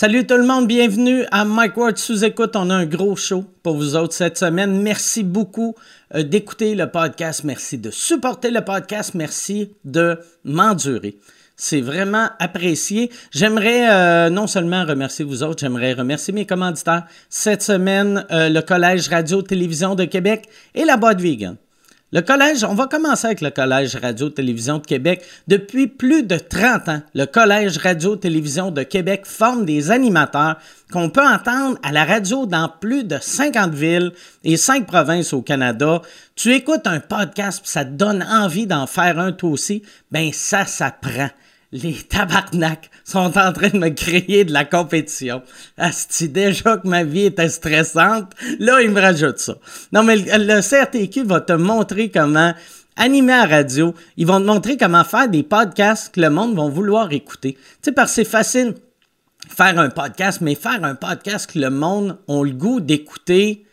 Salut tout le monde, bienvenue à Mike Ward sous écoute. On a un gros show pour vous autres cette semaine. Merci beaucoup euh, d'écouter le podcast, merci de supporter le podcast, merci de m'endurer. C'est vraiment apprécié. J'aimerais euh, non seulement remercier vous autres, j'aimerais remercier mes commanditaires. Cette semaine, euh, le Collège Radio-Télévision de Québec et la boîte vegan. Le collège, on va commencer avec le Collège Radio-Télévision de Québec. Depuis plus de 30 ans, le Collège Radio-Télévision de Québec forme des animateurs qu'on peut entendre à la radio dans plus de 50 villes et 5 provinces au Canada. Tu écoutes un podcast, ça te donne envie d'en faire un toi aussi, ben ça, ça prend les tabarnaks sont en train de me créer de la compétition. Asti, déjà que ma vie était stressante, là, ils me rajoutent ça. Non, mais le, CRTQ va te montrer comment animer à radio. Ils vont te montrer comment faire des podcasts que le monde va vouloir écouter. Tu sais, parce que c'est facile faire un podcast, mais faire un podcast que le monde a le goût d'écouter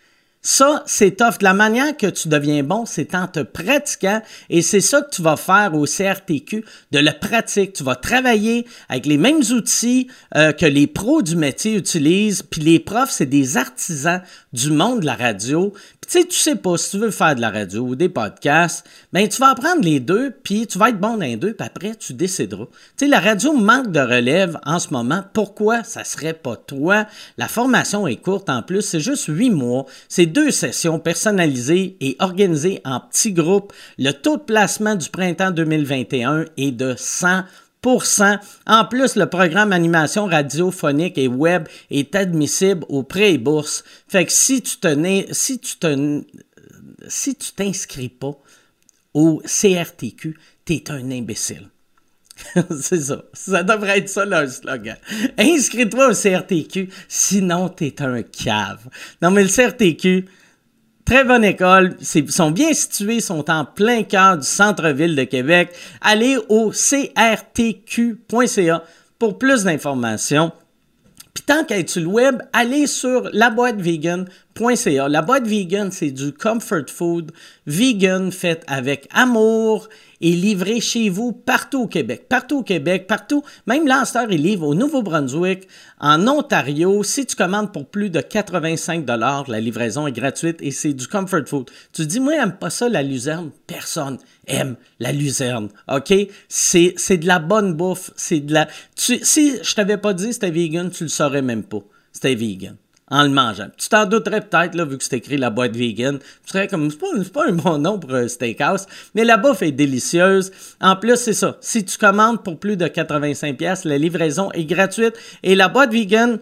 ça, c'est tough. La manière que tu deviens bon, c'est en te pratiquant et c'est ça que tu vas faire au CRTQ, de la pratique. Tu vas travailler avec les mêmes outils euh, que les pros du métier utilisent. Puis les profs, c'est des artisans du monde de la radio. Tu sais, tu sais pas si tu veux faire de la radio ou des podcasts, ben tu vas apprendre les deux, puis tu vas être bon dans les deux, puis après tu décideras. Tu sais, la radio manque de relève en ce moment. Pourquoi? Ça serait pas toi La formation est courte en plus, c'est juste huit mois. C'est deux sessions personnalisées et organisées en petits groupes. Le taux de placement du printemps 2021 est de 100 en plus, le programme animation radiophonique et web est admissible au prêt et bourse. Fait que si tu tenais, si tu te, si tu t'inscris pas au CRTQ, t'es un imbécile. c'est ça. Ça devrait être ça le slogan. Inscris-toi au CRTQ, sinon t'es un cave. Non, mais le CRTQ, Très bonne école. Ils sont bien situés, sont en plein cœur du centre-ville de Québec. Allez au crtq.ca pour plus d'informations. Puis tant qu'être sur le web, allez sur laboîtevegan.ca. La boîte vegan, c'est du comfort food vegan fait avec amour est livré chez vous partout au Québec. Partout au Québec, partout. Même Lancer, il livre au Nouveau-Brunswick, en Ontario. Si tu commandes pour plus de 85 la livraison est gratuite et c'est du comfort food. Tu dis, moi, j'aime pas ça, la luzerne. Personne aime la luzerne. OK? C'est, de la bonne bouffe. C'est de la. si je t'avais pas dit c'était vegan, tu le saurais même pas. C'était vegan en le mangeant. Tu t'en douterais peut-être, vu que c'est écrit la boîte vegan. Tu serais comme, c'est pas, pas un bon nom pour un steakhouse, mais la bouffe est délicieuse. En plus, c'est ça. Si tu commandes pour plus de 85$, la livraison est gratuite et la boîte vegan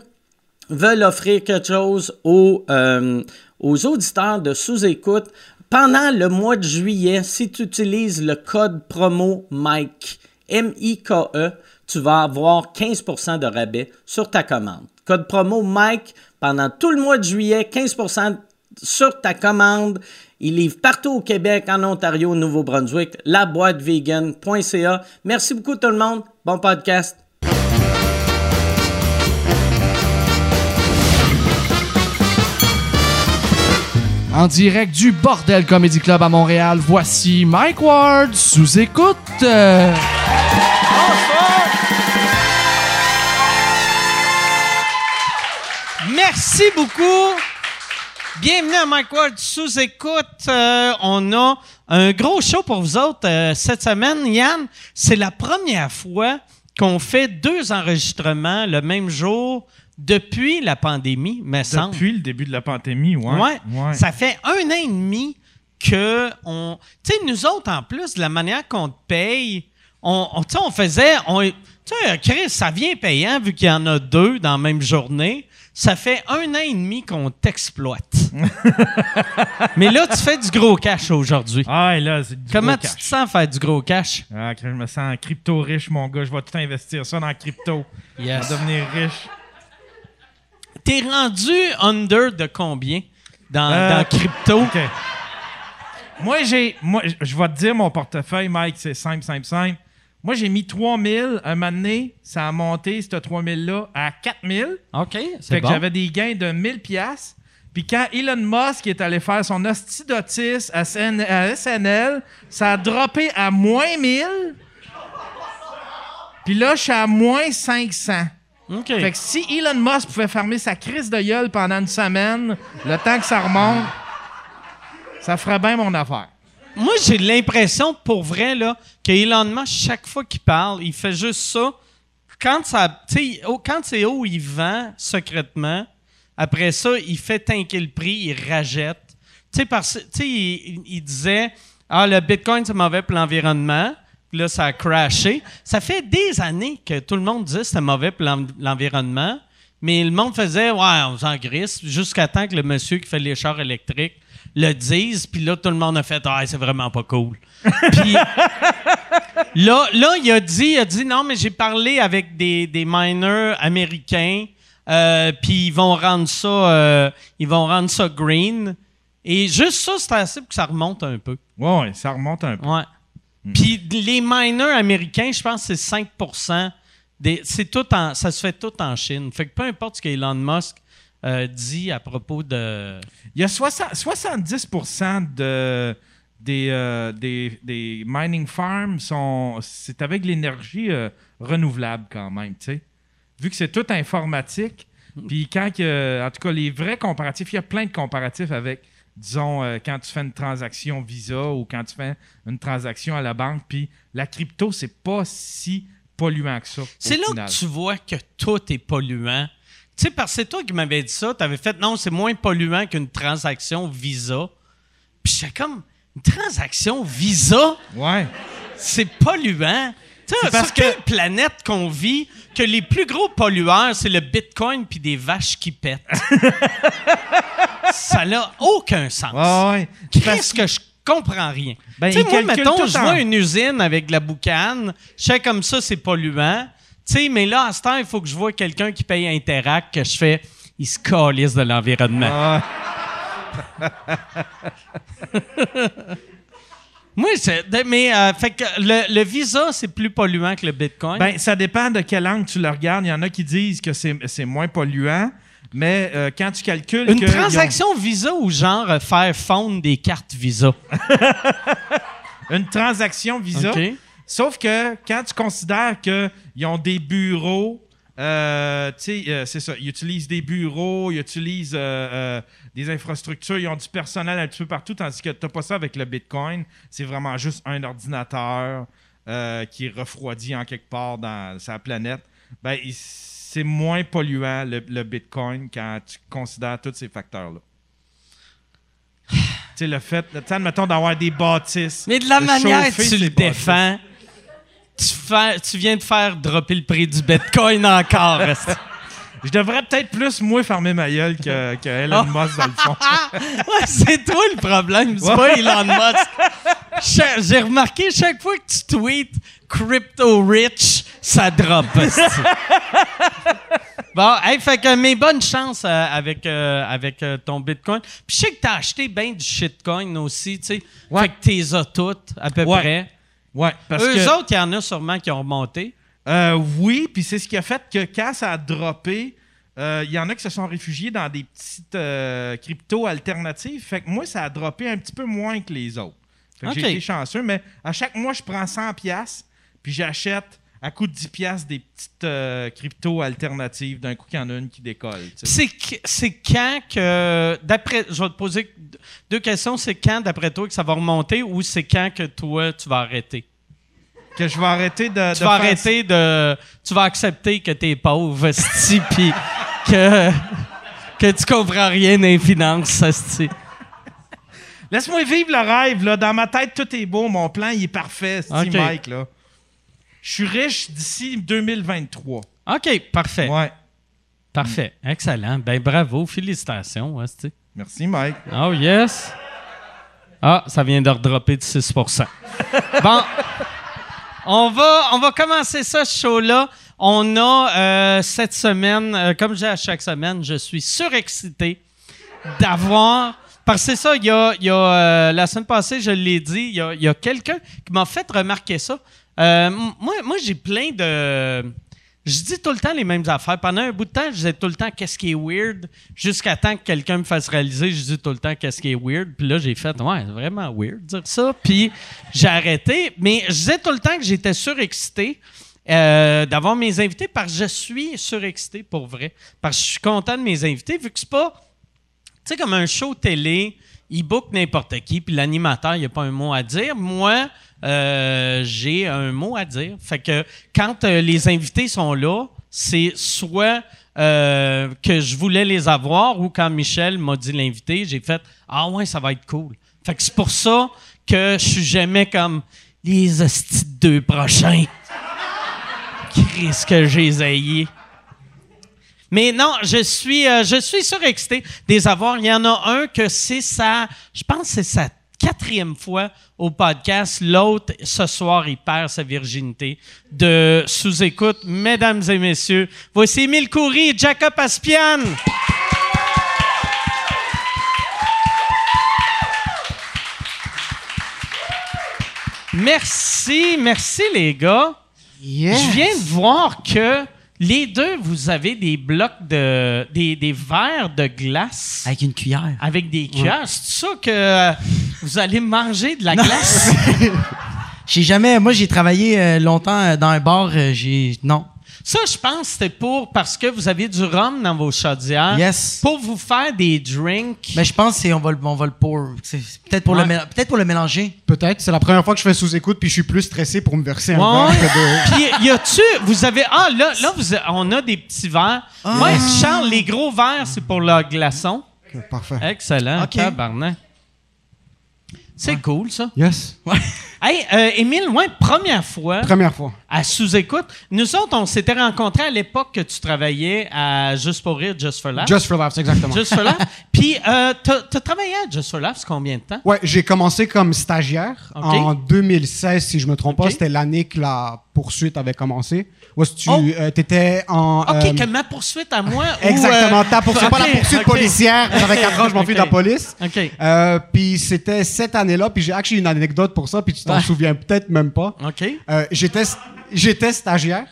veut offrir quelque chose aux, euh, aux auditeurs de sous-écoute. Pendant le mois de juillet, si tu utilises le code promo MIKE, M-I-K-E, tu vas avoir 15% de rabais sur ta commande. Code promo MIKE pendant tout le mois de juillet, 15% sur ta commande. Il livre partout au Québec, en Ontario, au Nouveau-Brunswick, laboîtevegan.ca. Merci beaucoup tout le monde. Bon podcast. En direct du Bordel Comedy Club à Montréal, voici Mike Ward sous écoute. Merci beaucoup. Bienvenue à Mike Ward sous écoute. Euh, on a un gros show pour vous autres euh, cette semaine. Yann, c'est la première fois qu'on fait deux enregistrements le même jour depuis la pandémie, me semble. Depuis le début de la pandémie, ouais. ouais. Ça fait un an et demi que on. Tu sais, nous autres, en plus, de la manière qu'on te paye, on, on, on faisait. On, tu sais, Chris, ça vient payant vu qu'il y en a deux dans la même journée ça fait un an et demi qu'on t'exploite. Mais là, tu fais du gros cash aujourd'hui. Ah, là, c'est du Comment tu te sens faire du gros cash? Ah, je me sens crypto riche, mon gars. Je vais tout investir ça dans la crypto. Yes. Je vais devenir riche. T'es rendu under de combien dans, euh, crypto? Moi, j'ai. Moi, je vais te dire mon portefeuille, Mike, c'est simple, simple, simple. Moi, j'ai mis 3000. Un moment donné, ça a monté, ce 3000-là, à 4000. OK, c'est bon. que j'avais des gains de 1000 pièces. Puis quand Elon Musk est allé faire son ostidotis à, SNL, ça a droppé à moins 1000. Puis là, je suis à moins 500. OK. Fait que si Elon Musk pouvait fermer sa crise de gueule pendant une semaine, le temps que ça remonte, ça ferait bien mon affaire. Moi, j'ai l'impression, pour vrai, là, que Elon Musk, chaque fois qu'il parle, il fait juste ça. Quand, quand c'est haut, il vend secrètement. Après ça, il fait tanker le prix, il rajette. Il, il disait Ah, le Bitcoin, c'est mauvais pour l'environnement. Là, ça a crashé. Ça fait des années que tout le monde disait que c'était mauvais pour l'en- l'environnement. Mais le monde faisait, ouais, on s'en grisse, jusqu'à temps que le monsieur qui fait les chars électriques le dise. Puis là, tout le monde a fait, ah, c'est vraiment pas cool. Puis là, là, il a dit, il a dit, non, mais j'ai parlé avec des, des miners américains. euh, puis ils vont rendre ça, euh, ils vont rendre ça green. Et juste ça, c'est assez pour que ça remonte un peu. Ouais, ouais, ça remonte un peu. Ouais. Puis les miners américains, je pense que c'est 5 des, c'est tout en, ça se fait tout en Chine. Fait que peu importe ce qu'Elon Musk euh, dit à propos de. Il y a 60 70 de, des, euh, des, des mining farms sont. C'est avec l'énergie euh, renouvelable quand même, tu sais. Vu que c'est tout informatique, puis quand en tout cas, les vrais comparatifs, il y a plein de comparatifs avec, disons, euh, quand tu fais une transaction Visa ou quand tu fais une transaction à la banque, puis la crypto, c'est pas si polluant que ça. C'est là final. que tu vois que tout est polluant. Tu sais, parce que c'est toi qui m'avais dit ça. Tu avais fait non, c'est moins polluant qu'une transaction Visa. Puis j'étais comme, une transaction Visa, Ouais. c'est polluant. Tu sais, C'est parce que- planète qu'on vit que les plus gros pollueurs, c'est le Bitcoin puis des vaches qui pètent? ça n'a aucun sens. Ouais, ouais. Qu'est-ce que je comprends rien? Ben, tu sais, moi, mettons, je en- vois une usine avec de la boucane, je sais comme ça, c'est polluant. Tu sais, mais là, à ce temps, il faut que je vois quelqu'un qui paye Interact, que je fais, il se calisse de l'environnement. Ah, Moi, de- mais, euh, fait que le, le Visa, c'est plus polluant que le Bitcoin. Ben, ça dépend de quel angle tu le regardes. Il y en a qui disent que c'est moins polluant, mais euh, quand tu calcules Une que ils ont- transaction Visa ou genre euh, faire fondre des cartes Visa? une transaction Visa? Sauf que quand tu considères qu'ils ont des bureaux, euh, tu sais, euh, c'est ça, ils utilisent des bureaux, ils utilisent euh, des infrastructures, ils ont du personnel un petit peu partout, tandis que tu n'as pas ça avec le Bitcoin. C'est vraiment juste un ordinateur qui est refroidi en quelque part dans sa planète. Ben, c'est moins polluant le, le Bitcoin quand tu considères tous ces facteurs-là. tu sais, le fait, tu sais, admettons d'avoir des bâtisses. Mais de la de manière que tu le défends, tu, fais- tu viens de faire dropper le prix du Bitcoin encore. Je devrais peut-être plus, moi, fermer ma gueule que, que Elon Musk, dans le fond. ouais, c'est toi le problème, c'est pas Elon Musk. J'ai remarqué chaque fois que tu tweets crypto rich, ça drop. bon, hey, fait que mes bonnes chances euh, avec, euh, avec euh, ton Bitcoin. Puis je sais que t'as acheté bien du shitcoin aussi, tu sais. Ouais. Fait que t'es as toutes, à peu Ouais. près. Ouais, parce Eux que... autres, il y en a sûrement qui ont remonté. Euh, oui, puis c'est ce qui a fait que quand ça a droppé, euh, il y en a qui se sont réfugiés dans des petites euh, cryptos alternatives. Fait que moi, ça a droppé un petit peu moins que les autres. Fait que Ok. j'ai été chanceux, mais à chaque mois, je prends 100 pièces puis j'achète à coût de 10 pièces des petites euh, cryptos alternatives. D'un coup, qu'il y en a une qui décolle. tu. C'est qu- c'est quand que, d'après, je vais te poser deux questions. C'est quand, d'après toi, que ça va remonter ou c'est quand que toi, tu vas arrêter? Que je vais arrêter de. Tu de vas faire- arrêter de. Tu vas accepter que t'es pauvre, esti, puis que, que tu comprends rien les finances, esti. Laisse-moi vivre le rêve. Là. Dans ma tête, tout est beau. Mon plan, il est parfait, Steve Ok. Mike. Là. Je suis riche d'ici 2023. OK, parfait. Ouais. Parfait. Excellent. Ben, bravo. Félicitations. Merci, Mike. Oh, yes. Ah, ça vient de redropper de 6% Bon, on va, on va commencer ça, ce show-là. On a euh, cette semaine, euh, comme j'ai à chaque semaine, je suis surexcité d'avoir. Parce que c'est ça, il y a, il y a, euh, la semaine passée, je l'ai dit, il y a, il y a quelqu'un qui m'a fait remarquer ça. Euh, moi, moi j'ai plein de. Je dis tout le temps les mêmes affaires. Pendant un bout de temps, je disais tout le temps qu'est-ce qui est weird, jusqu'à temps que quelqu'un me fasse réaliser, je dis tout le temps qu'est-ce qui est weird? Puis là, j'ai fait, ouais, c'est vraiment weird dire ça. Puis j'ai arrêté. Mais je disais tout le temps que j'étais surexcité. euh, d'avoir mes invités parce que je suis surexcité pour vrai. Parce que je suis content de mes invités vu que c'est pas. Tu sais, comme un show télé, il book n'importe qui, puis l'animateur, il n'y a pas un mot à dire. Moi, euh, j'ai un mot à dire. Fait que quand euh, les invités sont là, c'est soit que je voulais les avoir ou quand Michel m'a dit l'inviter, j'ai fait Ah ouais, ça va être cool. Fait que c'est pour ça que je suis jamais comme les hosties de deux prochains. Qu'est-ce que j'ai zaillé. Mais non, je suis, euh, je suis surexcité des avoirs. Il y en a un que c'est sa, je pense que c'est sa quatrième fois au podcast. L'autre, ce soir, il perd sa virginité de sous-écoute. Mesdames et messieurs, voici Émile Coury et Jacob Aspian. Merci, merci les gars. Je viens de voir que les deux, vous avez des blocs de. des, des verres de glace. Avec une cuillère. Avec des cuillères. C'est ça que vous allez manger de la glace? j'ai jamais. Moi, j'ai travaillé euh, longtemps euh, dans un bar. Euh, j'ai. Non. Ça, je pense, c'était pour parce que vous aviez du rhum dans vos chaudières. Yes. Pour vous faire des drinks. Mais je pense qu'on va le, on va le pour. C'est peut-être pour, le, peut pour le mélanger. Peut-être. C'est la première fois que je fais sous-écoute, puis je suis plus stressé pour me verser un verre que de. Puis y a-tu. Vous avez. Ah, là, là vous on a des petits verres. Ah. Moi, Charles, les gros verres, c'est pour le glaçon. parfait. Excellent. OK. C'est cool, ça. Yes. Ouais. Hey, euh, Émile, ouais, première fois. Première fois. À sous-écoute. Nous autres, on s'était rencontrés à l'époque que tu travaillais à Juste pour rire, Just for Laughs. Just for Laughs, exactement. Just for Laughs. Puis, euh, tu as travaillé à Just for Laughs combien de temps? Ouais, j'ai commencé comme stagiaire en 2016, si je me trompe pas. C'était l'année que la poursuite avait commencé. Où tu oh. euh, étais en. OK, euh, que ma poursuite à moi. Exactement, euh, ta poursuite, pas la poursuite policière. J'avais 4 ans, je m'en fous de la police. OK. puis c'était cette année-là, puis j'ai actually une anecdote pour ça, puis tu t'en souviens peut-être même pas. OK. j'étais, j'étais stagiaire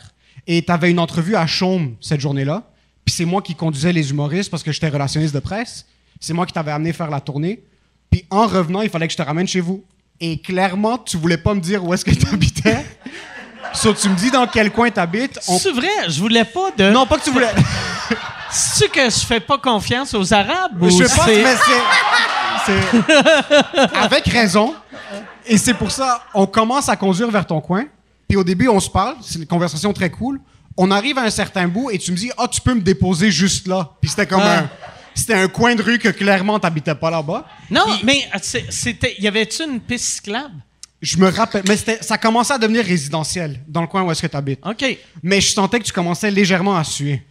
et tu avais une entrevue à Chaume cette journée-là. Puis c'est moi qui conduisais les humoristes parce que j'étais relationniste de presse. C'est moi qui t'avais amené faire la tournée. Puis en revenant, il fallait que je te ramène chez vous. Et clairement, tu voulais pas me dire où est-ce que tu habitais. So, tu me dis dans quel coin t'habites. On... C'est vrai, je voulais pas de. Non, pas que tu voulais. C'est-tu que je fais pas confiance aux Arabes? Je sais pas, mais c'est. Avec raison. Et c'est pour ça, on commence à conduire vers ton coin. Puis au début, on se parle. C'est une conversation très cool. On arrive à un certain bout et tu me dis, ah, oh, tu peux me déposer juste là. Puis c'était comme un. C'était un coin de rue que clairement t'habitais pas là-bas. Non, mais c'était. Y avait-tu une piste cyclable? Je me rappelle, mais ça commençait à devenir résidentiel dans le coin où est-ce que tu habites. OK. Mais je sentais que tu commençais légèrement à suer.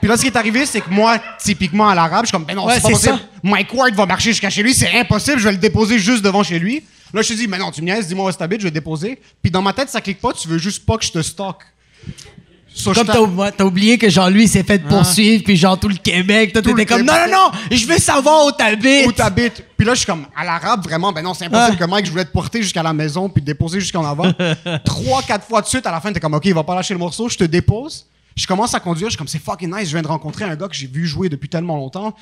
Puis là, ce qui est arrivé, c'est que moi, typiquement à l'arabe, je suis comme, ben non, c'est pas possible. Mike Ward va marcher jusqu'à chez lui, c'est impossible, je vais le déposer juste devant chez lui. Là, je te dis, mais non, tu me niaises, dis-moi où est-ce que je vais le déposer. Puis dans ma tête, ça clique pas, tu veux juste pas que je te stocke. Comme t'as, oublié que genre lui s'est fait ah. poursuivre puis genre tout le Québec toi t'étais comme non non non je veux savoir où t'habites. Où t'habites. Puis là je suis comme à l'arabe vraiment ben non c'est impossible que Mike je voulais te porter jusqu'à la maison puis te déposer jusqu'en avant. Trois quatre fois de suite à la fin t'es comme ok il va pas lâcher le morceau je te dépose. Je commence à conduire je suis comme c'est fucking nice je viens de rencontrer un gars que j'ai vu jouer depuis tellement longtemps.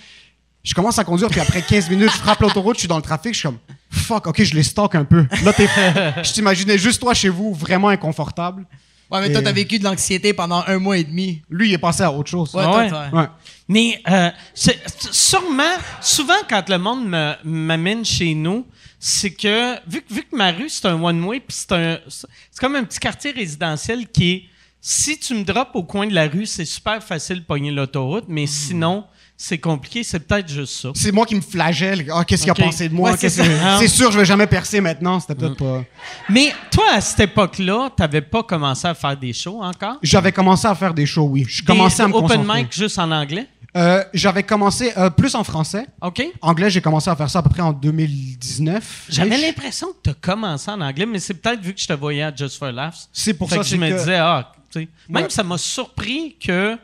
Je commence à conduire puis après 15 minutes je frappe l'autoroute je suis dans le trafic je suis comme fuck ok je les stocke un peu. Là t'es je t'imaginais juste toi chez vous vraiment inconfortable Ouais, mais toi, t'as vécu de l'anxiété pendant un mois et demi. Lui, il est passé à autre chose. Ouais, ouais. Mais euh, sûrement, souvent, quand le monde m'amène chez nous, c'est que, vu, vu, que ma rue, c'est un one-way, puis c'est c'est comme un petit quartier résidentiel qui est, si tu me drops au coin de la rue, c'est super facile de pogner l'autoroute, mais hmm. sinon, c'est compliqué, c'est peut-être juste ça. C'est moi qui me flagelle. Ah, qu'est-ce qu'il a pensé de moi? c'est sûr, je vais jamais percer maintenant. C'était peut-être pas. Mais toi, à cette époque-là, tu n'avais pas commencé à faire des shows encore? J'avais commencé à faire des shows, oui. Je commençais à me open mic juste en anglais? Euh, j'avais commencé euh, plus en français. OK. Anglais, j'ai commencé à faire ça à peu près en 2019. J'avais l'impression que tu as commencé en anglais, mais c'est peut-être vu que je te voyais à Just for Laughs. C'est pour ça que je me disais, ah, tu sais. Même ça m'a surpris que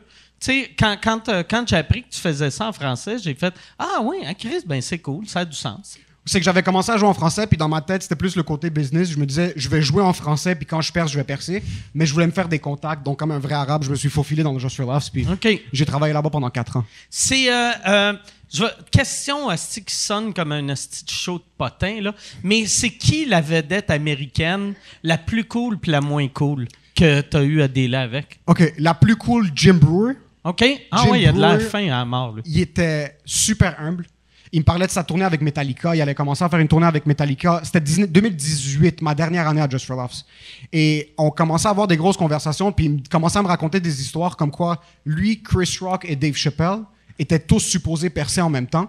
sais, quand, quand, euh, quand j'ai appris que tu faisais ça en français, j'ai fait Ah oui, hein, Chris, ben c'est cool, ça a du sens. C'est que j'avais commencé à jouer en français, puis dans ma tête, c'était plus le côté business. Je me disais, je vais jouer en français, puis quand je perds, je vais percer. Mais je voulais me faire des contacts. Donc, comme un vrai arabe, je me suis faufilé dans le for Laughs, puis j'ai travaillé là-bas pendant quatre ans. C'est. Euh, euh, je question qui sonne comme un asti show de potin, là. Mais c'est qui la vedette américaine la plus cool puis la moins cool? que tu as eu à délai avec? OK, la plus cool, Jim Brewer. OK? Ah Jim ouais, il a de Brewer- fin à la mort, lui. Il était super humble. Il me parlait de sa tournée avec Metallica. Il allait commencer à faire une tournée avec Metallica. C'était 19 2018, ma dernière année à Just for Laughs. Et on commençait à avoir des grosses conversations, puis il me- commençait à me raconter des histoires comme quoi lui, Chris Rock et Dave Chappelle étaient tous supposés percer en même temps.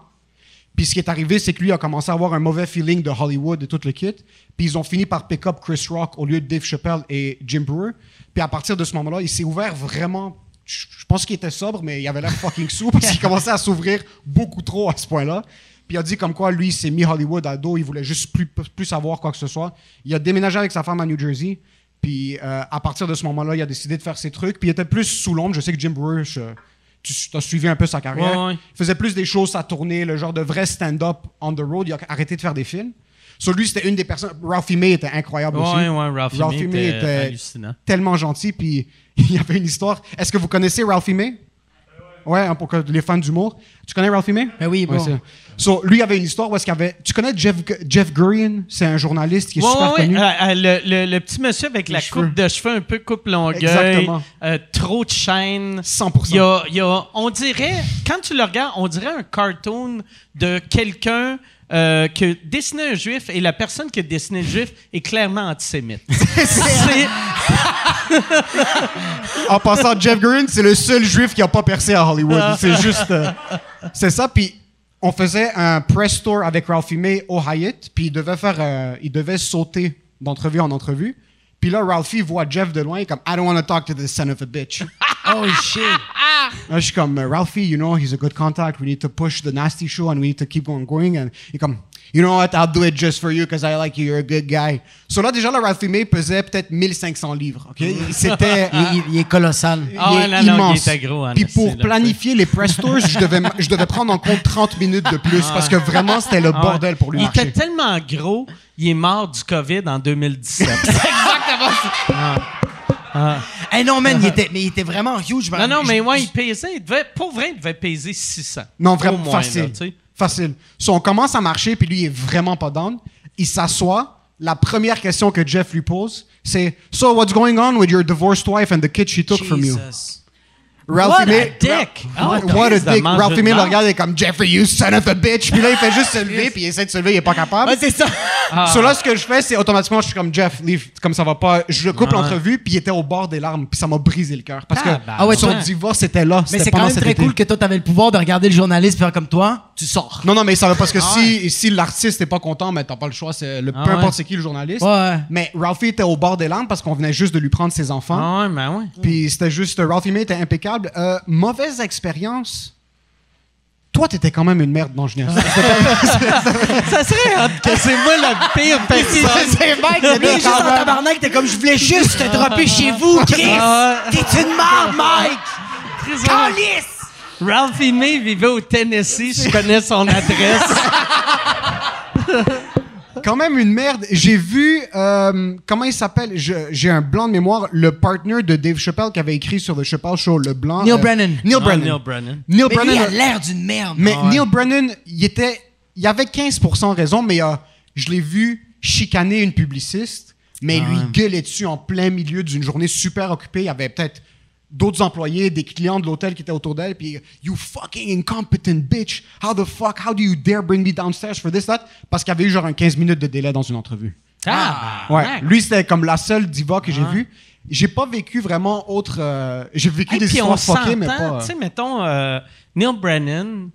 Puis ce qui est arrivé, c'est que lui a commencé à avoir un mauvais feeling de Hollywood et tout le kit. Puis ils ont fini par pick up Chris Rock au lieu de Dave Chappelle et Jim Brewer. Puis à partir de ce moment-là, il s'est ouvert vraiment. Je pense qu'il était sobre, mais il avait l'air fucking sous parce qu'il commençait à s'ouvrir beaucoup trop à ce point-là. Puis il a dit comme quoi lui, il s'est mis Hollywood à dos, il voulait juste plus, plus savoir quoi que ce soit. Il a déménagé avec sa femme à New Jersey. Puis euh, à partir de ce moment-là, il a décidé de faire ses trucs. Puis il était plus sous l'ombre. Je sais que Jim Brewer, je- tu as suivi un peu sa carrière. Ouais, ouais. Il faisait plus des choses à tourner, le genre de vrai stand-up on the road. Il a arrêté de faire des films. Sur lui, c'était une des personnes. Ralphie May était incroyable aussi. Ouais, ouais, Ralphie, Ralphie May May était était hallucinant. tellement gentil. Puis il y avait une histoire. Est-ce que vous connaissez Ralphie May? Ouais, hein, pour que les fans d'humour. Tu connais Ralphie May? Ben oui, bon. Ouais, so, lui, il avait une histoire où est-ce qu'il y avait. Tu connais Jeff, Jeff Gurian? C'est un journaliste qui est Ouais, super ouais, connu. ouais. Euh, euh, le, le- le petit monsieur avec la cheveux. coupe de cheveux un peu coupe longueuil, Exactement. euh, trop de chaînes. 100%. Il y a, il y a- on dirait, quand tu le regardes, on dirait un cartoon de quelqu'un euh, qui a dessiné un juif et la personne qui a dessiné le juif est clairement antisémite. C'est- En passant, Jeff Gurian, c'est le seul juif qui a pas percé à Hollywood. C'est juste. euh, c'est ça. Puis on faisait un press tour avec Ralphie May au Hyatt. Puis il devait faire. euh, il devait sauter d'entrevue en entrevue. Puis là, Ralphie voit Jeff de loin, comme I don't want to talk to this son of a bitch. Oh shit. Là, je suis comme Ralphie, you know, he's a good contact. We need to push the nasty show and we need to keep on going. And il est comme, you know what, I'll do it just for you because I like you. You're a good guy. So là, déjà, le Ralphie May pesait peut-être 1500 livres. OK? C'était. Il, il- il est colossal. Ah il est non, non, il immense. gros, en Puis pour planifier les press tours, je devais, je devais prendre en compte 30 minutes de plus parce que vraiment, c'était le Ah bordel pour lui Il marcher. était tellement gros, il est mort du COVID en 2017. Eh non, man, il était, mais il était vraiment huge. non, non, mais ouais, il pesait. Il devait, pour vrai, il devait peser 600. Non, vraiment facile. là, tu sais. Facile. So, on commence à marcher, puis lui, il est vraiment pas down. Il s'assoit. La première question que Jeff lui pose, c'est So, what's going on with your divorced wife and the kid she took from you? Jesus. What a dick! Ra- Ah, what a Christ dick! Ralphie May le regarde et est comme Jeffrey, you son of a bitch! Puis là, il fait juste se lever, puis il essaie de se lever, il est pas capable. Ouais, c'est ça. Ah. So là, ce que je fais, c'est automatiquement, je suis comme Jeff, leave, comme ça va pas. Je coupe Ouais. l'entrevue, puis il était au bord des larmes, puis ça m'a brisé le cœur. Parce que Tabarnak. Ah ouais, son toi- divorce était là. Mais c'était c'est quand pendant même cet très été. cool que toi, t'avais le pouvoir de regarder le journaliste faire comme toi, tu sors. Non, non, mais ça veut parce que Ah si, si l'artiste n'est pas content, mais t'as pas le choix, c'est le, Ah peu importe ouais. c'est qui le journaliste. Ouais. Mais Ralphie était au bord des larmes parce qu'on venait juste de lui prendre ses enfants. Ah ouais, ben ouais. Puis c'était juste, Ralphie May était impeccable. Euh, mauvaise expérience. Toi, t'étais quand même une merde, non, niaise. Ça serait hot que c'est moi la pire personne. c'est Mike, t'étais juste en tabarnak, t'es comme je voulais juste te dropper chez vous, Chris. Ah. T'es une marde, Mike. Calice. Ralphie May vivait au Tennessee, je connais son adresse. Quand même une merde. J'ai vu, euh, comment il s'appelle? J'ai un blanc de mémoire. Le partner de Dave Chappelle qui avait écrit sur The Chappelle Show, le blanc. Neil euh, Brennan. Neil Ah, Brennan. Neil Brennan. Neil Mais Brennan il a l'air d'une merde. Mais Ah ouais. Neil Brennan, il était, il avait 15% raison, mais euh, je l'ai vu chicaner une publiciste, mais Ah lui gueuler dessus en plein milieu d'une journée super occupée. Il y avait peut-être d'autres employés, des clients de l'hôtel qui étaient autour d'elle, puis you fucking incompetent bitch, how the fuck, how do you dare bring me downstairs for this that? Parce qu'il y avait eu genre un 15 minutes de délai dans une entrevue. Ah, Ouais, lui c'était comme la seule diva que j'ai vue. J'ai pas vécu vraiment autre. euh, j'ai vécu Et des histoires fuckées, mais pas. euh, tu sais, mettons, euh, Neil Brennan,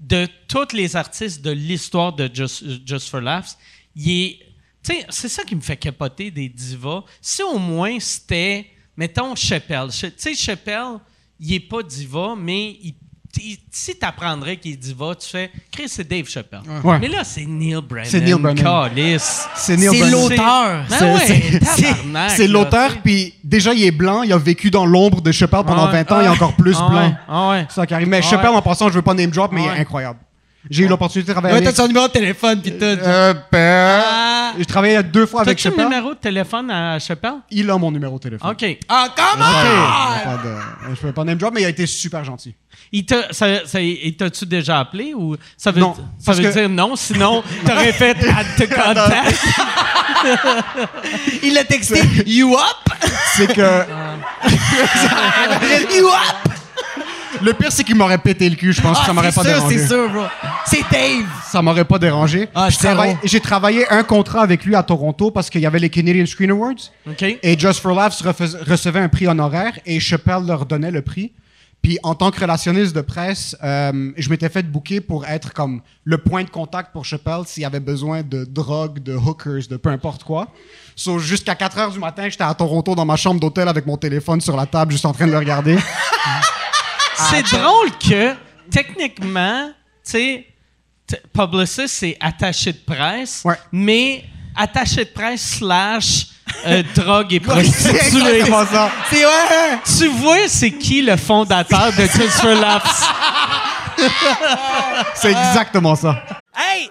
de tous les artistes de l'histoire de Just, Just for Laughs, il est. Tu sais, c'est ça qui me fait capoter des divas. Si au moins c'était, mettons, Chappelle. Ch- Tu sais, Chappelle, il est pas diva, mais il- il- si tu apprendrais qu'il est diva, tu fais, Chris, c'est Dave Chappelle. Ouais. Mais là, c'est Neil Brennan. C'est Neil Brennan. Calice. C'est Neil C'est Brennan. l'auteur. C'est- l'auteur, puis déjà, il est blanc, il a vécu dans l'ombre de Chappelle pendant Ah ouais. 20 ans, il est encore plus Ah blanc. ouais, ah ça qui arrive. Mais Ah Chappelle, en passant, je veux pas name drop, mais il est incroyable. J'ai eu l'opportunité de travailler Ouais, t'as avec... son numéro de téléphone pis tout. Euh, ben, Ah. J'ai travaillé deux fois avec T'as-tu le Chappelle. numéro de téléphone à Chappelle? Il a mon numéro de téléphone. OK. Ah, comment? Je peux pas name drop, mais il a été super gentil. Il t'a, ça, ça- il t'a-tu déjà appelé ou ça veut, Non, ça veut que- dire non, sinon t'aurais fait to contact? Il a texté You up? C'est que. you up? Le pire, c'est qu'il m'aurait pété le cul. Je pense que ça m'aurait Ah, c'est pas sûr, dérangé. c'est sûr, bro. C'est Dave. Ça m'aurait pas dérangé. Ah. J'ai travaillé un contrat avec lui à Toronto parce qu'il y avait les Canadian Screen Awards. OK. Et Just for Laughs recevait un prix honoraire et Chappelle leur donnait le prix. Puis en tant que relationniste de presse, euh, je m'étais fait booker pour être comme le point de contact pour Chappelle s'il y avait besoin de drogue, de hookers, de peu importe quoi. So, jusqu'à 4 heures du matin, j'étais à Toronto dans ma chambre d'hôtel avec mon téléphone sur la table, juste en train de le regarder. C'est drôle que, techniquement, tu sais, Publicist, c'est attaché de presse, Ouais. mais attaché de presse slash euh, drogue et C'est prostituée. exactement ça. C'est ouais. tu vois, c'est qui le fondateur de for Laughs? C'est exactement ça. Hey,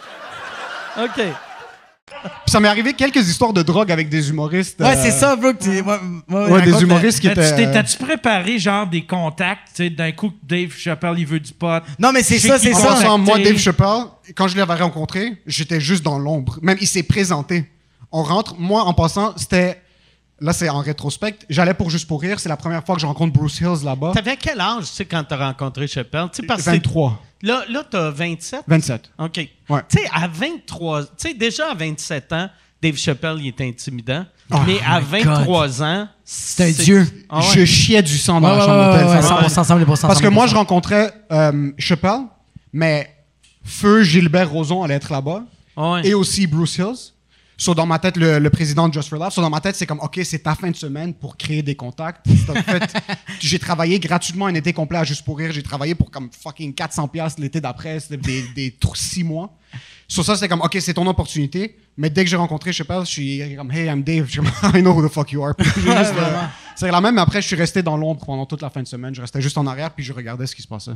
OK. Puis ça m'est arrivé quelques histoires de drogue avec des humoristes. Ouais, euh, c'est ça, bro. que ouais, des humoristes qui T'as-tu étaient. t'es- t'as-tu préparé genre des contacts, tu sais, d'un coup Dave Chappelle il veut du pot? euh, Non, mais c'est ça, c'est ça. moi, Dave Chappelle, quand je l'avais rencontré, j'étais juste dans l'ombre. Même, il s'est présenté. On rentre, moi, en passant, c'était. Là, c'est en rétrospect. J'allais pour Juste pour Rire. C'est la première fois que je rencontre Bruce Hills là-bas. T'avais quel âge, tu sais, quand t'as rencontré Chappelle? Tu sais, parce que 23. Là, là t'as 27? 27. OK. Ouais. Tu sais, à 23... Tu sais, déjà à 27 ans, Dave Chappelle, il est intimidant. Oh mais à my 23 ans... C'est un dieu. Ah ouais. Je chiais du sang dans Ouais, la ouais, chambre d'hôtel. ouais, ça ouais, va. 100%, 100%, 100%, Parce que moi, je 100%. rencontrais euh, Chappelle, mais Feu Gilbert Rozon allait être là-bas. Ouais. Et aussi Bruce Hills. So, dans ma tête, le, le président de Just for Laughs. So, dans ma tête, c'est comme, OK, c'est ta fin de semaine pour créer des contacts. En fait, j'ai travaillé gratuitement un été complet à Juste pour Rire. J'ai travaillé pour comme fucking 400 pièces l'été d'après. C'était des, des six mois. Sur ça, c'est comme, OK, c'est ton opportunité. Mais dès que j'ai rencontré Chappelle, je suis comme, Hey, I'm Dave. Je suis comme, I know who the fuck you are. Euh, c'est la même, mais après, je suis resté dans l'ombre pendant toute la fin de semaine. Je restais juste en arrière, puis je regardais ce qui se passait.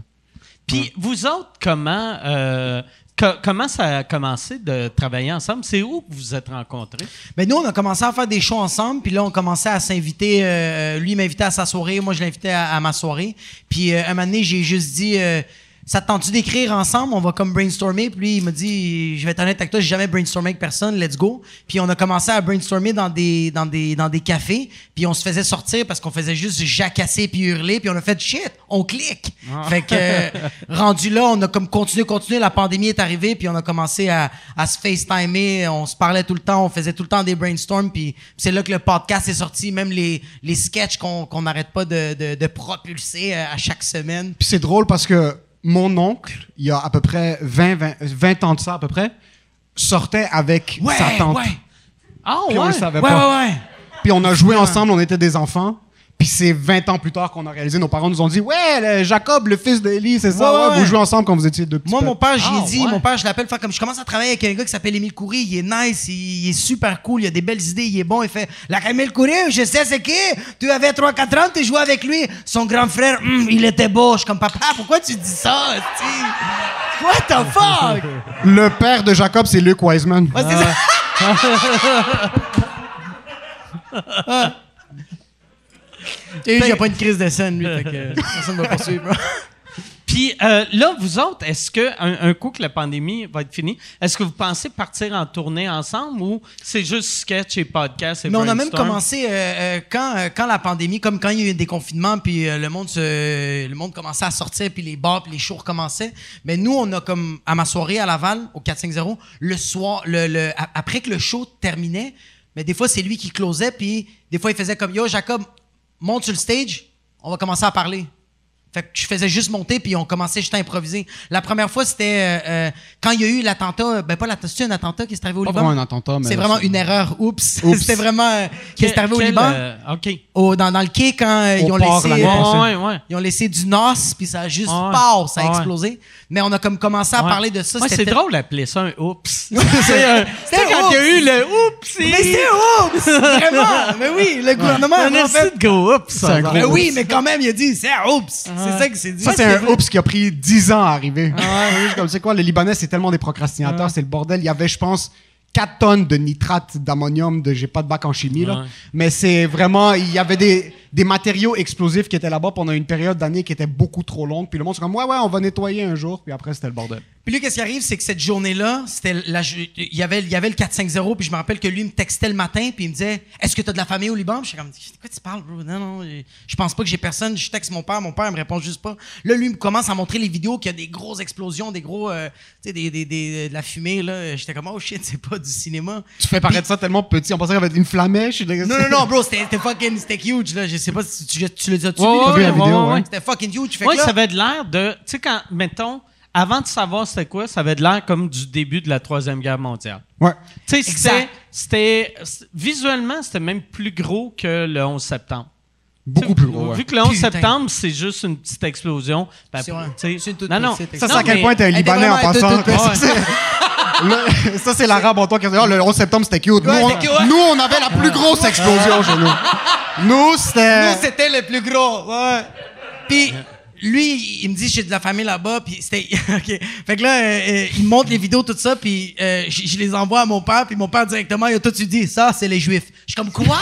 Puis vous autres, comment, euh, co- comment ça a commencé de travailler ensemble? C'est où que vous vous êtes rencontrés? Ben nous, on a commencé à faire des shows ensemble, puis là, on commençait à s'inviter. euh, lui, il m'invitait à sa soirée, moi, je l'invitais à, ma soirée. Puis euh, un moment donné, j'ai juste dit, euh, ça te tente-tu d'écrire ensemble? On va comme brainstormer. Puis lui, il m'a dit, je vais être honnête avec toi, j'ai jamais brainstormé avec personne, let's go. Puis on a commencé à brainstormer dans des, dans des, dans des cafés, puis on se faisait sortir parce qu'on faisait juste jacasser puis hurler, puis on a fait shit, on clique. Fait que euh, rendu là, on a comme continué, continué. La pandémie est arrivée, puis on a commencé à, à se FaceTimer. On se parlait tout le temps, on faisait tout le temps des brainstorms, puis c'est là que le podcast est sorti. Même les, les sketchs qu'on qu'on n'arrête pas de, de, de propulser euh, à chaque semaine. Puis c'est drôle parce que mon oncle, il y a à peu près 20, 20, 20 ans de ça à peu près, sortait avec sa tante. Ah Puis on ouais? le savait Ouais, pas. ouais, ouais. Puis on a joué ensemble, on était des enfants. Puis c'est 20 ans plus tard qu'on a réalisé, nos parents nous ont dit Ouais, le Jacob, le fils d'Élie, c'est ça, Ouais, ouais, ouais, vous jouez ensemble quand vous étiez deux petits Moi, mon père, j'y ai Ah, dit, ouais. mon père, je l'appelle, comme je commence à travailler avec un gars qui s'appelle Émile Coury, il est nice, il, il est super cool, il a des belles idées, il est bon, il fait La Émile Coury, je sais c'est qui, tu avais 3-4 ans, tu jouais avec lui, son grand frère, hum, il était beau. Je suis comme papa, pourquoi tu dis ça, tu What the fuck? Le père de Jacob, c'est Luke Wiseman. Ouais, il a pas une crise de scène, lui, fait que personne ne va poursuivre. Puis euh, là, vous autres, est-ce que un, un coup que la pandémie va être finie, est-ce que vous pensez partir en tournée ensemble ou c'est juste sketch et podcast et Mais on a même commencé euh, euh, quand, quand la pandémie, comme quand il y a eu des confinements, puis euh, le monde se, le monde commençait à sortir, puis les bars, puis les shows recommençaient. Mais nous, on a comme à ma soirée à Laval au 450 le soir, le, le- après que le show terminait, mais des fois c'est lui qui closait, puis des fois il faisait comme yo Jacob, monte sur le stage, on va commencer à parler. Fait que je faisais juste monter, puis on commençait juste à improviser. La première fois, c'était euh, euh, quand il y a eu l'attentat, ben pas l'attentat, c'est un attentat qui s'est arrivé au Pas Liban? vraiment un attentat, mais. C'est vraiment une erreur. Oups. Oups. c'était vraiment euh, qui est arrivé au Liban. euh, OK. Au- dans, dans le quai, quand euh, ils ont port, laissé. l'année euh, passée. Ouais, ouais, ouais. ils ont laissé du NOS, puis ça a juste Ouais. paf, ça a Ouais. explosé. Mais on a comme commencé à Ouais. parler de ça. C'est drôle d'appeler ça un oups. c'est un- quand il y a oups. eu le oups. Mais c'est oups! Vraiment! Mais oui, le gouvernement un a fait. esti de gros oups. oui, mais quand même, il a dit, c'est oups! C'est ça que c'est dit. Ça, c'est un oups qui a pris 10 ans à arriver. Ah comme, c'est quoi, les Libanais, c'est tellement des procrastinateurs, c'est le bordel. Il y avait, je pense, 4 tonnes de nitrate d'ammonium, de j'ai pas de bac en chimie, là. Mais c'est vraiment, il y avait des, des matériaux explosifs qui étaient là-bas pendant une période d'année qui était beaucoup trop longue. Puis le monde, c'est comme, ouais, ouais, on va nettoyer un jour. Puis après, c'était le bordel. Puis lui, qu'est-ce qui arrive, c'est que cette journée-là, c'était la, il y avait, il y avait le 4-5-0, puis je me rappelle que lui il me textait le matin, puis il me disait, est-ce que tu as de la famille au Liban? Puis je suis comme, de quoi tu parles, bro? Non, non, je- pense pas que j'ai personne. Je texte mon père, mon père me répond juste pas. Là, lui, il me commence à montrer les vidéos qu'il y a des grosses explosions, des gros, euh, tu sais, des, des, des- de la fumée, là. J'étais comme, oh shit, c'est pas du cinéma. Tu fais paraître ça tellement petit. On pensait qu'il y avait une flamèche. Non, non, non, bro, c'était fucking, c'était huge, là. Je sais pas si tu, tu l'as déjà-tu Ouais, vu? ouais, vu la ouais, vidéo, ouais, ouais. ouais. C'était fucking huge. Fait Ouais, que là, ça avait de l'air de. Tu sais, quand, mettons, avant de savoir c'était quoi, ça avait de l'air comme du début de la Troisième Guerre mondiale. Ouais. Tu sais, c'était- Visuellement, c'était même plus gros que le 11 septembre. Beaucoup plus gros. ouais. Vu que le 11 Putain. septembre, c'est juste une petite explosion. ben, C'est non, non. petite Ça, c'est à quel point t'es un Libanais en passant. Ça, c'est- Le- Ça, c'est l'arabe en toi qui a dit Oh, le 11 septembre, c'était cute. Nous, Ouais, on, c'était cute, ouais. nous, on avait la plus grosse explosion chez nous. Nous, c'était. Nous, c'était le plus gros. Ouais. Puis, lui, il me dit, j'ai de la famille là-bas. Puis, c'était. OK. Fait que là, euh, euh, il me montre les vidéos, tout ça. Puis, euh, je je les envoie à mon père. Puis, mon père, directement, il a tout de suite dit, ça, c'est les Juifs. Je suis comme, quoi?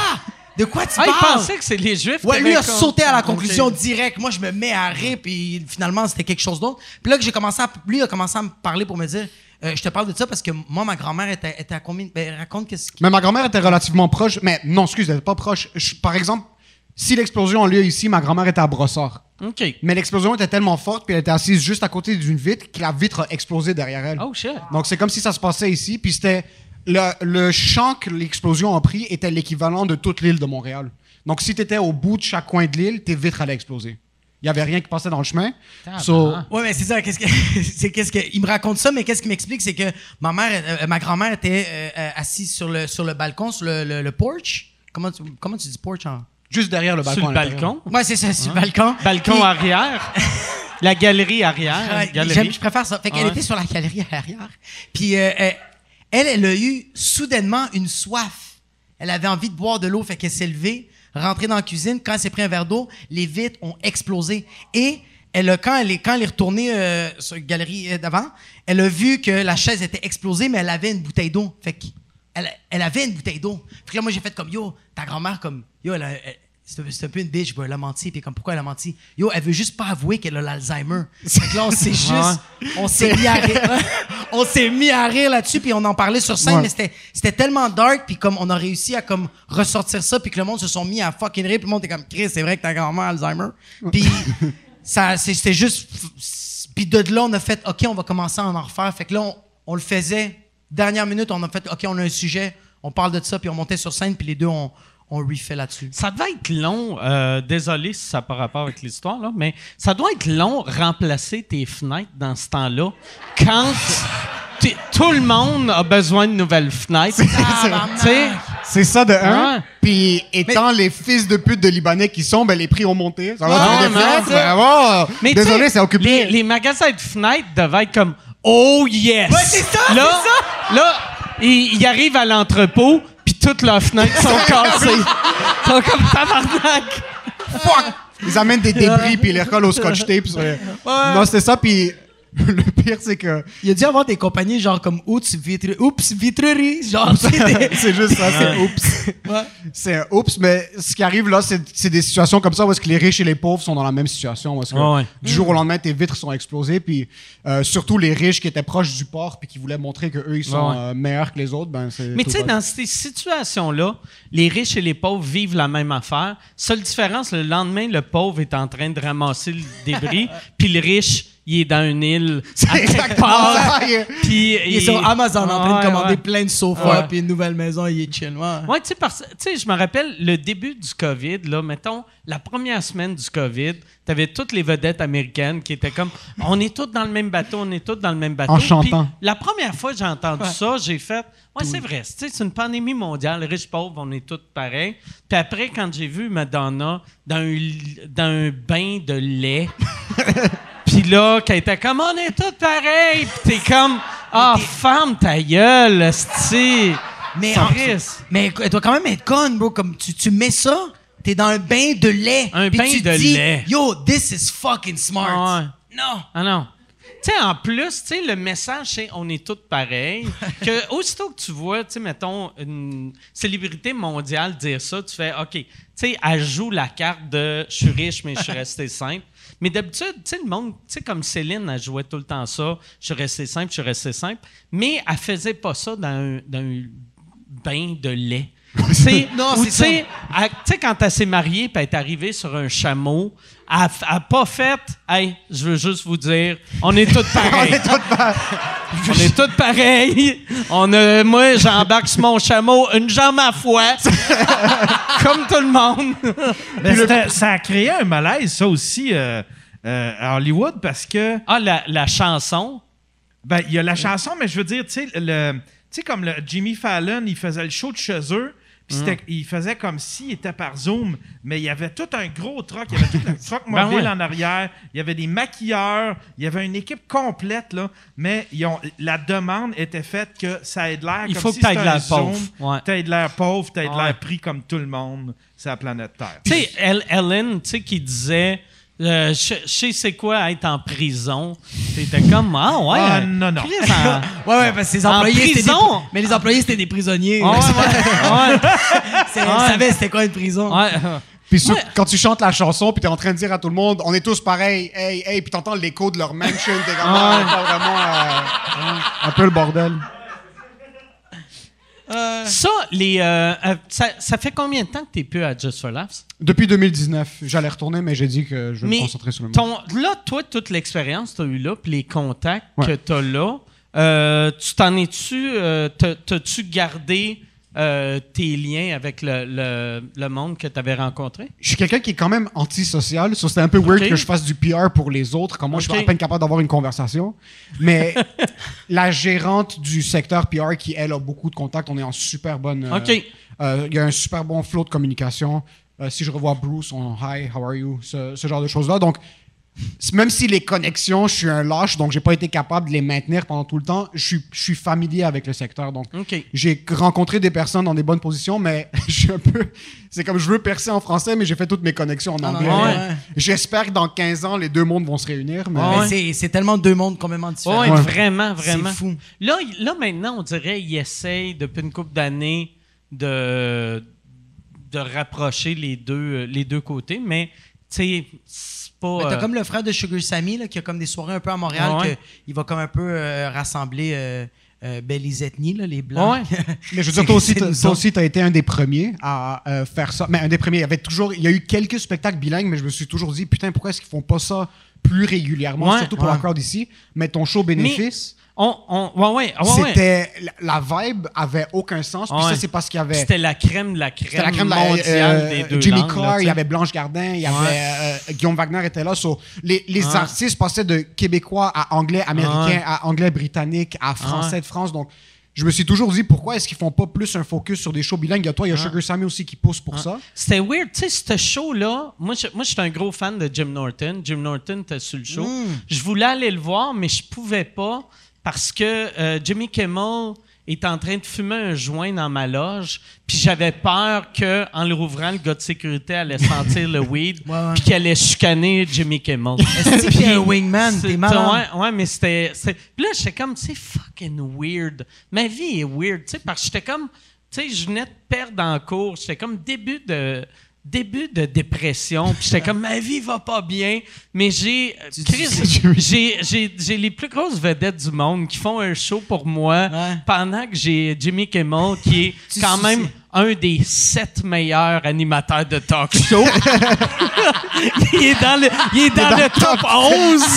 De quoi tu Ah, il parles? pensait que c'est les Juifs. Ouais, lui a sauté à la conclusion directe. Moi, je me mets à rire, puis finalement, c'était quelque chose d'autre. Puis là que j'ai commencé à, lui a commencé à me parler pour me dire, euh, je te parle de ça parce que moi, ma grand-mère était, était à combien Ben, raconte qu'est-ce qui. Mais ma grand-mère était relativement proche. Mais non, excuse, elle était pas proche. Je- par exemple, si l'explosion a lieu ici, ma grand-mère était à Brossard. OK. Mais l'explosion était tellement forte, puis elle était assise juste à côté d'une vitre, que la vitre a explosé derrière elle. Oh, shit. Donc, c'est comme si ça se passait ici, puis c'était. Le, le champ que l'explosion a pris était l'équivalent de toute l'île de Montréal. Donc, si tu étais au bout de chaque coin de l'île, tes vitres allaient exploser. Il y avait rien qui passait dans le chemin. So. Ouais, mais c'est ça. Qu'est-ce que, c'est qu'est-ce que, il me raconte ça, mais qu'est-ce qu'il m'explique, c'est que ma mère, euh, ma grand-mère était euh, euh, assise sur le sur le balcon, sur le, le, le porch. Comment tu, comment tu dis porch en juste derrière le balcon. Sur le balcon. Ouais, c'est ça, sur le balcon. Balcon Puis- arrière. La galerie arrière. Galerie. j'aime- je préfère ça. Fait qu'elle Ouais. était sur la galerie à l'arrière. Puis euh, euh, elle, elle a eu soudainement une soif. Elle avait envie de boire de l'eau, fait qu'elle s'est levée, rentrée dans la cuisine. Quand elle s'est pris un verre d'eau, les vitres ont explosé. Et elle a, quand elle est, quand elle est retournée euh, sur la galerie d'avant, elle a vu que la chaise était explosée, mais elle avait une bouteille d'eau. Fait qu'elle elle avait une bouteille d'eau. Fait que là, moi, j'ai fait comme, yo, ta grand-mère, comme, yo, elle a- elle- c'est un- peu une bitch, elle a menti, puis comme, pourquoi elle a menti? Yo, elle veut juste pas avouer qu'elle a l'Alzheimer. Fait que là, on s'est juste, on s'est mis à rire, on s'est mis à rire là-dessus, puis on en parlait sur scène, Ouais. mais c'était, c'était tellement dark, puis comme on a réussi à comme ressortir ça, puis que le monde se sont mis à fucking rire, puis le monde était comme, Chris, c'est vrai que ta grand-mère Alzheimer. Puis ça, c'était juste, puis de là, on a fait, OK, on va commencer à en refaire. Fait que là, on, on le faisait. Dernière minute, on a fait, OK, on a un sujet, on parle de ça, puis on montait sur scène, puis les deux, on, on refait là-dessus. Ça devait être long, euh, désolé si ça n'a pas rapport avec l'histoire, là, mais ça doit être long remplacer tes fenêtres dans ce temps-là quand tout le monde a besoin de nouvelles fenêtres. Tabarnak. Tu sais, C'est ça de un. Puis étant les fils de pute de Libanais qui sont, ben les prix ont monté. Ça va, Ouais, c'est Ben, bon, mais désolé, c'est occupé. Les, les magasins de fenêtres devaient être comme Oh yes! Ouais, c'est ça, Là, là ils, ils arrivent à l'entrepôt, toutes leurs fenêtres sont cassées. Ils sont comme tabarnak. Fuck! Ils amènent des débris puis ils les recollent au scotch tape. sur les- Non, c'était ça. Puis le pire, c'est que Il y a dû avoir des compagnies genre comme Oups, Vitre, Oups Vitrerie. Genre, c'est juste ça, c'est oups. Ouais. C'est un oups, mais ce qui arrive là, c'est c'est des situations comme ça où est-ce que les riches et les pauvres sont dans la même situation. Où est-ce que ouais. du jour au lendemain, tes vitres sont explosées, puis euh, surtout les riches qui étaient proches du port puis qui voulaient montrer que eux ils sont ouais. euh, meilleurs que les autres, ben c'est. Mais tu sais, dans ces situations-là, les riches et les pauvres vivent la même affaire. Seule différence, le lendemain, le pauvre est en train de ramasser le débris, puis le riche, il est dans une île. C'est exactement part, ça, il Puis Il est sur Amazon en train de commander ouais. plein de sofas Ouais. puis une nouvelle maison, il est chill. ouais. Tu sais, je me rappelle le début du COVID, là, mettons, la première semaine du COVID, t'avais toutes les vedettes américaines qui étaient comme, on est tous dans le même bateau, on est tous dans le même bateau. En chantant. La première fois que j'ai entendu ça, j'ai fait, ouais, c'est vrai, c'est une pandémie mondiale, riches, pauvres, on est tous pareils. Puis après, quand j'ai vu Madonna dans un, dans un bain de lait, puis là, qu'elle était comme, on est tous pareils, puis t'es comme, ah, femme ta gueule, esti. Mais, en- mais elle doit quand même être conne, bro. Comme tu, tu mets ça, t'es dans un bain de lait. Un bain tu de dis, lait. Yo, this is fucking smart. Ouais. Non. Ah non. Tu sais, en plus, tu sais, le message, c'est on est tous pareils. que aussitôt que tu vois, tu sais, mettons, une célébrité mondiale dire ça, tu fais, OK, tu sais, elle joue la carte de je suis riche, mais je suis resté simple. Mais d'habitude, tu sais, le monde, tu sais, comme Céline, elle jouait tout le temps ça, je suis resté simple, je suis resté simple. Mais elle faisait pas ça dans un, dans un bain de lait. Non, c'est tu sais, quand elle s'est mariée puis elle est arrivée sur un chameau, elle n'a pas fait Hey, je veux juste vous dire, on est tous pareils. on est tous pareils. On a, moi, j'embarque sur mon chameau, une jambe à foie, comme tout le monde. Mais ça a créé un malaise, ça aussi, euh, euh, à Hollywood, parce que Ah, la, la chanson? ben, il y a la chanson, mais je veux dire, tu sais, le- tu sais, comme le Jimmy Fallon, il faisait le show de chez eux, puis c'était- il faisait comme s'il était par Zoom, mais il y avait tout un gros truck, il y avait tout un truck Ben mobile ouais. en arrière, il y avait des maquilleurs, il y avait une équipe complète, là, mais ils ont- la demande était faite que ça ait de l'air Il comme faut si c'était de un l'air pauvre. Zoom, Ouais. t'aies de l'air pauvre, t'aies de Ouais. l'air pris comme tout le monde sur la planète Terre. Tu sais, El- Ellen, tu sais, qui disait. Euh, je je sais c'est quoi être en prison. T'étais comme ah ouais. Ah, non, non. Chris, en- Ouais, ouais, parce que les En employés, c'était des, prison? mais les employés, c'était des prisonniers. Ah ouais, ouais, c'était quoi une prison. Ouais. Puis sur- quand tu chantes la chanson, puis t'es en train de dire à tout le monde, on est tous pareils, hey, hey, puis t'entends l'écho de leur mansion, t'es comme, ah, vraiment euh, un peu le bordel. Ça, les, euh, euh, ça, ça fait combien de temps que tu n'es plus à Just for Laughs? Depuis 2019, j'allais retourner, mais j'ai dit que je vais me concentrer sur le monde. ton, là, toi, toute l'expérience que tu as eue là, puis les contacts Ouais. que tu as là, euh, tu t'en es-tu, euh, t'as- t'as-tu gardé euh, tes liens avec le, le- le monde que tu avais rencontré? Je suis quelqu'un qui est quand même antisocial, so c'était un peu weird que je fasse du PR pour les autres, comme moi je suis à peine capable d'avoir une conversation. Mais la gérante du secteur PR qui, elle, a beaucoup de contacts, on est en super bonne... euh, OK. euh, Il y a un super bon flow de communication. Si je revois Bruce, on Hi, how are you? Ce, ce genre de choses-là. Donc, même si les connexions, je suis un lâche, donc j'ai pas été capable de les maintenir pendant tout le temps, je suis, je suis familier avec le secteur. Donc, j'ai rencontré des personnes dans des bonnes positions, mais je suis un peu. C'est comme je veux percer en français, mais j'ai fait toutes mes connexions en Ah, anglais. Ouais. J'espère que dans 15 ans, les deux mondes vont se réunir. Mais... Ouais. c'est- C'est tellement deux mondes complètement différents. Ouais, vraiment, vraiment. C'est fou. Là, là, maintenant, on dirait qu'il essaye, depuis une couple d'années, de, de rapprocher les deux, les deux côtés, mais, tu sais, pas... Mais t'as euh, comme le frère de Sugar Sammy là, qui a comme des soirées un peu à Montréal, Ah ouais. que il va comme un peu euh, rassembler euh, euh, ben, les ethnies, là, les blancs. Ouais. Mais je veux dire, toi aussi, toi aussi, t'as été un des premiers à euh, faire ça. Mais un des premiers. Il y avait toujours, il y a eu quelques spectacles bilingues, mais je me suis toujours dit, putain, pourquoi est-ce qu'ils font pas ça plus régulièrement, Ouais. surtout pour la crowd ici. Mais ton show bénéfice, On, on, ouais, ouais, ouais, ouais. c'était la, vibe avait aucun sens. Puis ça, c'est parce qu'il y avait C'était la crème de la crème, la crème mondiale euh, des deux Jimmy langues, Carr, il y avait Blanche Gardin, il y avait euh, Guillaume Wagner était là. So, les artistes passaient de québécois à anglais américain, à anglais britannique, à français de France. Donc, je me suis toujours dit pourquoi est-ce qu'ils font pas plus un focus sur des shows bilingues? Il y a toi, il y a Sugar Sammy aussi qui pousse pour ça. C'était weird. Tu sais, ce show-là, moi, je, moi, je suis un gros fan de Jim Norton. Jim Norton était sur le show. Mm. Je voulais aller le voir, mais je pouvais pas parce que euh, Jimmy Kimmel est en train de fumer un joint dans ma loge, puis j'avais peur que en le rouvrant, le gars de sécurité allait sentir le weed, Ouais, ouais. puis qu'il allait chicaner Jimmy Kimmel. Est-ce que un wingman? T'es malade. Ouais, ouais, mais c'était. c'était- Puis là, j'étais comme, c'est fucking weird. Ma vie est weird, tu sais, parce que j'étais comme. Tu sais, je venais de perdre en cours. J'étais comme début de. Début de dépression, puis j'étais comme ma vie va pas bien, mais j'ai Chris, j'ai j'ai les plus grosses vedettes du monde qui font un show pour moi Ouais. pendant que j'ai Jimmy Kimmel qui est Tu quand même un des sept meilleurs animateurs de talk show. il est dans le, il est dans le top 11.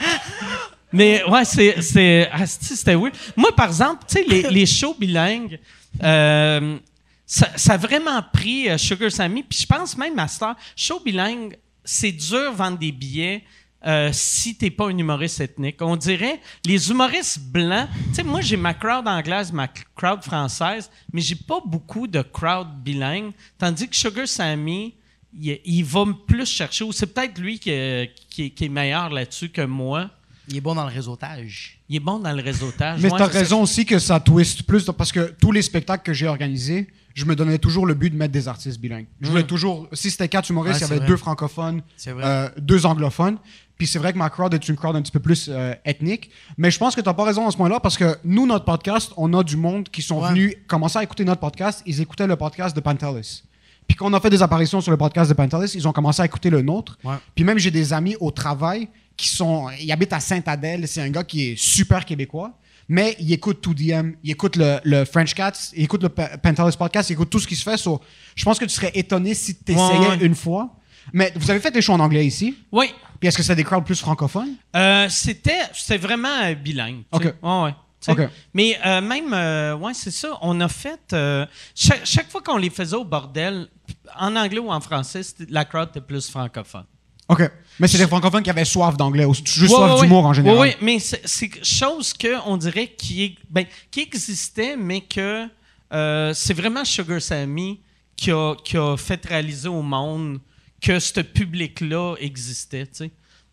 Mais ouais, c'est. c'est asti, C'était oui. Moi, par exemple, tu sais, les, les shows bilingues, euh, ça, a vraiment pris euh, Sugar Sammy. Puis je pense même à Star, show bilingue, c'est dur vendre des billets. Euh, si t'es pas un humoriste ethnique. On dirait, les humoristes blancs, tu sais, moi j'ai ma crowd anglaise, ma crowd française, mais j'ai pas beaucoup de crowd bilingue, tandis que Sugar Sammy, il, il va plus chercher, ou c'est peut-être lui qui, qui est meilleur là-dessus que moi. Il est bon dans le réseautage. Il est bon dans le réseautage. Mais Ouais, tu as raison aussi que ça twist plus parce que tous les spectacles que j'ai organisés, je me donnais toujours le but de mettre des artistes bilingues. Je voulais toujours, si c'était quatre humoristes, il y avait vrai. deux francophones, euh, deux anglophones. Puis c'est vrai que ma crowd est une crowd un petit peu plus euh, ethnique. Mais je pense que tu n'as pas raison à ce point-là parce que nous, notre podcast, on a du monde qui sont Ouais. venus commencer à écouter notre podcast. Ils écoutaient le podcast de Pantelis. Puis quand on a fait des apparitions sur le podcast de Pantelis, ils ont commencé à écouter le nôtre. Ouais. Puis même, j'ai des amis au travail qui sont. Ils habitent à Sainte-Adèle. C'est un gars qui est super québécois. Mais il écoute 2DM, il écoute le, le French Cats, il écoute le Pantelis podcast, il écoute tout ce qui se fait. So, je pense que tu serais étonné si tu essayais Ouais, ouais. une fois. Mais vous avez fait des shows en anglais ici? Oui. Puis est-ce que c'est des crowds plus francophones? Euh, c'était, c'était vraiment euh, bilingue. OK. Ouais, ouais. Mais euh, même, euh, ouais, c'est ça. On a fait. euh, chaque, chaque fois qu'on les faisait au bordel, en anglais ou en français, la crowd était plus francophone. OK. Mais c'est des francophones qui avaient soif d'anglais, ou juste Ouais, soif ouais, d'humour en général. Oui, mais c'est, chose que on dirait qui, est, ben, qui existait, mais que euh, c'est vraiment Sugar Sammy qui a, qui a fait réaliser au monde que ce public-là existait.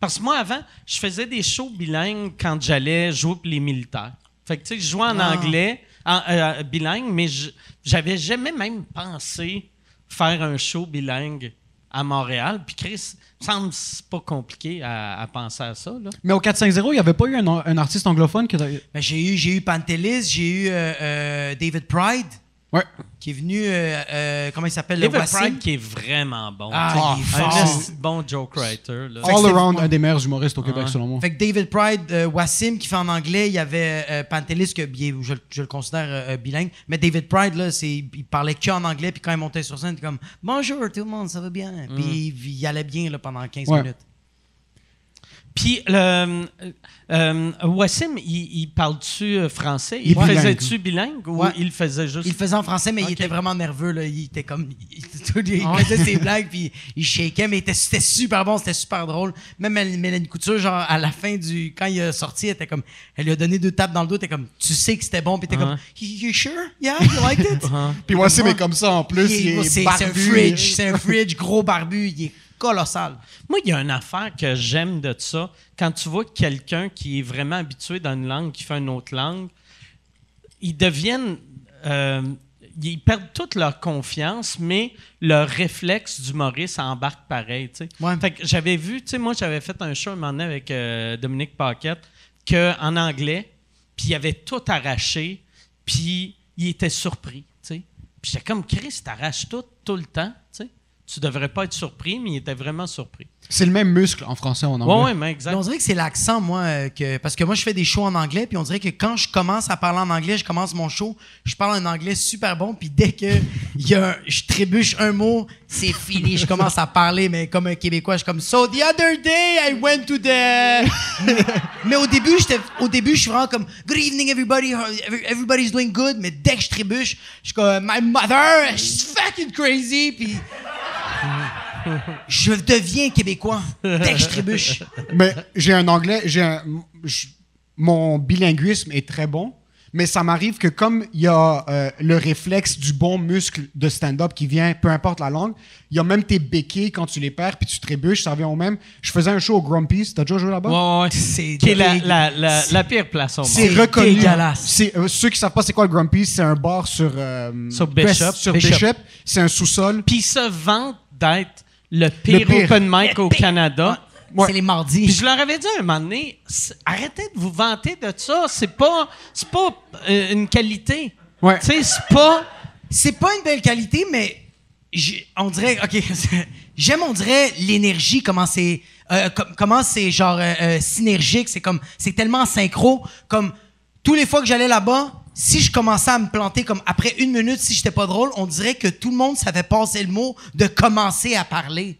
Parce que moi, avant, je faisais des shows bilingues quand j'allais jouer pour les militaires. Fait que, tu sais, je jouais en Ah. anglais, en, euh, bilingue, mais je- j'avais jamais même pensé faire un show bilingue à Montréal. Puis Chris, me semble que c'est pas compliqué à, à penser à ça. Là. Mais au 450, il n'y avait pas eu un, un artiste anglophone qui était... Ben, j'ai eu, j'ai eu Pantelis, j'ai eu euh, euh, David Pride, Ouais. qui est venu, euh, euh, comment il s'appelle, le. Pride qui est vraiment bon. Ah, il est un fort. de bon joke writer. Là. Fait que All around, un des meilleurs humoristes au Québec, Ouais. selon moi. Fait que David Pride, euh, Wassim qui fait en anglais, il y avait euh, Pantelis que je, je le considère bilingue, mais David Pride là, c'est il parlait que en anglais puis quand il montait sur scène, il était comme bonjour tout le monde, ça va bien. Puis il, il allait bien là, pendant 15 Ouais. minutes. Puis, le, euh, euh, Wassim, il, il parle-tu euh, français? Il faisait-tu bilingue ou Ouais. il faisait juste? Il le faisait en français, mais il était vraiment nerveux. Là. Il était comme. Il, il- il Ah faisait ses blagues, puis il shakeait, mais c'était super bon, c'était super drôle. Même Mélanie Couture, genre, à la fin du. Quand il est sorti, elle était comme. Elle lui a donné deux tapes dans le dos, elle était comme. Tu sais que c'était bon, puis t'es Ah. comme. You sure? Yeah, you liked it? Ah. Puis Wassim est comme ça en plus. C'est un barbu, fridge, c'est un fridge gros barbu, il est colossal. Moi, il y a une affaire que j'aime de ça. Quand tu vois quelqu'un qui est vraiment habitué dans une langue, qui fait une autre langue, ils deviennent. euh, ils perdent toute leur confiance, mais leur réflexe d'humoriste embarque pareil. Ouais. Fait que j'avais vu, tu sais, moi, j'avais fait un show un moment donné avec euh, Dominique Paquette que, en anglais, puis il avait tout arraché, puis il était surpris. Puis j'étais comme, Chris, t'arraches tout, tout le temps. Tu devrais pas être surpris, mais il était vraiment surpris. C'est le même muscle en français en anglais. Ouais, ouais, mais Mais exact. on dirait que c'est l'accent, moi, euh, que, parce que moi, je fais des shows en anglais, puis on dirait que quand je commence à parler en anglais, je commence mon show, je parle un anglais super bon, puis dès que il y a un- je trébuche un mot, c'est fini. Je commence à parler, mais comme un Québécois, je suis comme So the other day, I went to the. mais, au début, j'étais, au début, je suis vraiment comme Good evening, everybody. Every- Everybody's doing good. Mais dès que je trébuche, je suis comme My mother, she's fucking crazy, puis. Je deviens québécois dès que je trébuche. Mais j'ai un anglais, j'ai un- mon bilinguisme est très bon, mais ça m'arrive que comme il y a euh, le réflexe du bon muscle de stand-up qui vient, peu importe la langue, il y a même tes béquilles quand tu les perds puis tu trébuches, ça revient au même. Je faisais un show au Grumpy's, t'as déjà joué là-bas? Ouais, ouais. C'est Qui est la, la, la, la pire place au monde. C'est reconnu. dégueulasse. C'est, euh, ceux qui savent pas c'est quoi le Grumpy's, c'est un bar sur, euh, Sur Bishop. sur Bishop. Bishop. C'est un sous-sol. Puis se vantent d'être le pire, Le pire. open mic au pire. Canada. Ouais. C'est les mardis. Puis je leur avais dit à un moment donné, arrêtez de vous vanter de ça. C'est pas, c'est pas euh, une qualité. Ouais. Tu sais, c'est pas. C'est pas une belle qualité, mais on dirait, ok, j'aime, on dirait l'énergie, comment c'est, euh, com- comment c'est genre euh, euh, synergique, c'est comme, c'est tellement synchro, comme tous les fois que j'allais là-bas, si je commençais à me planter comme après une minute, si j'étais pas drôle, on dirait que tout le monde savait passer le mot de commencer à parler.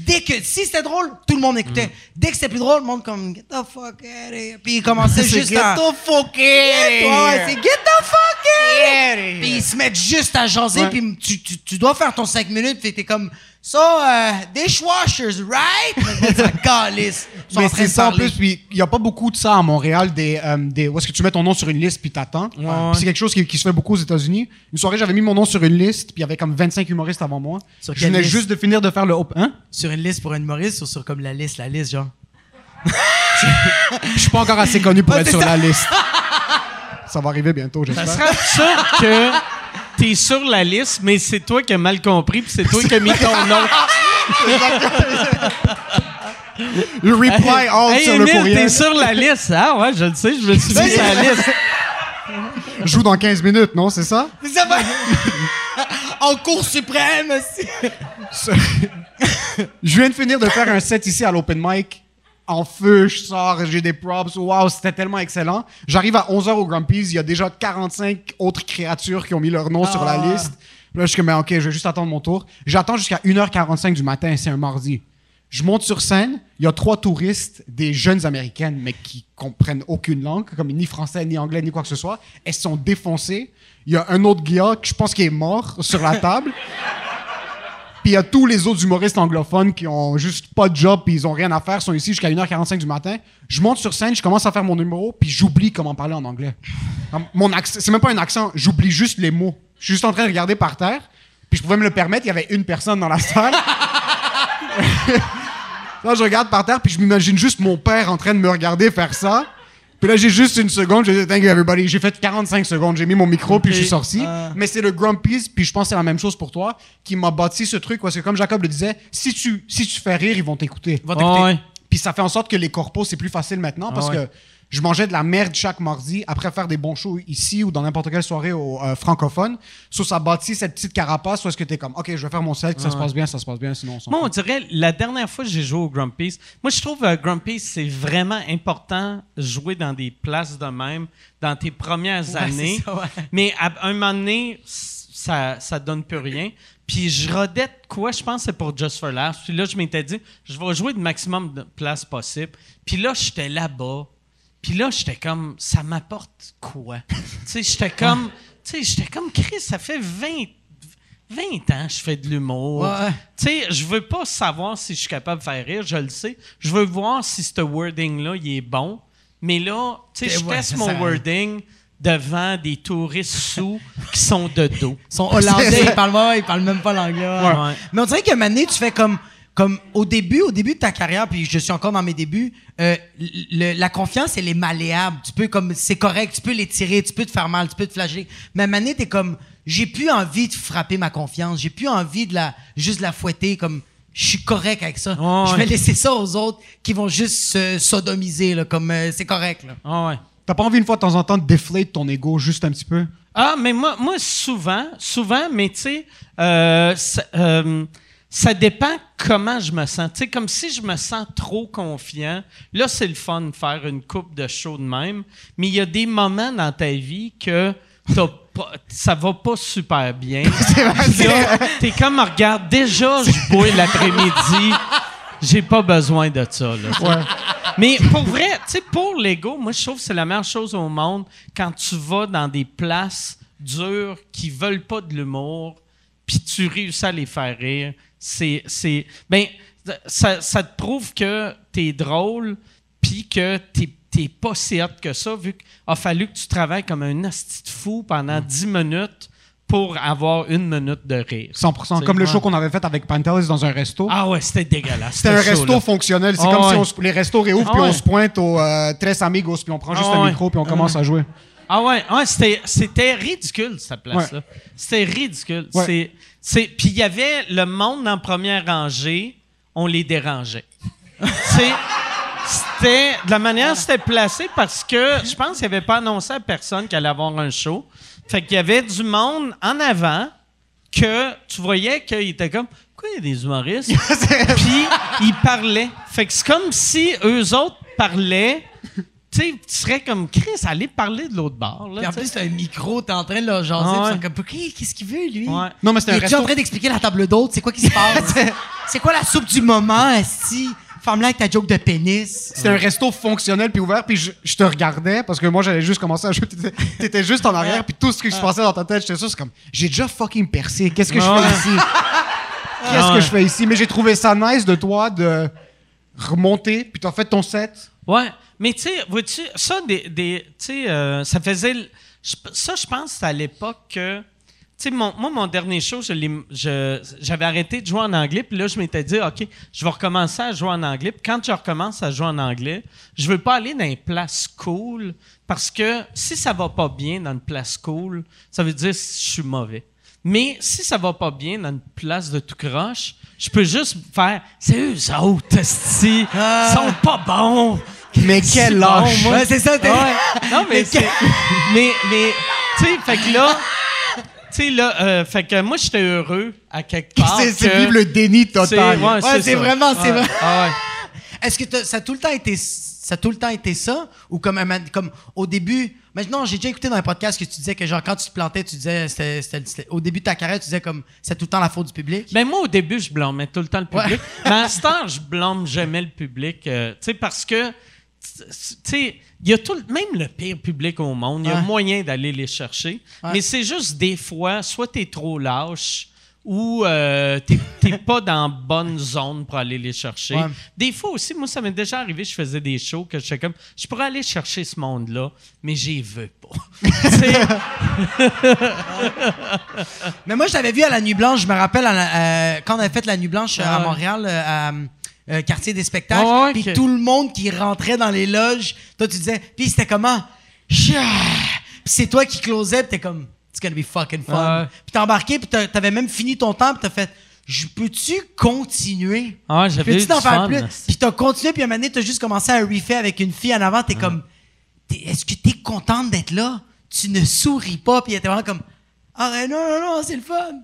Dès que, si c'était drôle, tout le monde écoutait. Dès que c'était plus drôle, le monde comme, get the fuck out of here. Puis il commençait juste get à. the fuck out Ouais, c'est get the fuck out of Puis ils se mettent juste à jaser, Ouais. puis tu, tu, tu dois faire ton 5 minutes, puis t'es comme, so, uh, dishwashers, right? Mais ça calisse. Mais c'est ça en plus, puis il n'y a pas beaucoup de ça à Montréal, des, euh, des, où est-ce que tu mets ton nom sur une liste puis t'attends. Puis C'est quelque chose qui, qui se fait beaucoup aux États-Unis. Une soirée, j'avais mis mon nom sur une liste, puis il y avait comme 25 humoristes avant moi. Sur Je venais liste? juste de finir de faire le op- hein? Sur une liste pour un humoriste ou sur comme la liste, la liste, genre? Je suis pas encore assez connu pour Ouais, être sur ça. la liste. Ça va arriver bientôt, Ça j'espère. serait absurde que t'es sur la liste, mais c'est toi qui as mal compris, puis c'est toi qui as mis ton nom. Le reply all hey, sur le Emile, courriel. t'es sur la liste. Ah ouais, je le sais, je me suis mis sur la liste. Je joue dans 15 minutes, non, c'est ça? Ça va. en cours suprême, aussi. Je viens de finir de faire un set ici à l'open mic. En feu, je sors, j'ai des props. Waouh, c'était tellement excellent. J'arrive à 11h au Grumpy's. Il y a déjà 45 autres créatures qui ont mis leur nom sur la Ah. liste. Là, je suis comme, ben, OK, je vais juste attendre mon tour. J'attends jusqu'à 1h45 du matin. C'est un mardi. Je monte sur scène. Il y a trois touristes, des jeunes américaines, mais qui comprennent aucune langue, comme ni français, ni anglais, ni quoi que ce soit. Elles sont défoncées. Il y a un autre gars que je pense qu'il est mort sur la table. Puis il y a tous les autres humoristes anglophones qui ont juste pas de job puis ils ont rien à faire, sont ici jusqu'à 1h45 du matin. Je monte sur scène, je commence à faire mon numéro puis j'oublie comment parler en anglais. Mon accent, c'est même pas un accent, j'oublie juste les mots. Je suis juste en train de regarder par terre, puis je pouvais me le permettre, il y avait une personne dans la salle. là, je regarde par terre puis je m'imagine juste mon père en train de me regarder faire ça. Puis là, j'ai juste une seconde, j'ai dit thank you everybody. J'ai fait 45 secondes, j'ai mis mon micro puis je suis sorti. Ah. Mais c'est le Grumpy's, puis je pense que c'est la même chose pour toi, qui m'a bâti ce truc. Parce que comme Jacob le disait, si tu, si tu fais rire, ils vont t'écouter. Va t'écouter. Ah ouais. Puis ça fait en sorte que les corpos, c'est plus facile maintenant parce Ah ouais. que je mangeais de la merde chaque mardi après faire des bons shows ici ou dans n'importe quelle soirée au euh, francophone. So, ça bâtit cette petite carapace où est-ce que t'es comme, OK, je vais faire mon set, que ça se passe bien, ça se passe bien, sinon on s'en Moi, on dirait, la dernière fois que j'ai joué au Grumpy's, moi, je trouve euh, Grumpy's, c'est vraiment important jouer dans des places de même, dans tes premières Ouais, années. c'est ça, ouais. Mais à un moment donné, ça, ça donne plus rien. Puis je redette quoi, je pense que c'est pour Just for Laughs. Puis là, je m'étais dit, je vais jouer le maximum de places possible. Puis là, j'étais là-bas. Puis là, j'étais comme, ça m'apporte quoi? tu sais, j'étais comme, tu sais, j'étais comme, Chris, ça fait 20, 20 ans que je fais de l'humour. Ouais. Tu sais, je veux pas savoir si je suis capable de faire rire, je le sais. Je veux voir si ce wording-là, il est bon. Mais là, tu sais, C'est- je ouais, teste mon wording devant des touristes sous qui sont de dos. Ils sont hollandais, ils parlent, ils parlent même pas l'anglais. Ouais. Mais on dirait qu'à un moment donné, tu fais comme, comme au début, au début de ta carrière, puis je suis encore dans mes débuts, euh, le- la confiance, elle est malléable. Tu peux, comme, c'est correct, tu peux l'étirer, tu peux te faire mal, tu peux te flageller. Mais à un moment t'es comme, j'ai plus envie de frapper ma confiance, j'ai plus envie de la, juste la fouetter, comme, je suis correct avec ça. Ouais, je ouais. vais laisser ça aux autres qui vont juste se sodomiser, là, comme, euh, c'est correct, là. Ah ouais. T'as pas envie une fois de temps en temps de déflate ton ego juste un petit peu? Ah, mais moi, moi souvent, souvent, mais tu sais, euh, euh, ça dépend comment je me sens. Tu sais, comme si je me sens trop confiant, là, c'est le fun de faire une coupe de show de même, mais il y a des moments dans ta vie que t'as pas, ça va pas super bien. T'es comme, regarde, déjà, je bois l'après-midi, j'ai pas besoin de ça. Là, mais pour vrai, tu sais, pour l'ego, moi, je trouve que c'est la meilleure chose au monde quand tu vas dans des places dures qui veulent pas de l'humour, puis tu réussis à les faire rire. C'est. c'est ben, ça, ça te prouve que t'es drôle, puis que t'es t'es pas si hot que ça, vu qu'il a fallu que tu travailles comme un asti de fou pendant 10 minutes pour avoir une minute de rire. 100%. C'est Comme le show qu'on avait fait avec Pantelis dans un resto. Ah ouais, c'était dégueulasse. C'était un resto fonctionnel. C'est Ah comme ouais. si on se- les restos réouvrent Ah puis ouais. on se pointe au euh, Tres Amigos puis on prend juste Ah un ouais. micro puis on commence à jouer. Ah ouais, ouais c'était, ridicule, cette place-là. C'était ridicule. C'est, puis il y avait le monde en première rangée, on les dérangeait. C'est- c'était, de la manière dont c'était placé, parce que je pense qu'il n'avait pas annoncé à personne qu'il allait avoir un show. Fait qu'il y avait du monde en avant que tu voyais qu'il était comme, pourquoi il y a des humoristes? Puis ils parlaient. Fait que c'est comme si eux autres parlaient tu serais comme Chris, allez parler de l'autre bar. Là, Puis en plus, t'as un micro, t'es en train de le jaser. Ah puis ouais. ils sont comme, OK, qu'est-ce qu'il veut, lui? Ouais. Non, mais c'était un resto. en train d'expliquer la table d'hôte? C'est quoi qui se passe? c'est quoi la soupe du moment, Esti? Femme-là avec ta joke de pénis. C'était un resto fonctionnel puis ouvert, puis je, je te regardais parce que moi j'allais juste commencer à jouer. T'étais, t'étais juste en arrière, puis tout ce qui se passait dans ta tête, j'étais sûr, c'est comme j'ai déjà fucking percé. Qu'est-ce que je Ouais. fais ici? Qu'est-ce que je fais ici? Mais j'ai trouvé ça nice de toi de remonter, puis t'as fait ton set. Ouais, mais tu sais, vois-tu, ça, des, des, tu sais, euh, ça faisait. Ça, je pense, c'est à l'époque que. Tu sais, mon- moi, mon dernier show, j'avais arrêté de jouer en anglais, puis là, je m'étais dit, OK, je vais recommencer à jouer en anglais. Puis quand je recommence à jouer en anglais, je veux pas aller dans une place cool, parce que si ça va pas bien dans une place cool, ça veut dire que je suis mauvais. Mais si ça va pas bien dans une place de tout croche, je peux juste faire c'est eux autres, Ah. sont pas bons. Mais C'est quel lâche. Ouais, c'est ça, t'es- Ouais. Non, mais c'est. mais, mais, tu sais, fait que là. Tu sais, là, euh, fait que moi, j'étais heureux à quelque part. c'est, c'est vivre le déni c'est- total. ouais, Ouais, c'est vraiment, c'est vrai. Ah. Est-ce que t'as- ça a tout le temps été ça a tout le temps été ça? Ou comme comme au début maintenant j'ai déjà écouté dans un podcast que tu disais que genre quand tu te plantais tu disais c'était, c'était- c'était- au début de ta carrière tu disais comme c'est tout le temps la faute du public Ben moi, au début, je blâmais tout le temps le public. Mais à ce temps, je blâme jamais le public. euh, tu sais, parce que, sais, il y a tout, même le pire public au monde, il y a Ouais. moyen d'aller les chercher. Ouais. Mais c'est juste des fois, soit tu es trop lâche ou euh, t'es t'es pas dans bonne zone pour aller les chercher. Ouais. Des fois aussi, moi, ça m'est déjà arrivé, je faisais des shows que je fais comme, je pourrais aller chercher ce monde-là, mais j'y veux pas. Tu mais moi je t'avais vu à la nuit blanche je me rappelle la- euh, quand on avait fait la nuit blanche euh, à. Montréal euh, euh, quartier des spectacles puis tout le monde qui rentrait dans les loges toi tu disais puis c'était comment? Puis c'est toi qui closais puis t'es comme it's gonna be fucking fun Ouais. puis t'es embarqué puis t'avais même fini ton temps puis t'as fait je peux-tu continuer? Ah, j'avais Peux-tu du faire fun, plus? Puis t'as continué, puis à un moment donné, t'as juste commencé à refaire avec une fille en avant. T'es comme, est-ce que t'es contente d'être là? Tu ne souris pas, puis elle était vraiment comme, ah ben non, non, non, c'est le fun.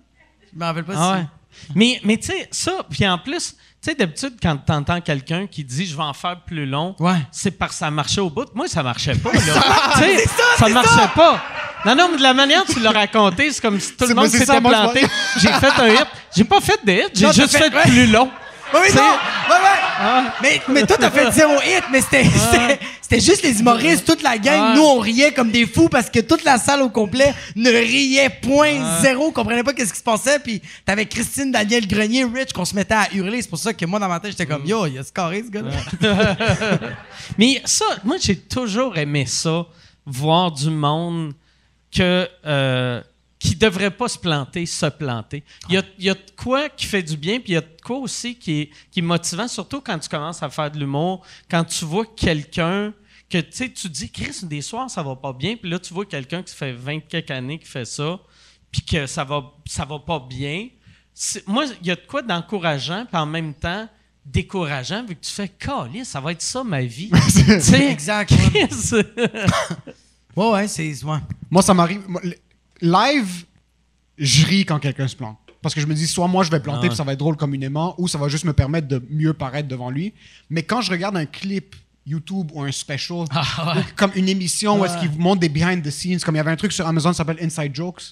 Je me rappelle pas Ah si. Mais, mais tu sais, ça, puis en plus, tu sais, d'habitude, quand t'entends quelqu'un qui dit je vais en faire plus long, Ouais. c'est parce que ça marchait au bout. Moi, ça marchait pas, là. Tu ça, marchait ça. pas. Non, non, mais de la manière dont tu l'as raconté, c'est comme si tout le monde s'était planté. J'ai fait un hit. J'ai pas fait de hit, j'ai juste fait- fait, ouais. plus long. Oui, non! Ouais, ouais! Mais, mais toi, t'as fait zéro hit, mais c'était, c'était, c'était juste les humoristes, toute la gang. Ouais. Nous, on riait comme des fous parce que toute la salle au complet ne riait point zéro, comprenait pas qu'est-ce qui se passait. Puis t'avais Christine, Daniel Grenier, Rich, qu'on se mettait à hurler. C'est pour ça que moi, dans ma tête, j'étais comme, yo, il a scoré, ce gars-là. Mais ça, moi, j'ai toujours aimé ça, voir du monde que, euh, qui devrait pas se planter, se planter. Il y a, il y a de quoi qui fait du bien, puis il y a de quoi aussi qui est, qui est motivant, surtout quand tu commences à faire de l'humour, quand tu vois quelqu'un que tu sais, tu dis, Chris, des soirs, ça va pas bien, puis là, tu vois quelqu'un qui fait 20 quelques années qui fait ça, puis que ça va, ça va pas bien. C'est- Moi, il y a de quoi d'encourageant, puis en même temps, décourageant, vu que tu fais, Calisse, ça va être ça ma vie. Tu sais, Exact. ouais. Chris. Ouais, ouais, c'est. Ouais. Moi, ça m'arrive. Live, je ris quand quelqu'un se plante. Parce que je me dis, soit moi, je vais planter, Ah ouais. puis ça va être drôle communément, ou ça va juste me permettre de mieux paraître devant lui. Mais quand je regarde un clip YouTube ou un special, Ah, ou comme une émission où est-ce qu'ils vous montrent des behind the scenes, comme il y avait un truc sur Amazon qui s'appelle Inside Jokes.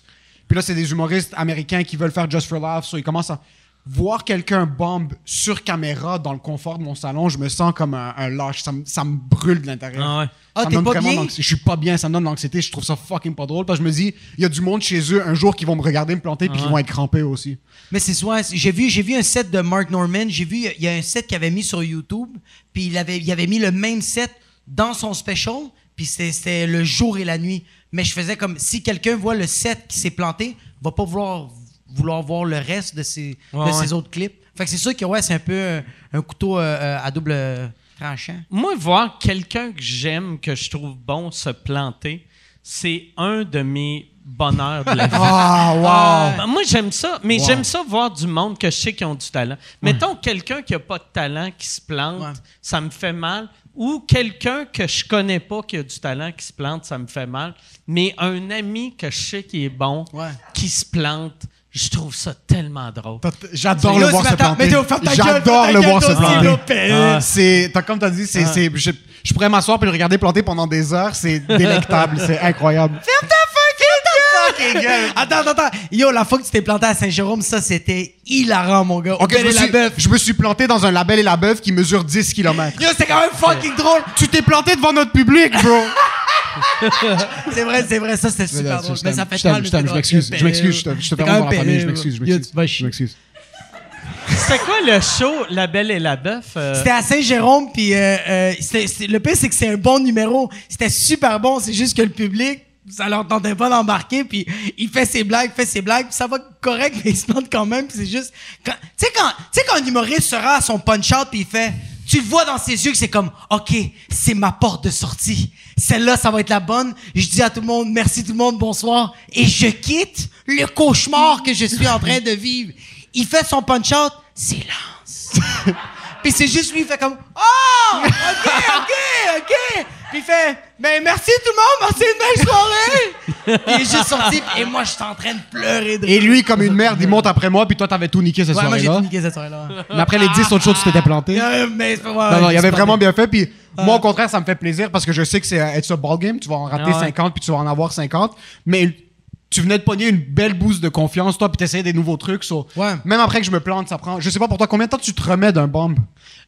Puis là, c'est des humoristes américains qui veulent faire Just for Laughs. So ils commencent à voir quelqu'un bombe sur caméra dans le confort de mon salon. Je me sens comme un, un lâche. Ça me, ça me brûle de l'intérieur. Ah ouais. Ah, Ça me t'es donne pas vraiment bien? l'anxi- Je suis pas bien, ça me donne l'anxiété. Je trouve ça fucking pas drôle. Parce que je me dis, il y a du monde chez eux un jour qui vont me regarder me planter puis Ah qui ouais. vont être crampés aussi. Mais c'est soit j'ai vu j'ai vu un set de Mark Norman, j'ai vu il y a un set qu'il avait mis sur YouTube, puis il avait il avait mis le même set dans son special, puis c'était- c'était le jour et la nuit. Mais je faisais comme si quelqu'un voit le set qui s'est planté, va pas vouloir vouloir voir le reste de ses Ouais, de ouais. autres clips. Fait que c'est sûr que ouais, c'est un peu un couteau euh, euh, à double tranchant. Moi, voir quelqu'un que j'aime, que je trouve bon se planter, c'est un de mes bonheurs de la vie. Ah, Ben, moi, j'aime ça, mais Wow. j'aime ça voir du monde que je sais qui ont du talent. Mettons quelqu'un qui a pas de talent qui se plante, ça me fait mal. Ou quelqu'un que je connais pas qui a du talent qui se plante, ça me fait mal. Mais un ami que je sais qui est bon, Ouais. qui se plante, Je trouve ça tellement drôle. J'adore le voir se planter. J'adore le voir se planter. Ah. C'est, t'as- comme t'as dit, c'est, c'est, je, je pourrais m'asseoir puis le regarder planter pendant des heures. C'est délectable. c'est incroyable. Ferme ta fucking gueule! Attends, attends, attends. Yo, la fois que tu t'es planté à Saint-Jérôme, ça, c'était hilarant, mon gars. Ok, je me, suis, Bœuf. je me suis planté dans un label et la bœuf qui mesure 10 km. Yo, c'était quand même fucking drôle. Tu t'es planté devant notre public, bro. C'est vrai, c'est vrai, ça, c'était super je drôle. Mais ça fait mal. je t'aime, je m'excuse, je m'excuse, je te- je te fais honte dans la famille, je m'excuse, je m'excuse. C'était quoi le show La Belle et la Bœuf? euh? C'était à Saint-Jérôme, puis euh, euh, le pire, c'est que c'est un bon numéro. C'était super bon, c'est juste que le public, ça leur tentait pas d'embarquer, puis il fait ses blagues, fait ses blagues, puis ça va correct, mais il se plante quand même, c'est juste... Tu sais, quand, tu sais, quand un humoriste sera à son punch-out, puis il fait... Tu le vois dans ses yeux que c'est comme, OK, c'est ma porte de sortie. Celle-là, ça va être la bonne. Je dis à tout le monde, merci tout le monde, bonsoir. Et je quitte le cauchemar que je suis en train de vivre. Il fait son punch-out, silence. Puis c'est juste lui, il fait comme Oh! OK, OK, OK! Puis il fait Ben merci tout le monde, merci une belle soirée! Puis il est juste sorti, et moi, je suis en train de pleurer de Et lui, comme une merde, il monte après moi, puis toi, t'avais tout niqué cette Ouais, moi, j'ai soirée-là. tout niqué cette soirée-là. Mais après les 10 autres shows, tu t'étais planté. Euh, mais, ouais, Non, non, il avait vraiment bien. fait. Puis moi, au contraire, ça me fait plaisir parce que je sais que c'est euh, it's a ball game. Tu vas en rater Ah ouais. 50 puis tu vas en avoir 50. Mais tu venais de pogner une belle boost de confiance, toi, puis t'essayais des nouveaux trucs. so- Ouais. Même après que je me plante, ça prend. Je sais pas pour toi, combien de temps tu te remets d'un bomb?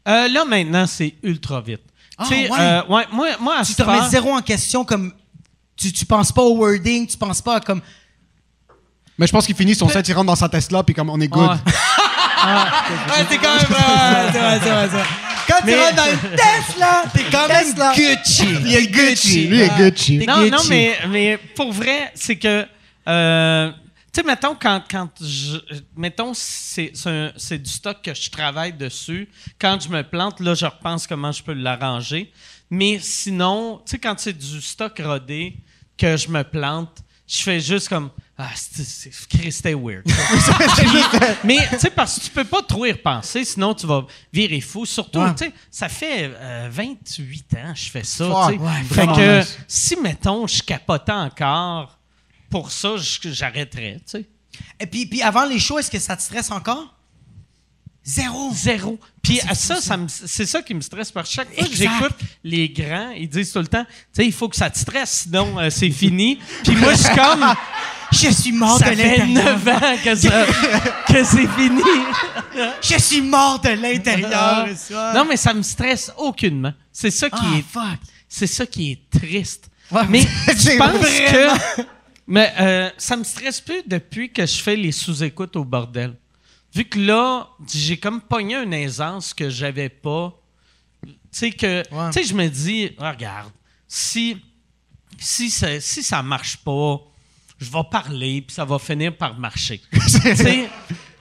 Euh, là, maintenant, c'est ultra vite. Ah, Tu ouais. euh, ouais, moi, moi, à Tu ce te remets zéro en question comme. Tu, tu penses pas au wording, tu penses pas à comme. Mais je pense qu'il finit son set, il rentre dans sa Tesla, puis comme on est good. Ouais. Ouais, c'est quand même. ouais, c'est vrai, c'est vrai, c'est vrai. Quand tu Mais- rentres dans une Tesla, t'es quand même Tesla. Gucci. Il est Gucci. Lui, il est. Gucci. Non, Gucci. non, mais, mais pour vrai, c'est que. Euh, tu sais, mettons, quand, quand je. Mettons, c'est du stock que je travaille dessus. Quand je me plante, là, je repense comment je peux l'arranger. Mais sinon, tu sais, quand c'est du stock rodé, que je me plante, je fais juste comme. Ah, c'était weird. mais, tu sais, parce que tu peux pas trop y repenser, sinon tu vas virer fou. Surtout, Ouais. tu sais, ça fait euh, 28 ans que je fais ça, Fuck, tu sais. ouais, fait que nice. si, mettons, je capotais encore, pour ça, j'arrêterais, tu sais. Et puis, puis avant les shows, est-ce que ça te stresse encore? Zéro. Zéro. Puis fou, ça, ça. c'est ça qui me stresse. Parce que chaque fois que j'écoute les grands, ils disent tout le temps, tu sais, il faut que ça te stresse, sinon euh, c'est fini. Puis moi, je suis comme, Je suis mort ça de fait l'intérieur. 9 ans que, ça- que c'est fini. Je suis mort de l'intérieur. ça. non, mais ça me stresse aucunement. C'est ça qui Ah, est. C'est ça qui est triste. Ouais, mais je pense que. Mais euh, ça me stresse plus depuis que je fais les sous-écoutes au bordel. Vu que là, j'ai comme pogné une aisance que j'avais pas. Tu sais, que. Ouais. Tu sais, je me dis, regarde, si. Si ça, si ça marche pas, je vais parler, puis ça va finir par marcher. tu sais,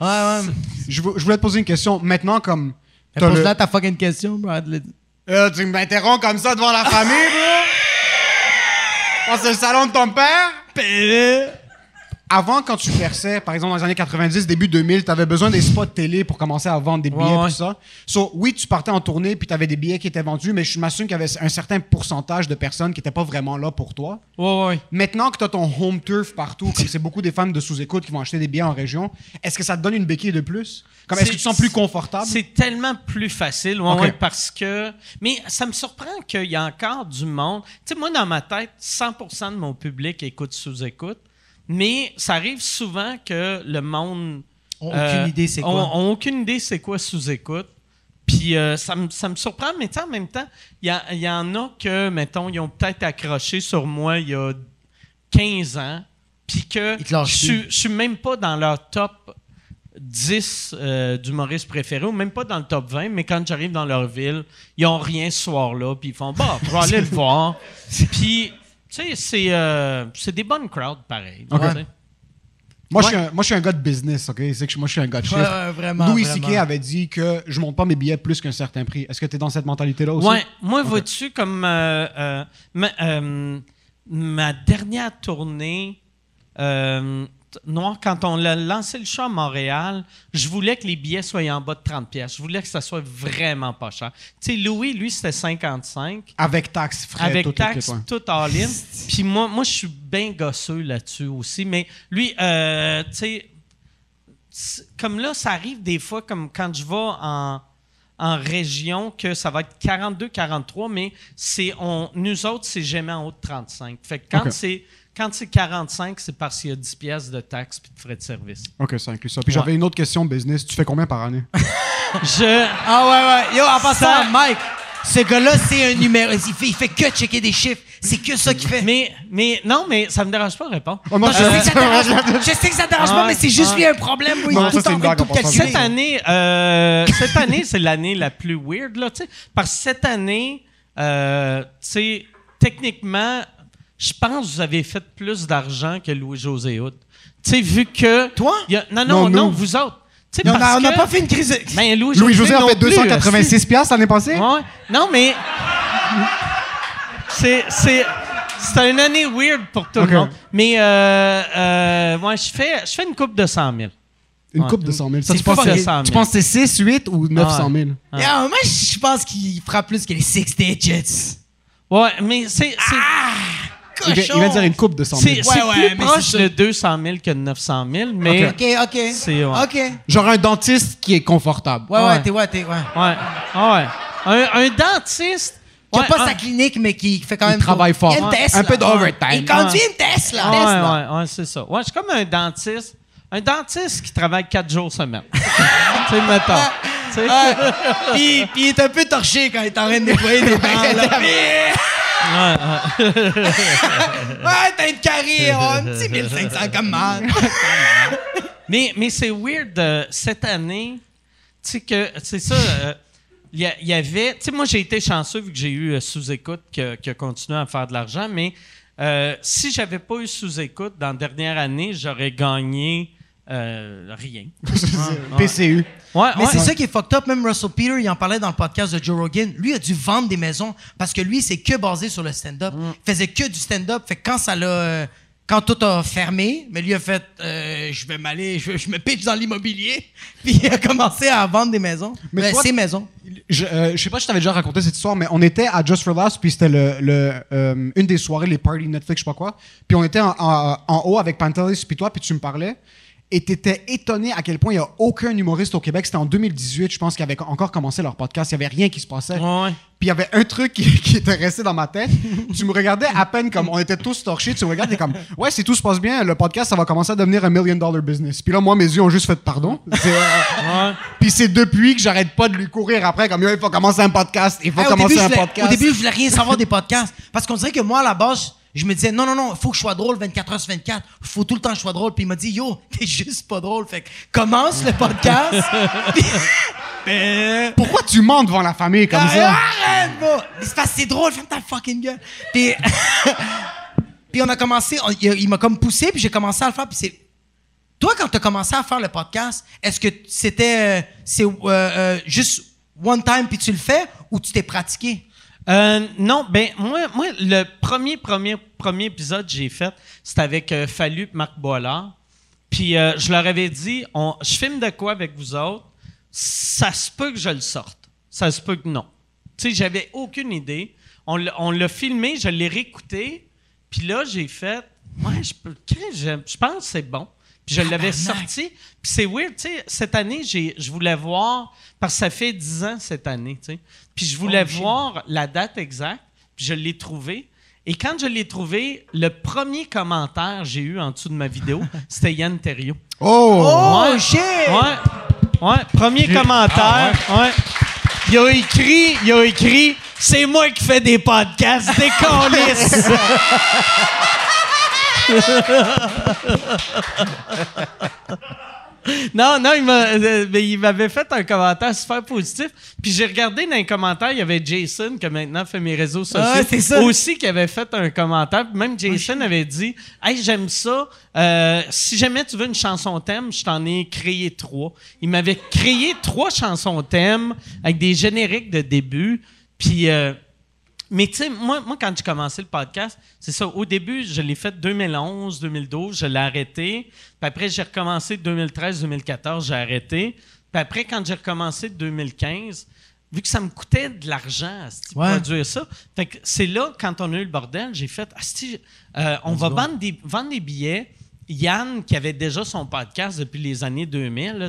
Ouais, ouais. Je, vou- je voulais te poser une question. Maintenant, comme. T'as le- Pose-là ta fucking question, Bradley. Euh, tu m'interromps comme ça devant la famille, bro? C'est le salon de ton père? pé. Avant, quand tu perçais, par exemple, dans les années 90, début 2000, tu avais besoin des spots télé pour commencer à vendre des billets Ouais, ouais. tout ça. So, oui, tu partais en tournée puis tu avais des billets qui étaient vendus, mais je m'assume qu'il y avait un certain pourcentage de personnes qui n'étaient pas vraiment là pour toi. ouais, ouais. Maintenant que tu as ton home turf partout, comme c'est beaucoup des fans de sous-écoute qui vont acheter des billets en région, est-ce que ça te donne une béquille de plus? Comme est-ce que tu te sens plus confortable? C'est tellement plus facile, ouais, Ok. ouais, parce que. Mais ça me surprend qu'il y a encore du monde. Tu sais, moi, dans ma tête, 100% de mon public écoute sous-écoute, mais ça arrive souvent que le monde. Ont euh, aucune idée c'est quoi. Ont, ont aucune idée c'est quoi sous-écoute. Puis euh, ça, me, ça me surprend, mais en même temps, il y, y en a que, mettons, ils ont peut-être accroché sur moi il y a 15 ans, puis que je suis- même pas dans leur top 10 euh, d'humoristes préférés, ou même pas dans le top 20, mais quand j'arrive dans leur ville, ils ont rien ce soir-là, puis ils font bah, vais aller le voir. Puis, sais, c'est euh, c'est des bonnes crowds, pareil. Ok. tu sais. Moi, je suis un, moi, je suis un gars de business, OK? C'est que moi, je suis un gars de Ouais, chiffres. ouais, vraiment, Louis vraiment. C.K. avait dit que je monte pas mes billets plus qu'un certain prix. Est-ce que tu es dans cette mentalité-là aussi? Ouais, moi, vois-tu, comme euh, euh, ma, euh, ma dernière tournée, euh, Noir, quand on a lancé le show à Montréal, je voulais que les billets soient en bas de 30$. pièces. Je voulais que ça soit vraiment pas cher. Tu sais, Louis, lui, c'était 55$. Avec taxes, frais, Avec tout, tout, taxe, tout, all-in. Puis moi, moi je suis bien gosseux là-dessus aussi. Mais lui, euh, tu sais, comme là, ça arrive des fois, comme quand je vais en, en région, que ça va être 42-43, mais c'est on, nous autres, c'est jamais en haut de 35. Fait que quand c'est quand c'est 45, c'est parce qu'il y a 10 pièces de taxes puis de frais de service. Ok, ça inclut ça. Puis Ouais. j'avais une autre question business. Tu fais combien par année? Je... Ah ouais, ouais. Yo, en passant, Ça- Mike, ce gars-là, c'est un numéro. Il fait, il fait que checker des chiffres. C'est que ça qu'il fait. Mais, mais non, mais ça me dérange pas de répondre. Oh, non, Non, je, sais que ça dérange, je sais que ça dérange pas, mais c'est juste ouais. lui un problème. Oui, Non, il est ça, en blague, tout calculer. Cette année, euh, cette année, c'est l'année la plus weird, là, tu sais. Parce que cette année, euh, tu sais, techniquement, je pense que vous avez fait plus d'argent que Louis-José Hood. Tu sais, vu que... Toi? y a- non, non, Non, vous autres. On parce a- on n'a pas fait une crise. Ben, Louis-José Louis-José a non fait plus, 286 piastres l'année passée? Ouais. Non, mais. c'est. C'est. C'est une année weird pour tout le monde. Mais, euh, euh, moi, je fais, je fais une coupe de 100 000. Une Ouais. coupe de 100 000. Ça, C'est tu penses, pas que- 100 000. tu penses que c'est 6, 8 ou 900 000? Ah. Yo, moi, je pense qu'il fera plus que les Six Digits. Ouais, mais c'est. C'est Il de dire une coupe de 100 000. c'est c'est Ouais, ouais, plus mais proche de 200 000 que de 900 000, mais. OK, OK. C'est- ouais. OK. Genre un dentiste qui est confortable. ouais, Ouais. t'es, ouais, t'es, ouais. Ouais. Ah ouais. Un, un dentiste. Qui a ouais, pas un- sa clinique, mais qui fait quand même. travaille fort. Il Ouais. Tesla. Un peu d'overtime. Il conduit Ouais. une Tesla. Ah, Tesla. ouais, ouais, ouais, c'est ça. Ouais, je suis comme un dentiste. Un dentiste qui travaille quatre jours semaine. tu sais, mettons. Puis il est un peu torché quand il est en train de nettoyer des dents. Ouais, t'as une carrière, un petit 1500 comme mal. Mais, mais c'est weird, euh, cette année, tu sais que, c'est ça, euh, il y, avait, tu sais, moi j'ai été chanceux vu que j'ai eu euh, sous-écoute qui, a- qui a continué à faire de l'argent, mais euh, si j'avais pas eu sous-écoute dans la dernière année, j'aurais gagné euh, rien. PCU. Ouais, Mais ouais. c'est ça qui est fucked up. Même Russell Peter, il en parlait dans le podcast de Joe Rogan. Lui il a dû vendre des maisons parce que lui, c'est que basé sur le stand-up. Mm. Il faisait que du stand-up. Fait que quand ça l'a. euh, Quand tout a fermé, mais lui a fait euh, je vais m'aller, je, je me pitch dans l'immobilier. Puis il a commencé à vendre des maisons. Mais Ben, toi- ses maisons. Je, euh, je sais pas si je t'avais déjà raconté cette histoire, mais on était à Just for Laughs, puis c'était le, le, euh, une des soirées, les parties Netflix, je sais pas quoi. Puis on était en, en- en haut avec Pantelis, puis toi, puis tu me parlais. Et t'étais étonné à quel point il y a aucun humoriste au Québec. C'était en 2018, je pense, qui avait encore commencé leur podcast. Il y avait rien qui se passait. Ouais. Puis il y avait un truc qui, qui était resté dans ma tête. tu me regardais à peine comme on était tous torchés. Tu me regardais comme ouais, si tout se passe bien, le podcast ça va commencer à devenir un million dollar business. Puis là, moi, mes yeux ont juste fait pardon. Euh, Ouais. Puis c'est depuis que j'arrête pas de lui courir après comme il faut commencer un podcast, il faut Hey, commencer début, je un voulais, podcast. au début, je voulais rien savoir des podcasts. Parce qu'on dirait que moi, à la base, je me disais, non, non, non, il faut que je sois drôle 24 heures sur 24. Il faut tout le temps que je sois drôle. Puis il m'a dit, yo, t'es juste pas drôle. Fait que commence le podcast. Puis- Pourquoi tu mens devant la famille comme ça? Arrête, c'est parce que c'est drôle, ferme ta fucking gueule. Puis, puis on a commencé, on- il, il m'a comme poussé, puis j'ai commencé à le faire. Puis c'est. Toi, quand tu as commencé à faire le podcast, est-ce que c'était euh, c'est, euh, euh, juste one time puis tu le fais ou tu t'es pratiqué? Euh, non, ben moi, moi, le premier, premier, premier épisode que j'ai fait, c'était avec euh, Fallu Marc Boilard. Puis euh, je leur avais dit, je filme de quoi avec vous autres? Ça se peut que je le sorte. Ça se peut que non. Tu sais, j'avais aucune idée. On l'a filmé, je l'ai réécouté. Puis là, j'ai fait, ouais, je peux, je pense que c'est bon. Puis je l'avais sorti. Puis c'est weird, tu sais, cette année, j'ai, je voulais voir, parce que ça fait 10 ans cette année, tu sais. Puis je voulais Oh, voir la date exacte, puis je l'ai trouvé. Et quand je l'ai trouvé, le premier commentaire que j'ai eu en dessous de ma vidéo, c'était Yann Terriot. Oh, Oh, Ouais. shit! Ouais, ouais, premier commentaire, ouais. Il a écrit, il a écrit, c'est moi qui fais des podcasts, décalisse. Non, non, il euh, mais il m'avait fait un commentaire super positif. Puis j'ai regardé dans les commentaires, il y avait Jason, qui maintenant fait mes réseaux sociaux, Ah, ça. aussi, qui avait fait un commentaire. Puis Même Jason avait dit Hey, j'aime ça. Euh, si jamais tu veux une chanson thème, je t'en ai créé trois. Il m'avait créé trois chansons thème avec des génériques de début. Puis. euh, mais tu sais, moi, moi, quand j'ai commencé le podcast, c'est ça. Au début, je l'ai fait 2011, 2012, je l'ai arrêté. Puis après, j'ai recommencé 2013, 2014, j'ai arrêté. Puis après, quand j'ai recommencé 2015, vu que ça me coûtait de l'argent à Ouais. produire ça, fait que c'est là, quand on a eu le bordel, j'ai fait, Asti, euh, on va vendre des, vendre des billets. Yann, qui avait déjà son podcast depuis les années 2000, là,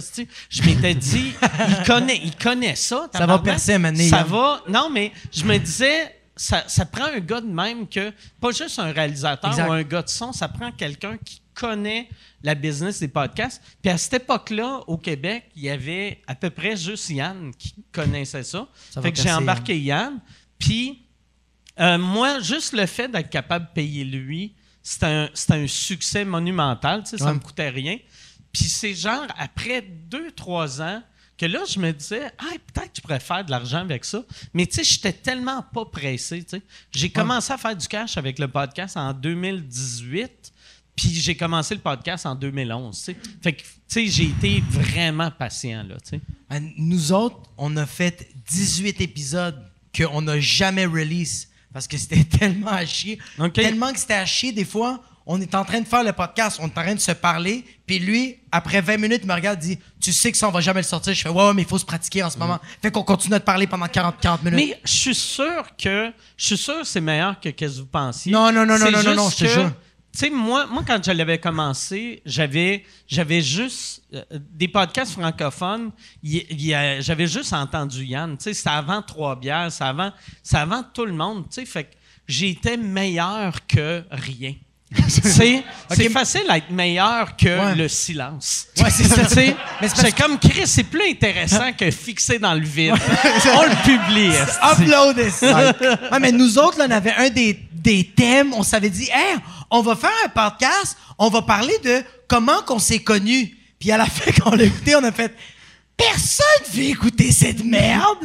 je m'étais dit, il connaît, il connaît ça. Ça va percer donné, Ça Yann. va. Non, mais je me disais, ça, ça prend un gars de même que, pas juste un réalisateur Exact. ou un gars de son, ça prend quelqu'un qui connaît la business des podcasts. Puis à cette époque-là, au Québec, il y avait à peu près juste Yann qui connaissait ça. Ça fait que j'ai percer, embarqué Yann. Puis euh, moi, juste le fait d'être capable de payer lui, c'était un, succès monumental. tu sais, Ça me coûtait rien. Puis c'est genre, après deux, trois ans, que là, je me disais, ah, peut-être que je pourrais faire de l'argent avec ça. Mais tu sais, j'étais tellement pas pressé. J'ai commencé à faire du cash avec le podcast en 2018. Puis j'ai commencé le podcast en 2011. tu sais. Fait que, tu sais, j'ai été vraiment patient, là, tu sais. Euh, Nous autres, on a fait 18 épisodes qu'on n'a jamais release parce que c'était tellement à chier. Tellement que c'était à chier, des fois, on est en train de faire le podcast, on est en train de se parler, puis lui, après 20 minutes, il me regarde et dit Tu sais que ça, on va jamais le sortir. Je fais Ouais, ouais, mais il faut se pratiquer en ce moment. Fait qu'on continue de parler pendant 40, 40 minutes. Mais je suis sûr que je suis sûr que c'est meilleur que qu'est-ce que vous pensiez. Non, non, non, non, non, non, non, je te jure. Tu sais, moi, moi, quand je l'avais commencé, j'avais, j'avais juste euh, des podcasts francophones. j'avais juste entendu Yann. Tu sais, c'est avant Trois Bières, c'est avant, avant tout le monde. Tu sais, fait que j'étais meilleur que rien. c'est, facile d'être meilleur que Ouais. le silence. Ouais, c'est ça. C'est comme Chris, c'est plus intéressant que fixer dans le vide. On le publie. Upload ça. Ouais, mais nous autres, là, on avait un des, des thèmes. On s'avait dit, hey, on va faire un podcast. On va parler de comment qu'on s'est connus. Puis à la fin, quand on l'a écouté, on a fait, personne veut écouter cette merde.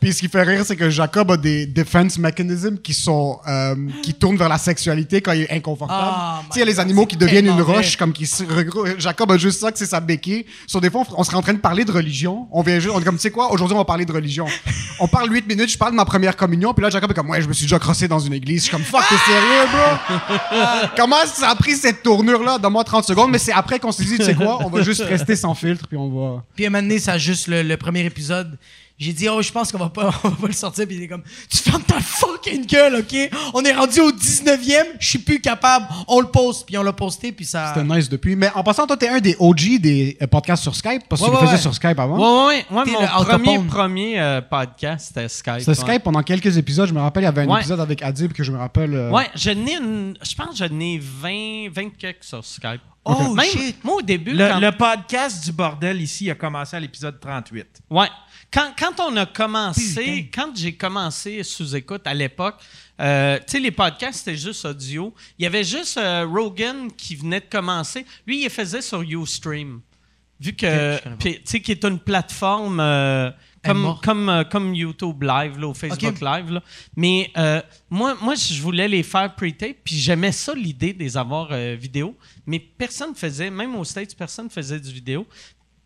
Puis ce qui fait rire, c'est que Jacob a des defense mechanisms qui sont euh, qui tournent vers la sexualité quand il est inconfortable. Ah, tu sais, il y a les animaux qui deviennent une roche, comme qui se Jacob a juste ça, que c'est sa béquille. Sur des fois, on, on serait en train de parler de religion. On vient juste, on est comme, tu sais quoi, aujourd'hui, on va parler de religion. On parle 8 minutes, je parle de ma première communion, puis là, Jacob est comme, ouais, je me suis déjà crossé dans une église. Je suis comme, fuck, t'es sérieux, bro? Comment ça a pris cette tournure-là? Donne-moi 30 secondes, mais c'est après qu'on s'est dit, tu sais quoi, on va juste rester sans filtre, puis on va. Puis à un moment donné, ça a juste le, le premier épisode. J'ai dit, oh, je pense qu'on va pas, on va pas le sortir. Puis il est comme, tu fermes ta fucking gueule, OK? On est rendu au 19e, je suis plus capable. On le poste. Puis on l'a posté, puis ça. C'était nice depuis. Mais en passant, toi, t'es un des OG des euh, podcasts sur Skype, parce que Ouais, tu le faisais ouais. sur Skype avant. Ouais, ouais, ouais. Mon premier, premier euh, podcast, c'était Skype. C'était. Skype pendant quelques épisodes. Je me rappelle, il y avait un Ouais. épisode avec Adib que je me rappelle. euh, Ouais, je n'ai une- Je pense que je n'ai 20, 20 quelques sur Skype. Oh, Même, shit. Moi, au début, Le, quand, le podcast du bordel ici a commencé à l'épisode 38. ouais, quand, quand on a commencé, quand j'ai commencé sous-écoute à l'époque, euh, tu sais, les podcasts, c'était juste audio. Il y avait juste euh, Rogan qui venait de commencer. Lui, il faisait sur Ustream. Vu que, tu sais, qui est une plateforme euh, comme, comme, comme YouTube Live, là, ou Facebook Ok. Live. là. Mais moi, moi, je voulais les faire pre-tape, puis j'aimais ça, l'idée de les avoir vidéo. Mais personne faisait, même aux States, personne faisait du vidéo.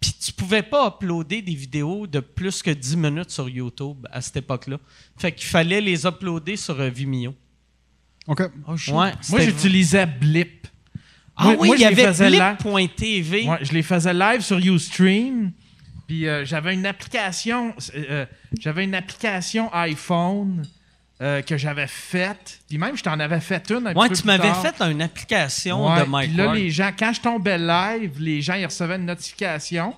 Puis tu pouvais pas uploader des vidéos de plus que 10 minutes sur YouTube à cette époque-là. Fait qu'il fallait les uploader sur euh, Vimeo. OK. Oh. Ouais, Moi, c'était- j'utilisais Blip. Ah Moi- oui, moi, il y je les avait faisais live. Blip.tv. Ouais, je les faisais live sur Ustream. Puis euh, j'avais une application, euh, j'avais une application iPhone euh, que j'avais faite. Puis même, je t'en avais fait une un Ouais, tu m'avais fait une application Ouais, de Mike Puis là, Ward. les gens, quand je tombais live, les gens, ils recevaient une notification.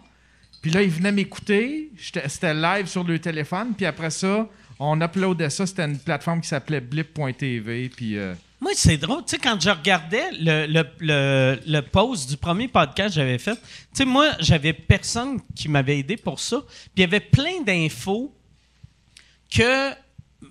Puis là, ils venaient m'écouter. C'était live sur le téléphone. Puis après ça, on uploadait ça. C'était une plateforme qui s'appelait blip.tv. Puis euh, Moi, c'est drôle. Tu sais, quand je regardais le, le, le, le post du premier podcast que j'avais fait, tu sais, moi, j'avais personne qui m'avait aidé pour ça. Puis il y avait plein d'infos que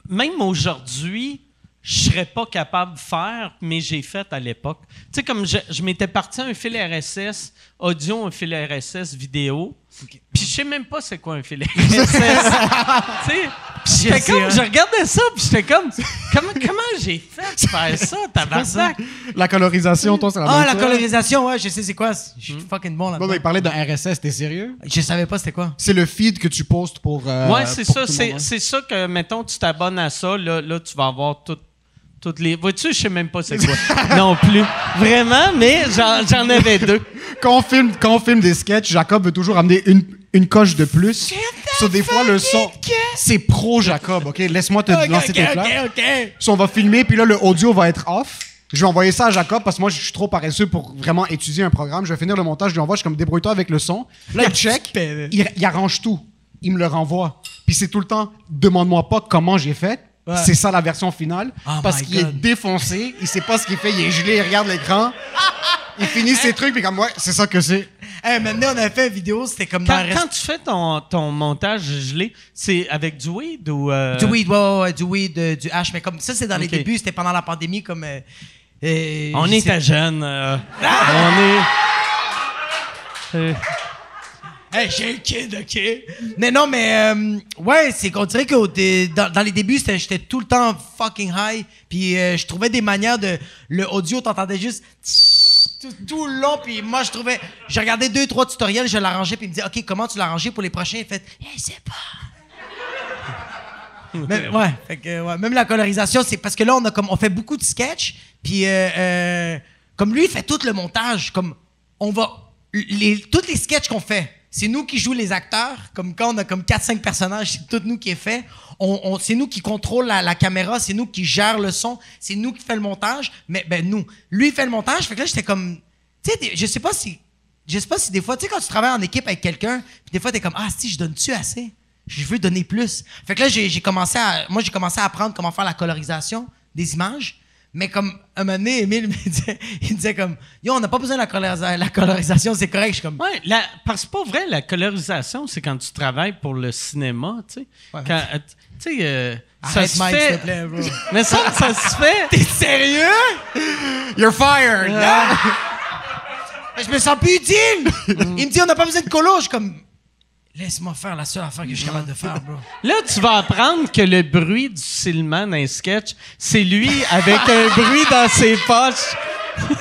même aujourd'hui, je serais pas capable de faire, mais j'ai fait à l'époque. Tu sais, comme je, je m'étais parti un fil RSS audio, un fil RSS vidéo. Puis je sais même pas c'est quoi un fil RSS. tu sais, puis j'étais comme, hein. je regardais ça, puis j'étais comme, comment, comment j'ai fait de faire ça, tabarnak? La colorisation, toi, c'est la Ah, la colorisation, ouais, je sais c'est quoi. Je suis fucking bon Bon, là-dedans. il parlait d'un RSS, t'es sérieux? Je savais pas c'était quoi. C'est le feed que tu postes pour. euh, ouais, c'est ça, hein. c'est ça que, mettons, tu t'abonnes à ça, là, là tu vas avoir tout- toutes les. Vois-tu, je sais même pas c'est quoi. non plus. Vraiment, mais j'en, j'en avais deux. Quand on, filme, quand on filme des sketchs, Jacob veut toujours amener une, une coche de plus. Sur des fois, le son. C'est pro Jacob, OK? Laisse-moi te lancer tes fleurs. ok. So, on va filmer, puis là, le audio va être off. Je vais envoyer ça à Jacob parce que moi, je suis trop paresseux pour vraiment étudier un programme. Je vais finir le montage, je lui envoie, je suis comme débrouille-toi avec le son. Là, il check, il arrange tout. Il me le renvoie. Puis c'est tout le temps, demande-moi pas comment j'ai fait. Ouais. C'est ça la version finale. Oh parce qu'il est défoncé, il sait pas ce qu'il fait, il est gelé, il regarde l'écran. Il finit ses trucs, puis comme, ouais, c'est ça que c'est. Hey, maintenant, on a fait une vidéo, c'était comme Quand, tu fais ton, ton montage gelé, c'est avec du weed ou. euh, Du weed, ouais, ouais, ouais, du weed, euh, du hash, mais comme ça, c'est dans les débuts, c'était pendant la pandémie, comme. euh, euh, On était jeunes. euh, on est. Hey, j'ai un kid, OK? Mais non, mais euh, ouais, c'est qu'on dirait que dans, dans les débuts, j'étais tout le temps fucking high. Puis euh, je trouvais des manières de. Le audio, t'entendais juste tout, tout le long. Puis moi, je trouvais. Je regardais deux, trois tutoriels, je l'arrangeais. Puis il me disait, OK, comment tu arrangé pour les prochains? Il fait, je sais pas. Ouais, fait que, ouais, même la colorisation, c'est parce que là, on, a comme, on fait beaucoup de sketchs, puis euh, euh, comme lui, il fait tout le montage, comme on va. Les, tous les sketchs qu'on fait, c'est nous qui jouons les acteurs, comme quand on a comme 4-5 personnages, c'est tout nous qui est fait. On, c'est nous qui contrôle la, caméra, c'est nous qui gère le son, c'est nous qui fait le montage, mais ben nous. Lui, il fait le montage, fait que là, j'étais comme. Tu sais, je sais pas si. Je sais pas si des fois, tu sais, quand tu travailles en équipe avec quelqu'un, des fois, t'es comme, ah, si, je donne-tu assez? Je veux donner plus. Fait que là, j'ai commencé à. Moi, j'ai commencé à apprendre comment faire la colorisation des images. Mais comme, un moment donné, Emile me disait, il me disait comme, yo, on n'a pas besoin de la, colorisa- la colorisation, c'est correct. Je suis comme, Ouais, la- parce que pas vrai, la colorisation, c'est quand tu travailles pour le cinéma, tu sais. Ouais. Quand, euh, tu sais, euh, ça se Mike, fait. te plaît, bro. Mais ça, ça se fait. T'es sérieux? You're fired! Mais je me sens plus utile. il me dit, on n'a pas besoin de colo. Je suis comme, laisse-moi faire la seule affaire que je suis capable de faire, bro. Là, tu vas apprendre que le bruit du Silman dans un sketch, c'est lui avec un bruit dans ses poches.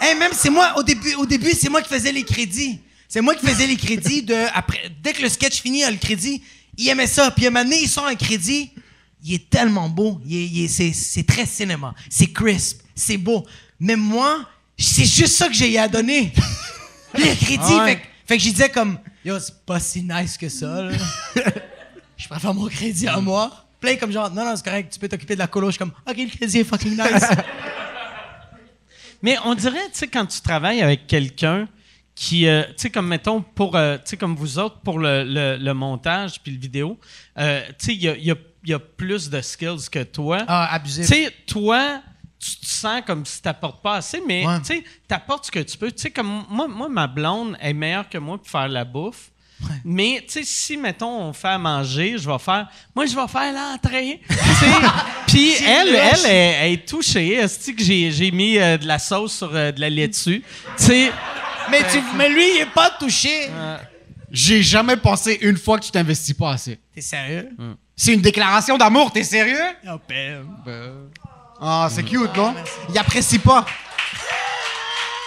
Hey, même c'est moi, au début, au début c'est moi qui faisais les crédits. C'est moi qui faisais les crédits de. Après, dès que le sketch finit, le crédit. Il aimait ça. Puis un moment donné, il sort un crédit. Il est tellement beau. Il est- il est- c'est, c'est très cinéma. C'est crisp. C'est beau. Mais moi, c'est juste ça que j'ai à donner. Le crédit, ouais. fait, fait que je disais comme, yo, c'est pas si nice que ça, là. je préfère mon crédit à moi. Play comme genre, non, non, c'est correct, tu peux t'occuper de la colo. Je suis comme, ok, le crédit est fucking nice. Mais on dirait, tu sais, quand tu travailles avec quelqu'un qui, euh, tu sais, comme mettons, pour, euh, tu sais, comme vous autres, pour le, le- le montage puis le vidéo, euh, tu sais, il y a, y a- il y a plus de skills que toi. ah, abusif. Tu sais, toi, tu te sens comme si tu n'apportes pas assez, mais Ouais. tu apportes ce que tu peux. Tu sais, comme moi, moi, ma blonde est meilleure que moi pour faire la bouffe. Mais, tu sais, si, mettons, on fait à manger, je vais faire... Moi, je vais faire l'entrée. Puis elle, elle, est, elle est touchée. Est-ce que j'ai mis euh, de la sauce sur euh, de la laitue? Tu sais... Mais, tu, mais lui, il est pas touché. J'ai jamais pensé une fois que tu t'investis pas assez. T'es sérieux? C'est une déclaration d'amour, t'es sérieux? Oh, ben. Ah, c'est cute, non? Il apprécie pas.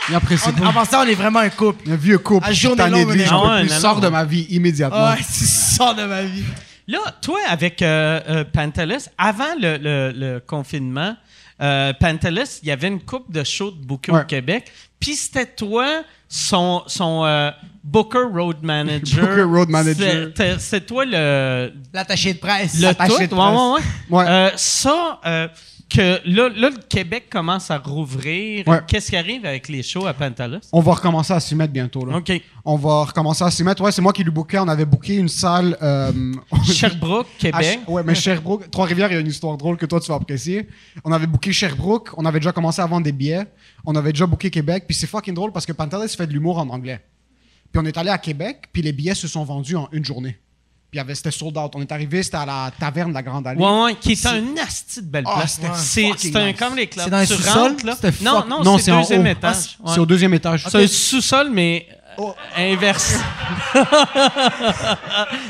Il apprécie On- pas. Avant ça, on est vraiment un couple. Un vieux couple. À suis journée tanné de longue, lui, on est- j'en peux Ah ouais, plus. non, Sors non. de ma vie immédiatement. Ouais, tu sors de ma vie. Là, toi, avec euh, euh, Pantelis, avant le, le- le confinement, euh, Pantelis, il y avait une coupe de shows de booker au Ouais. Québec. Puis c'était toi, son, son euh, Booker Road Manager. Booker Road Manager. C'est- C'est toi le, L'attaché de presse. le L'attaché tout? de Ouais, presse. ouais, ouais. Ouais. Euh, ça, euh, que là, là, le Québec commence à rouvrir. Ouais. Qu'est-ce qui arrive avec les shows à Pantelis? On va recommencer à s'y mettre bientôt. Là. OK. On va recommencer à s'y mettre. Ouais, c'est moi qui lui bookais. On avait booké une salle. euh, Sherbrooke, Québec. Ch- ouais, mais Sherbrooke, Trois-Rivières, il y a une histoire drôle que toi tu vas apprécier. On avait booké Sherbrooke, on avait déjà commencé à vendre des billets, on avait déjà booké Québec, puis c'est fucking drôle parce que Pantelis fait de l'humour en anglais. Puis on est allé à Québec, puis les billets se sont vendus en une journée. Puis il y avait- c'était sold out. On est arrivé, c'était à la taverne de la Grande Allée. Ouais, ouais, qui est un asti de belle Ah, place. c'était C'est fucking c'est un nice. comme les clubs. C'est dans un sous-sol? Non, fuck- non, c'est c'est en deuxième étage. C'est Ouais. au deuxième étage. C'est un sous-sol, mais euh, inverse.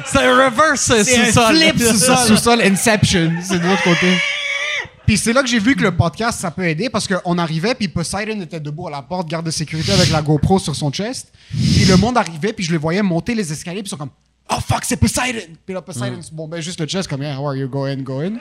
c'est un reverse C'est un sous-sol. flip sous-sol. Sous-sol Inception, c'est de l'autre côté. Puis c'est là que j'ai vu que le podcast, ça peut aider parce qu'on arrivait, puis Poseidon était debout à la porte, garde de sécurité avec la GoPro sur son chest. Puis le monde arrivait, puis je le voyais monter les escaliers, puis ils sont comme Oh fuck, c'est Poseidon! Puis là, Poseidon, bon, ben juste le chest, comme Yeah, how are you going, going?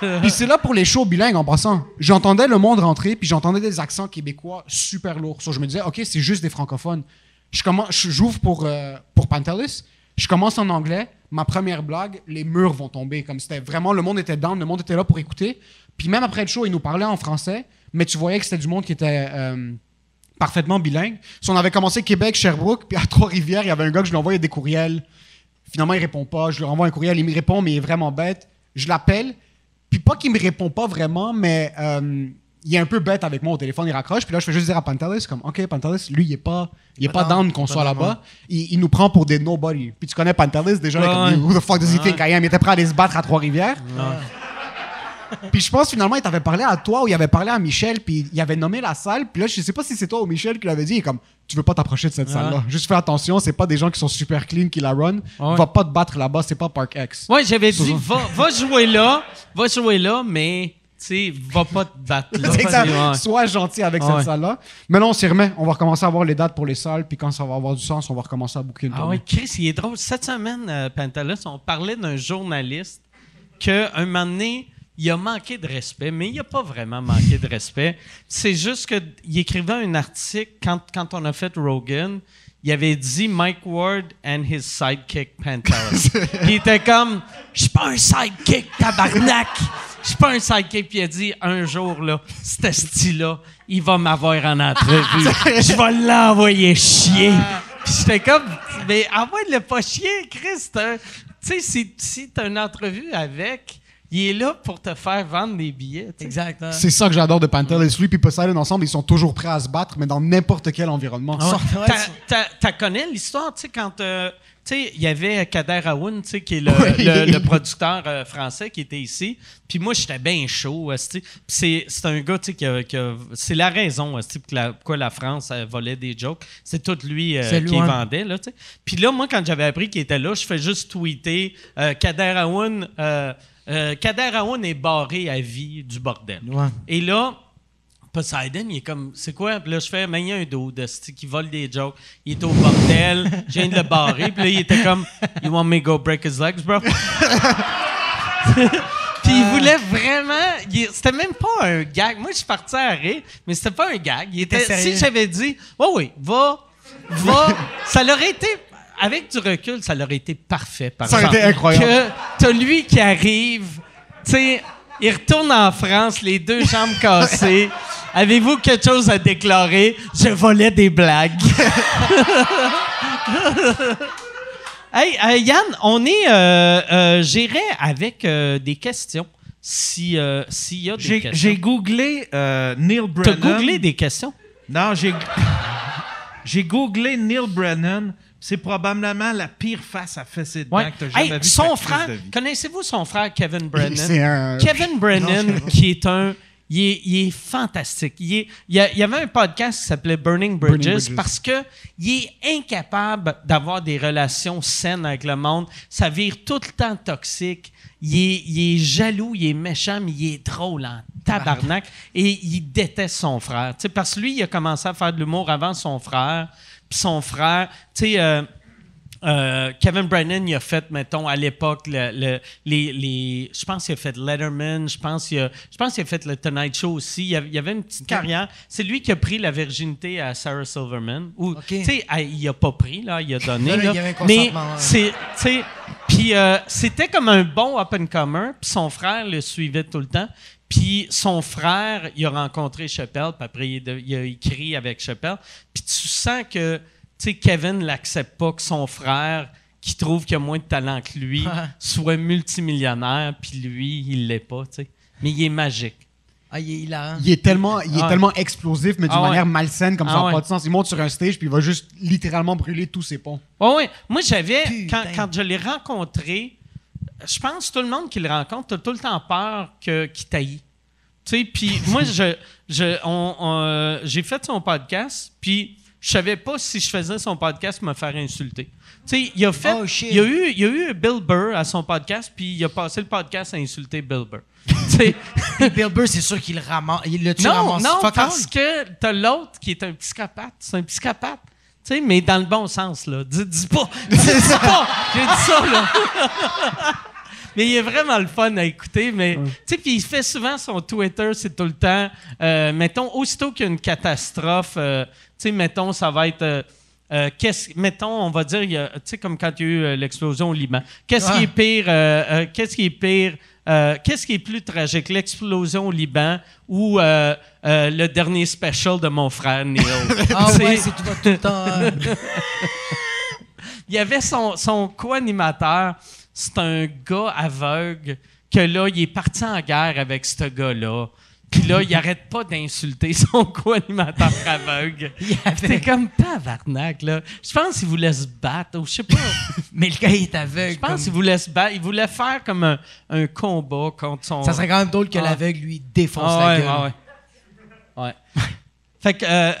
puis c'est là pour les shows bilingues en passant. J'entendais le monde rentrer, puis j'entendais des accents québécois super lourds. So, je me disais, OK, c'est juste des francophones. Je commence, j'ouvre pour, euh, pour Pantelis, je commence en anglais, ma première blague, les murs vont tomber. Comme c'était vraiment, le monde était down, le monde était là pour écouter. Puis même après le show, ils nous parlaient en français, mais tu voyais que c'était du monde qui était euh, parfaitement bilingue. Si on avait commencé Québec, Sherbrooke, puis à Trois-Rivières, il y avait un gars que je lui envoyais des courriels. Finalement, il répond pas. Je lui renvoie un courriel, il me répond, mais il est vraiment bête. Je l'appelle, puis pas qu'il me répond pas vraiment, mais euh, il est un peu bête avec moi au téléphone, il raccroche. Puis là, je fais juste dire à Pantelis, comme, OK, Pantelis, lui, il est pas, il est pas down, down qu'on soit là-bas. Il, il nous prend pour des nobody. Puis tu connais Pantelis, déjà, Ouais, comme, ouais. who the fuck does he think I am? Il était prêt à aller se battre à Trois-Rivières. Puis je pense finalement, il t'avait parlé à toi ou il avait parlé à Michel, puis il avait nommé la salle. Puis là, je sais pas si c'est toi ou Michel qui l'avait dit. Il est comme, tu veux pas t'approcher de cette salle-là. Juste fais attention, c'est pas des gens qui sont super clean qui la run. Ouais. Va pas te battre là-bas, c'est pas Park X. Ouais, j'avais dit, va, va jouer là, va jouer là, mais, tu sais, va pas te battre là. Sois gentil avec Ouais. cette salle-là. Mais là, on s'y remet. On va recommencer à voir les dates pour les salles. Puis quand ça va avoir du sens, on va recommencer à booker une Ah oui, Chris, il est drôle. Cette semaine, euh, Pantelis, on parlait d'un journaliste qu'un moment donné, il a manqué de respect, mais il n'a pas vraiment manqué de respect. C'est juste qu'il écrivait un article quand, quand on a fait Rogan. Il avait dit Mike Ward and his sidekick. Puis il était comme Je suis pas un sidekick, tabarnak! Je suis pas un sidekick. Puis il a dit un jour, là, ce style-là, il va m'avoir en entrevue. Je vais l'envoyer chier. Puis j'étais comme Mais envoie-le pas chier, Chris. t'as- Tu sais, si, si tu as une entrevue avec, il est là pour te faire vendre des billets. Exact. hein. C'est ça que j'adore de Pantelis. Lui et Poseidon ensemble, ils sont toujours prêts à se battre, mais dans n'importe quel environnement. Ah ouais. Ouais, T'as- c'est- t'as- T'as connais l'histoire, tu sais, quand. euh, sais, il y avait Kader Aoun, tu sais, qui est le, Oui. le- le producteur euh, français qui était ici. Puis moi, j'étais bien chaud. c'est c'est un gars, tu sais, qui a- C'est la raison, pour la- pourquoi la France volait des jokes. C'est tout lui euh, qui vendait, là, tu sais. Puis là, moi, quand j'avais appris qu'il était là, je fais juste tweeter euh, Kader Aoun. Kader Aoun est barré à vie du bordel. Ouais. Et là, Poseidon, il est comme, c'est quoi? Puis là, je fais, mais il y a un dos de ce qui vole des jokes. Il est au bordel, je viens de le barrer. Puis là, il était comme, You want me to go break his legs, bro? Puis il voulait vraiment. C'était même pas un gag. Moi, je suis parti à rire, mais c'était pas un gag. Il était, si j'avais dit, oui, oui, va, va, ça l'aurait été. Avec du recul, ça l'aurait été parfait. Par Ça aurait été incroyable. Que t'as lui qui arrive, tu sais, il retourne en France, les deux jambes cassées. Avez-vous quelque chose à déclarer? Je volais des blagues. hey, euh, Yann, on est. Euh, euh, J'irai avec euh, des questions. Si, euh, S'il y a des J'ai questions. j'ai googlé euh, Neil T'as Brennan. googlé des questions? Non, j'ai j'ai googlé Neil Brennan. C'est probablement la pire face à fesser dedans Ouais. que t'as jamais Hey, vu de son frère, connaissez-vous son frère Kevin Brennan? C'est un- Kevin Brennan, qui est un. Il est, il est fantastique. Il, est- il y avait un podcast qui s'appelait Burning Bridges, Burning Bridges. parce que il est incapable d'avoir des relations saines avec le monde. Ça vire tout le temps toxique. Il est, il est jaloux, il est méchant, mais il est drôle en tabarnak. Et il déteste son frère. Parce que lui, il a commencé à faire de l'humour avant son frère. Puis son frère, tu sais, euh, euh, Kevin Brennan, il a fait, mettons, à l'époque, le- le- les, les- je pense qu'il a fait Letterman, je pense qu'il a, je pense qu'il a fait le Tonight Show aussi. Il y avait, il avait une petite carrière. C'est lui qui a pris la virginité à Sarah Silverman. Ou, tu sais, il a pas pris, là, il a donné. Là, là, il avait un Mais c'est, puis euh, c'était comme un bon up and comer. Puis son frère le suivait tout le temps. Puis son frère, il a rencontré Chappelle, puis après il, a écrit avec Chappelle. Puis tu sens que, sais, Kevin l'accepte pas que son frère, qui trouve qu'il a moins de talent que lui, Ouais. soit multimillionnaire, puis lui, il l'est pas, tu sais. Mais il est magique. Ah, il est hilarant. Il est tellement, il est Ah. tellement explosif, mais d'une Ah ouais. manière malsaine, comme ça Ah n'a ouais. pas de sens. Il monte sur un stage, puis il va juste littéralement brûler tous ses ponts. Oui, oui. Moi, j'avais, quand, je l'ai rencontré, je pense que tout le monde qui le rencontre a tout le temps peur que, qu'il taillit. Tu sais, puis moi, je, je, on- on, euh, j'ai fait son podcast, puis je savais pas si je faisais son podcast me faire insulter. Tu sais, il a fait, Oh, shit. il y a eu, il y a eu Bill Burr à son podcast, puis il a passé le podcast à insulter Bill Burr. tu sais, Puis Bill Burr, c'est sûr qu'il le ramasse. Il le tue non, non, parce que t'as l'autre qui est un psychopathe. C'est un psychopathe. Tu sais, mais dans le bon sens, là. Dis, dis pas. Dis, dis pas. J'ai dit ça, là. mais il est vraiment le fun à écouter. Mais, tu sais, puis il fait souvent son Twitter, c'est tout le temps. euh, mettons, aussitôt qu'il y a une catastrophe, euh, sais, mettons, ça va être. euh, euh, qu'est-ce, mettons, on va dire, tu sais, comme quand il y a eu euh, l'explosion au Liban. Qu'est-ce qui est pire, euh, qu'est-ce qui est pire, euh, qu'est-ce qui est plus tragique, l'explosion au Liban ou euh, euh, le dernier special de mon frère Neil? Ah ouais, c'est tout, tout le temps. euh, il y avait son, son co-animateur, c'est un gars aveugle, que là, il est parti en guerre avec ce gars-là. Puis là, il arrête pas d'insulter son co-animateur aveugle. Y avait- C'était comme tabarnak, là. Je pense qu'il voulait se battre, ou je sais pas. Mais le gars, il est aveugle. Je pense comme- qu'il voulait se battre. Il voulait faire comme un, un combat contre son... Ça serait quand même drôle que Ah. l'aveugle lui défonce Ah la ouais, gueule. ouais, ouais. Ouais. fait que... euh,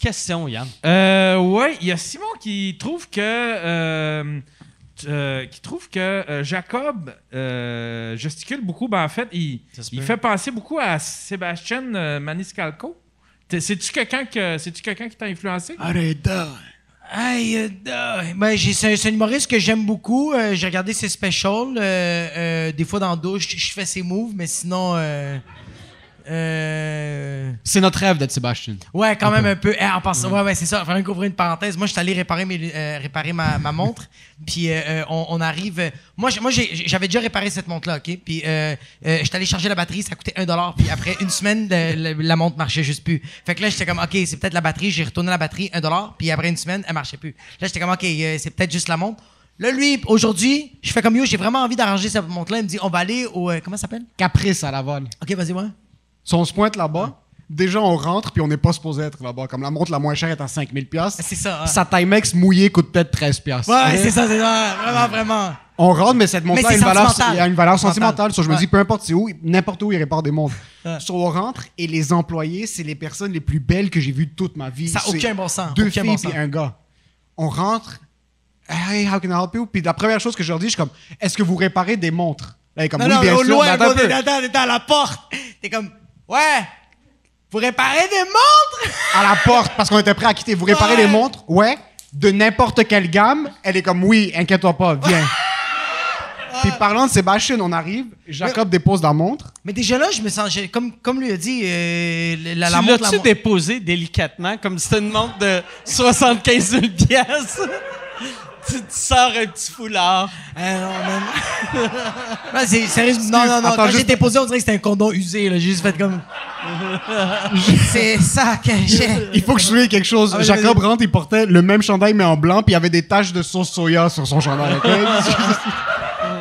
question, Yann. Euh, ouais, il y a Simon qui trouve que euh, euh, qui trouve que euh, Jacob euh, gesticule beaucoup. Ben, en fait, il, il fait penser beaucoup à Sébastien euh, Maniscalco. C'est-tu quelqu'un que quelqu'un qui t'a influencé? Arrête Aïe, ben, j'ai- c'est un, humoriste que j'aime beaucoup. Euh, j'ai regardé ses specials. euh, euh, des fois, dans la douche, je fais ses moves, mais sinon... euh, C'est notre rêve d'être Sébastien. Ouais, quand même un peu. Eh, en passant, ouais, ouais, c'est ça. Vraiment ouvrir une parenthèse. Moi, je suis allé réparer, mes, euh, réparer ma, ma montre. Puis euh, on, on arrive. moi, j'avais déjà réparé cette montre-là, ok? Puis euh, j'étais allé charger la batterie, ça coûtait un dollar. Puis après une semaine, la montre marchait juste plus. Fait que là, j'étais comme, ok, c'est peut-être la batterie. J'ai retourné la batterie, un dollar. Puis après une semaine, elle marchait plus. Là, j'étais comme, ok, c'est peut-être juste la montre. Là, lui, aujourd'hui, je fais comme yo, j'ai vraiment envie d'arranger cette montre-là. Il me dit, on va aller au. euh, comment ça s'appelle? Caprice à Laval. Ok, vas-y, ouais. Si on se pointe là-bas, déjà on rentre puis on n'est pas supposé être là-bas. Comme la montre la moins chère est à 5000 pièces. C'est ça. hein. Sa Timex mouillée coûte peut-être 13 pièces. Ouais, c'est ça, c'est ça. Vraiment, vraiment. On rentre, mais cette montre-là a une valeur, il a une valeur Sentimental. sentimentale. So, je me Ouais. dis, peu importe c'est où, n'importe où, ils réparent des montres. Ouais. So, on rentre et les employés, c'est les personnes les plus belles que j'ai vues de toute ma vie. Ça a C'est aucun bon sens, Deux aucun filles bon sens. un gars. On rentre. Hey, how can I help you? Puis la première chose que je leur dis, je suis comme, est-ce que vous réparez des montres? Là, comme, Non, oui, non, bien mais au sûr. loin, mais attends t'es à la porte. T'es comme, ouais, vous réparez des montres? à la porte parce qu'on était prêt à quitter. Vous réparez Ouais. les montres? Ouais. De n'importe quelle gamme. Elle est comme, oui, inquiète-toi pas, viens. Puis parlant de Sébastien, on arrive. Jacob dépose la montre. Mais déjà là, je me sens, j'ai- comme, comme lui a dit, euh, la, la tu montre, la l'as-tu montre- déposé délicatement, comme si c'était une montre de 75 000 piastres? Tu, tu sors un petit foulard. Ah non, man. Ouais, c'est sérieux. Non, non, non. Attends, Quand j'ai juste- déposé, on dirait que c'était un condom usé. là. J'ai juste fait comme. c'est ça que j'ai. Il faut que je souligne quelque chose. Ah, vas-y, Jacob vas-y. rentre, il portait le même chandail, mais en blanc, puis il y avait des taches de sauce soya sur son chandail. ok?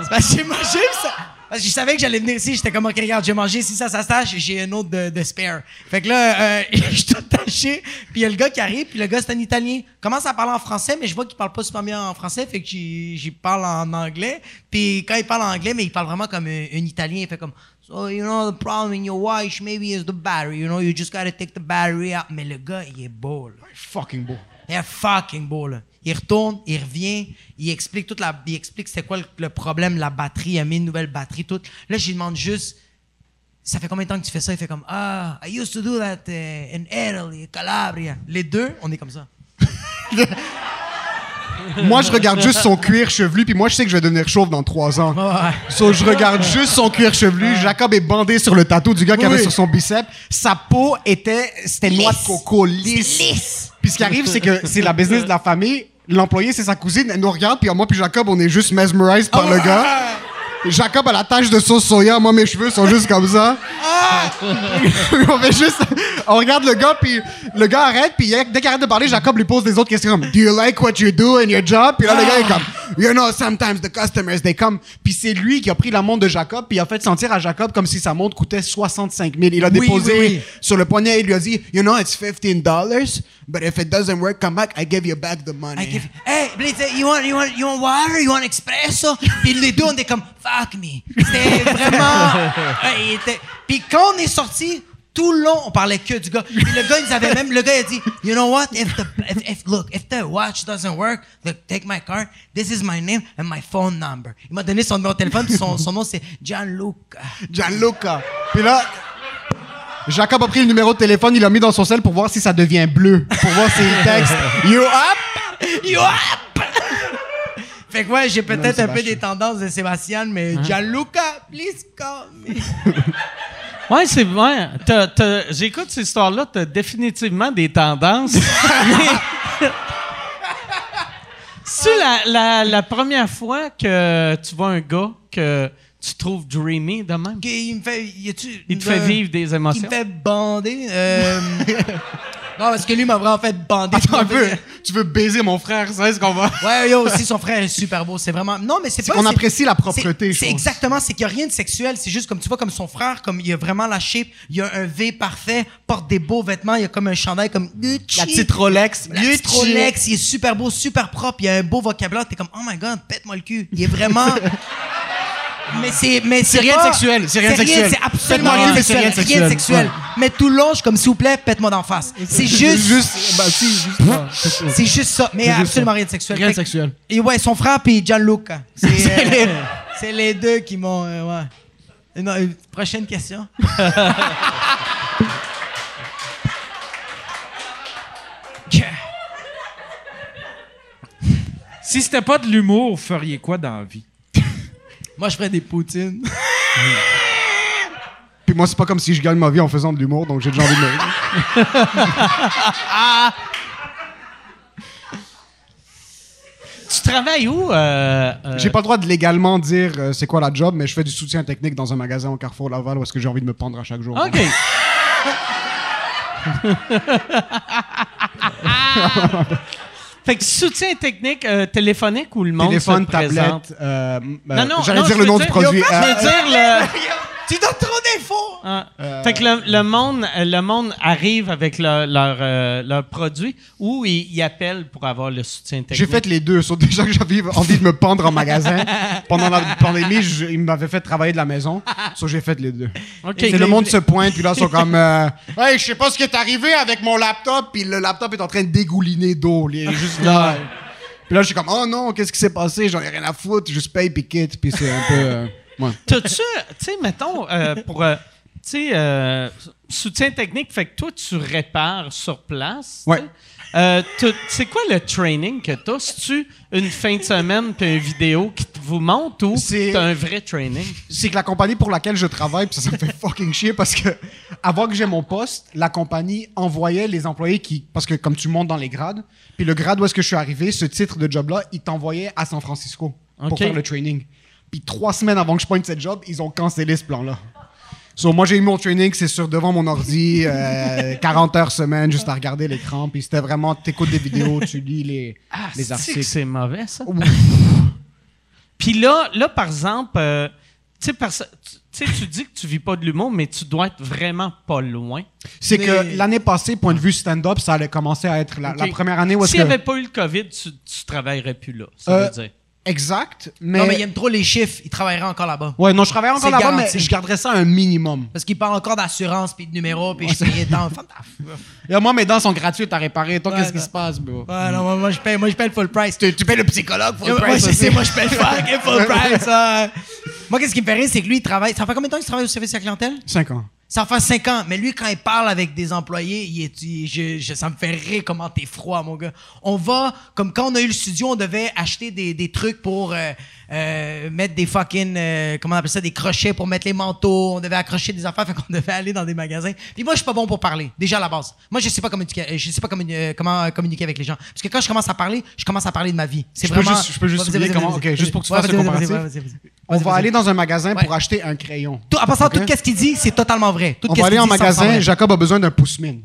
Parce que j'ai mangé ça. Parce que je savais que j'allais venir ici, j'étais comme, ok, regarde, j'ai mangé, si ça, ça se tâche, j'ai un autre de, de spare. Fait que là, euh, je suis tout taché, puis il y a le gars qui arrive, puis le gars, c'est un Italien. Commence à parler en français, mais je vois qu'il parle pas super bien en français, fait que j'y parle en anglais. Puis quand il parle en anglais, mais il parle vraiment comme un, un Italien, il fait comme, so, you know, the problem in your watch maybe is the battery, you know, you just gotta take the battery out. Mais le gars, il est beau, là. Fucking beau. Il est fucking beau, là. Il retourne, il revient, il explique toute la, il explique c'était quoi le, problème, la batterie, il a mis une nouvelle batterie, tout. Là, je lui demande juste, ça fait combien de temps que tu fais ça? Il fait comme, ah, I used to do that uh, in Italy, Calabria. Les deux, on est comme ça. Moi, je regarde juste son cuir chevelu, puis moi, je sais que je vais devenir chauve dans trois ans. Ouais. So, je regarde juste son cuir chevelu. Jacob est bandé sur le tatou du gars qui Oui. avait sur son bicep. Sa peau était, c'était noix de coco, lisse. Lisse. Puis ce qui arrive, c'est que c'est la business de la famille. L'employé, c'est sa cousine. Elle nous regarde, puis moi puis Jacob, on est juste mesmerized par le gars. Jacob a la tache de sauce soya. Moi, mes cheveux sont juste comme ça. on fait juste... On regarde le gars, puis le gars arrête, puis dès qu'il arrête de parler, Jacob lui pose des autres questions comme « Do you like what you do in your job? » Puis là, le gars est comme « You know, sometimes the customers, they come. » Puis c'est lui qui a pris la montre de Jacob, puis il a fait sentir à Jacob comme si sa montre coûtait 65 000. Il a Oui, déposé oui, oui. sur le poignet, il lui a dit « You know, it's 15 dollars, but if it doesn't work, come back, I give you back the money. I give- Hey, please, you want, you, want, you want water? You want espresso? Puis les deux, on est comme, fuck me. C'était vraiment. Ouais, était- Puis quand on est sorti, tout le long, on parlait que du gars. Puis le gars, il nous avait même, le gars, il a dit, you know what? If the, if, if- look, if the watch doesn't work, look, take my card. This is my name and my phone number. Il m'a donné son numéro de téléphone, puis son, son nom, c'est Gianluca. Gianluca. Puis là, Jacob a pris le numéro de téléphone, il l'a mis dans son sel pour voir si ça devient bleu. Pour voir s'il texte « You up? You up! fait que ouais, j'ai peut-être un peu des tendances de Sébastien, mais Gianluca, please call me. Ouais, c'est vrai. J'écoute cette histoire-là, t'as définitivement des tendances. mais C'est la, la, la première fois que tu vois un gars que tu trouves dreamy de même? Il me fait. Il te fait vivre des Il émotions? me fait bander. euh, non, parce que lui m'a vraiment fait bander. Attends un peu. Tu veux baiser mon frère, ça, est-ce qu'on va. Ouais, yo, aussi, son frère est super beau. C'est vraiment. Non, mais c'est C'est pas. c'est- apprécie la propreté, c'est- C'est exactement, c'est qu'il n'y a rien de sexuel. C'est juste comme tu vois, comme son frère, comme il a vraiment la shape, il a un V parfait, porte des beaux vêtements, il a comme un chandail comme. La petite Rolex. La petite Rolex, il est super beau, super propre, il a un beau vocabulaire. T'es comme, oh my god, pète-moi le cul. Il est vraiment. mais c'est, mais c'est rien de sexuel, c'est rien de sexuel. C'est absolument rien, de sexuel. rien de sexuel. Mais tout le long, je suis comme, s'il vous plaît, pète-moi d'en face. C'est juste. Bah, ça. C'est juste ça. Mais absolument rien de sexuel. Rien de sexuel. Et ouais, son frère puis Gianluca. C'est euh, c'est les deux qui m'ont. euh, ouais. Euh, prochaine question. Que- Si c'était pas de l'humour, vous feriez quoi dans la vie? Moi, je ferais des poutines. Puis moi, c'est pas comme si je gagne ma vie en faisant de l'humour, donc j'ai déjà envie de me. Tu travailles où? euh, euh, J'ai pas le droit de légalement dire euh, c'est quoi la job, mais je fais du soutien technique dans un magasin au Carrefour Laval où est-ce que j'ai envie de me pendre à chaque jour. OK. fait que soutien technique euh, téléphonique ou le monde Téléphone, se présente? tablette. Euh, euh, Non, non, J'allais non, dire je le veux nom dire- du produit. Je veux Euh, dire le... tu donnes trop d'infos! Ah. Fait que le, le monde, le monde arrive avec le- leur, euh, leur produit ou ils, ils appellent pour avoir le soutien technique. J'ai fait les deux. Déjà que j'avais envie de me pendre en magasin. Pendant la pandémie, je- ils m'avaient fait travailler de la maison. Sauf j'ai fait les deux. OK. C'est le monde se pointe, puis là, ils sont comme... euh, hey, je sais pas ce qui est arrivé avec mon laptop, puis le laptop est en train de dégouliner d'eau. Il est juste là. Puis là, je suis comme, oh non, qu'est-ce qui s'est passé? J'en ai rien à foutre. Juste paye, puis quitte. Puis c'est un peu... euh, ouais. T'as-tu, tu sais, mettons, euh, pour, euh, tu sais, euh, soutien technique, fait que toi, tu répares sur place. tu sais. Ouais. Euh, c'est quoi le training que t'as? C'est-tu une fin de semaine puis une vidéo qui te- vous montre ou C'est- un vrai training? c'est que la compagnie pour laquelle je travaille, ça, ça me fait fucking chier parce que avant que j'ai mon poste, la compagnie envoyait les employés qui, parce que comme tu montes dans les grades, puis le grade où est-ce que je suis arrivé, ce titre de job-là, ils t'envoyaient à San Francisco pour faire le training. Puis trois semaines avant que je pointe cette job, ils ont cancellé ce plan-là. So, moi, j'ai eu mon training, c'est sur devant mon ordi, euh, 40 heures semaine, juste à regarder l'écran. Puis c'était vraiment, t'écoutes des vidéos, tu lis les, Ah, les articles. c'est mauvais, ça? Puis là, là, par exemple, euh, tu sais, dis que tu vis pas de l'humour, mais tu dois être vraiment pas loin. C'est Mais- que l'année passée, point de vue stand-up, ça allait commencer à être la, première année où est-ce S'il que... n'y avait pas eu le COVID, tu, tu travaillerais plus là, ça Euh, veut dire. Exact, mais... Non, mais il aime trop les chiffres. Il travaillera encore là-bas. Ouais, non, je travaille encore C'est là-bas, mais je garderais ça un minimum. Parce qu'il parle encore d'assurance puis de numéro puis je paye dans. Et moi, mes dents sont gratuites à réparer. Toi, Ouais, qu'est-ce qui se passe, bro? Ouais, non, moi, moi, je paye, moi, je paye le full price. Tu, tu payes le psychologue le Ouais, price je aussi. sais, moi, je paye le fucking full price. ouais. Moi, qu'est-ce qui me fait rire, c'est que lui, il travaille. Ça fait combien de temps qu'il travaille au service à la clientèle? Cinq ans. Ça fait cinq ans, mais lui, quand il parle avec des employés, il est, il- je- ça me fait rire comment t'es froid, mon gars. On va, comme quand on a eu le studio, on devait acheter des, des trucs pour euh, euh, mettre des fucking, euh, comment on appelle ça, des crochets pour mettre les manteaux. On devait accrocher des affaires, fait qu'on devait aller dans des magasins. Puis moi, je suis pas bon pour parler, déjà à la base. Moi, je sais pas communiquer, euh, je sais pas communi- euh, comment euh, communiquer avec les gens. Parce que quand je commence à parler, je commence à parler de ma vie. C'est Je peux vraiment. juste- je peux juste Ouais, comment- ok, juste pour que tu fasses le comparatif. vas-y, vas-y, vas-y. On va aller dans un magasin pour acheter un crayon. Tout- En passant, Ok? tout ce qu'il dit, c'est totalement vrai. Tout On va aller en magasin, Jacob a besoin d'un pouce-mine.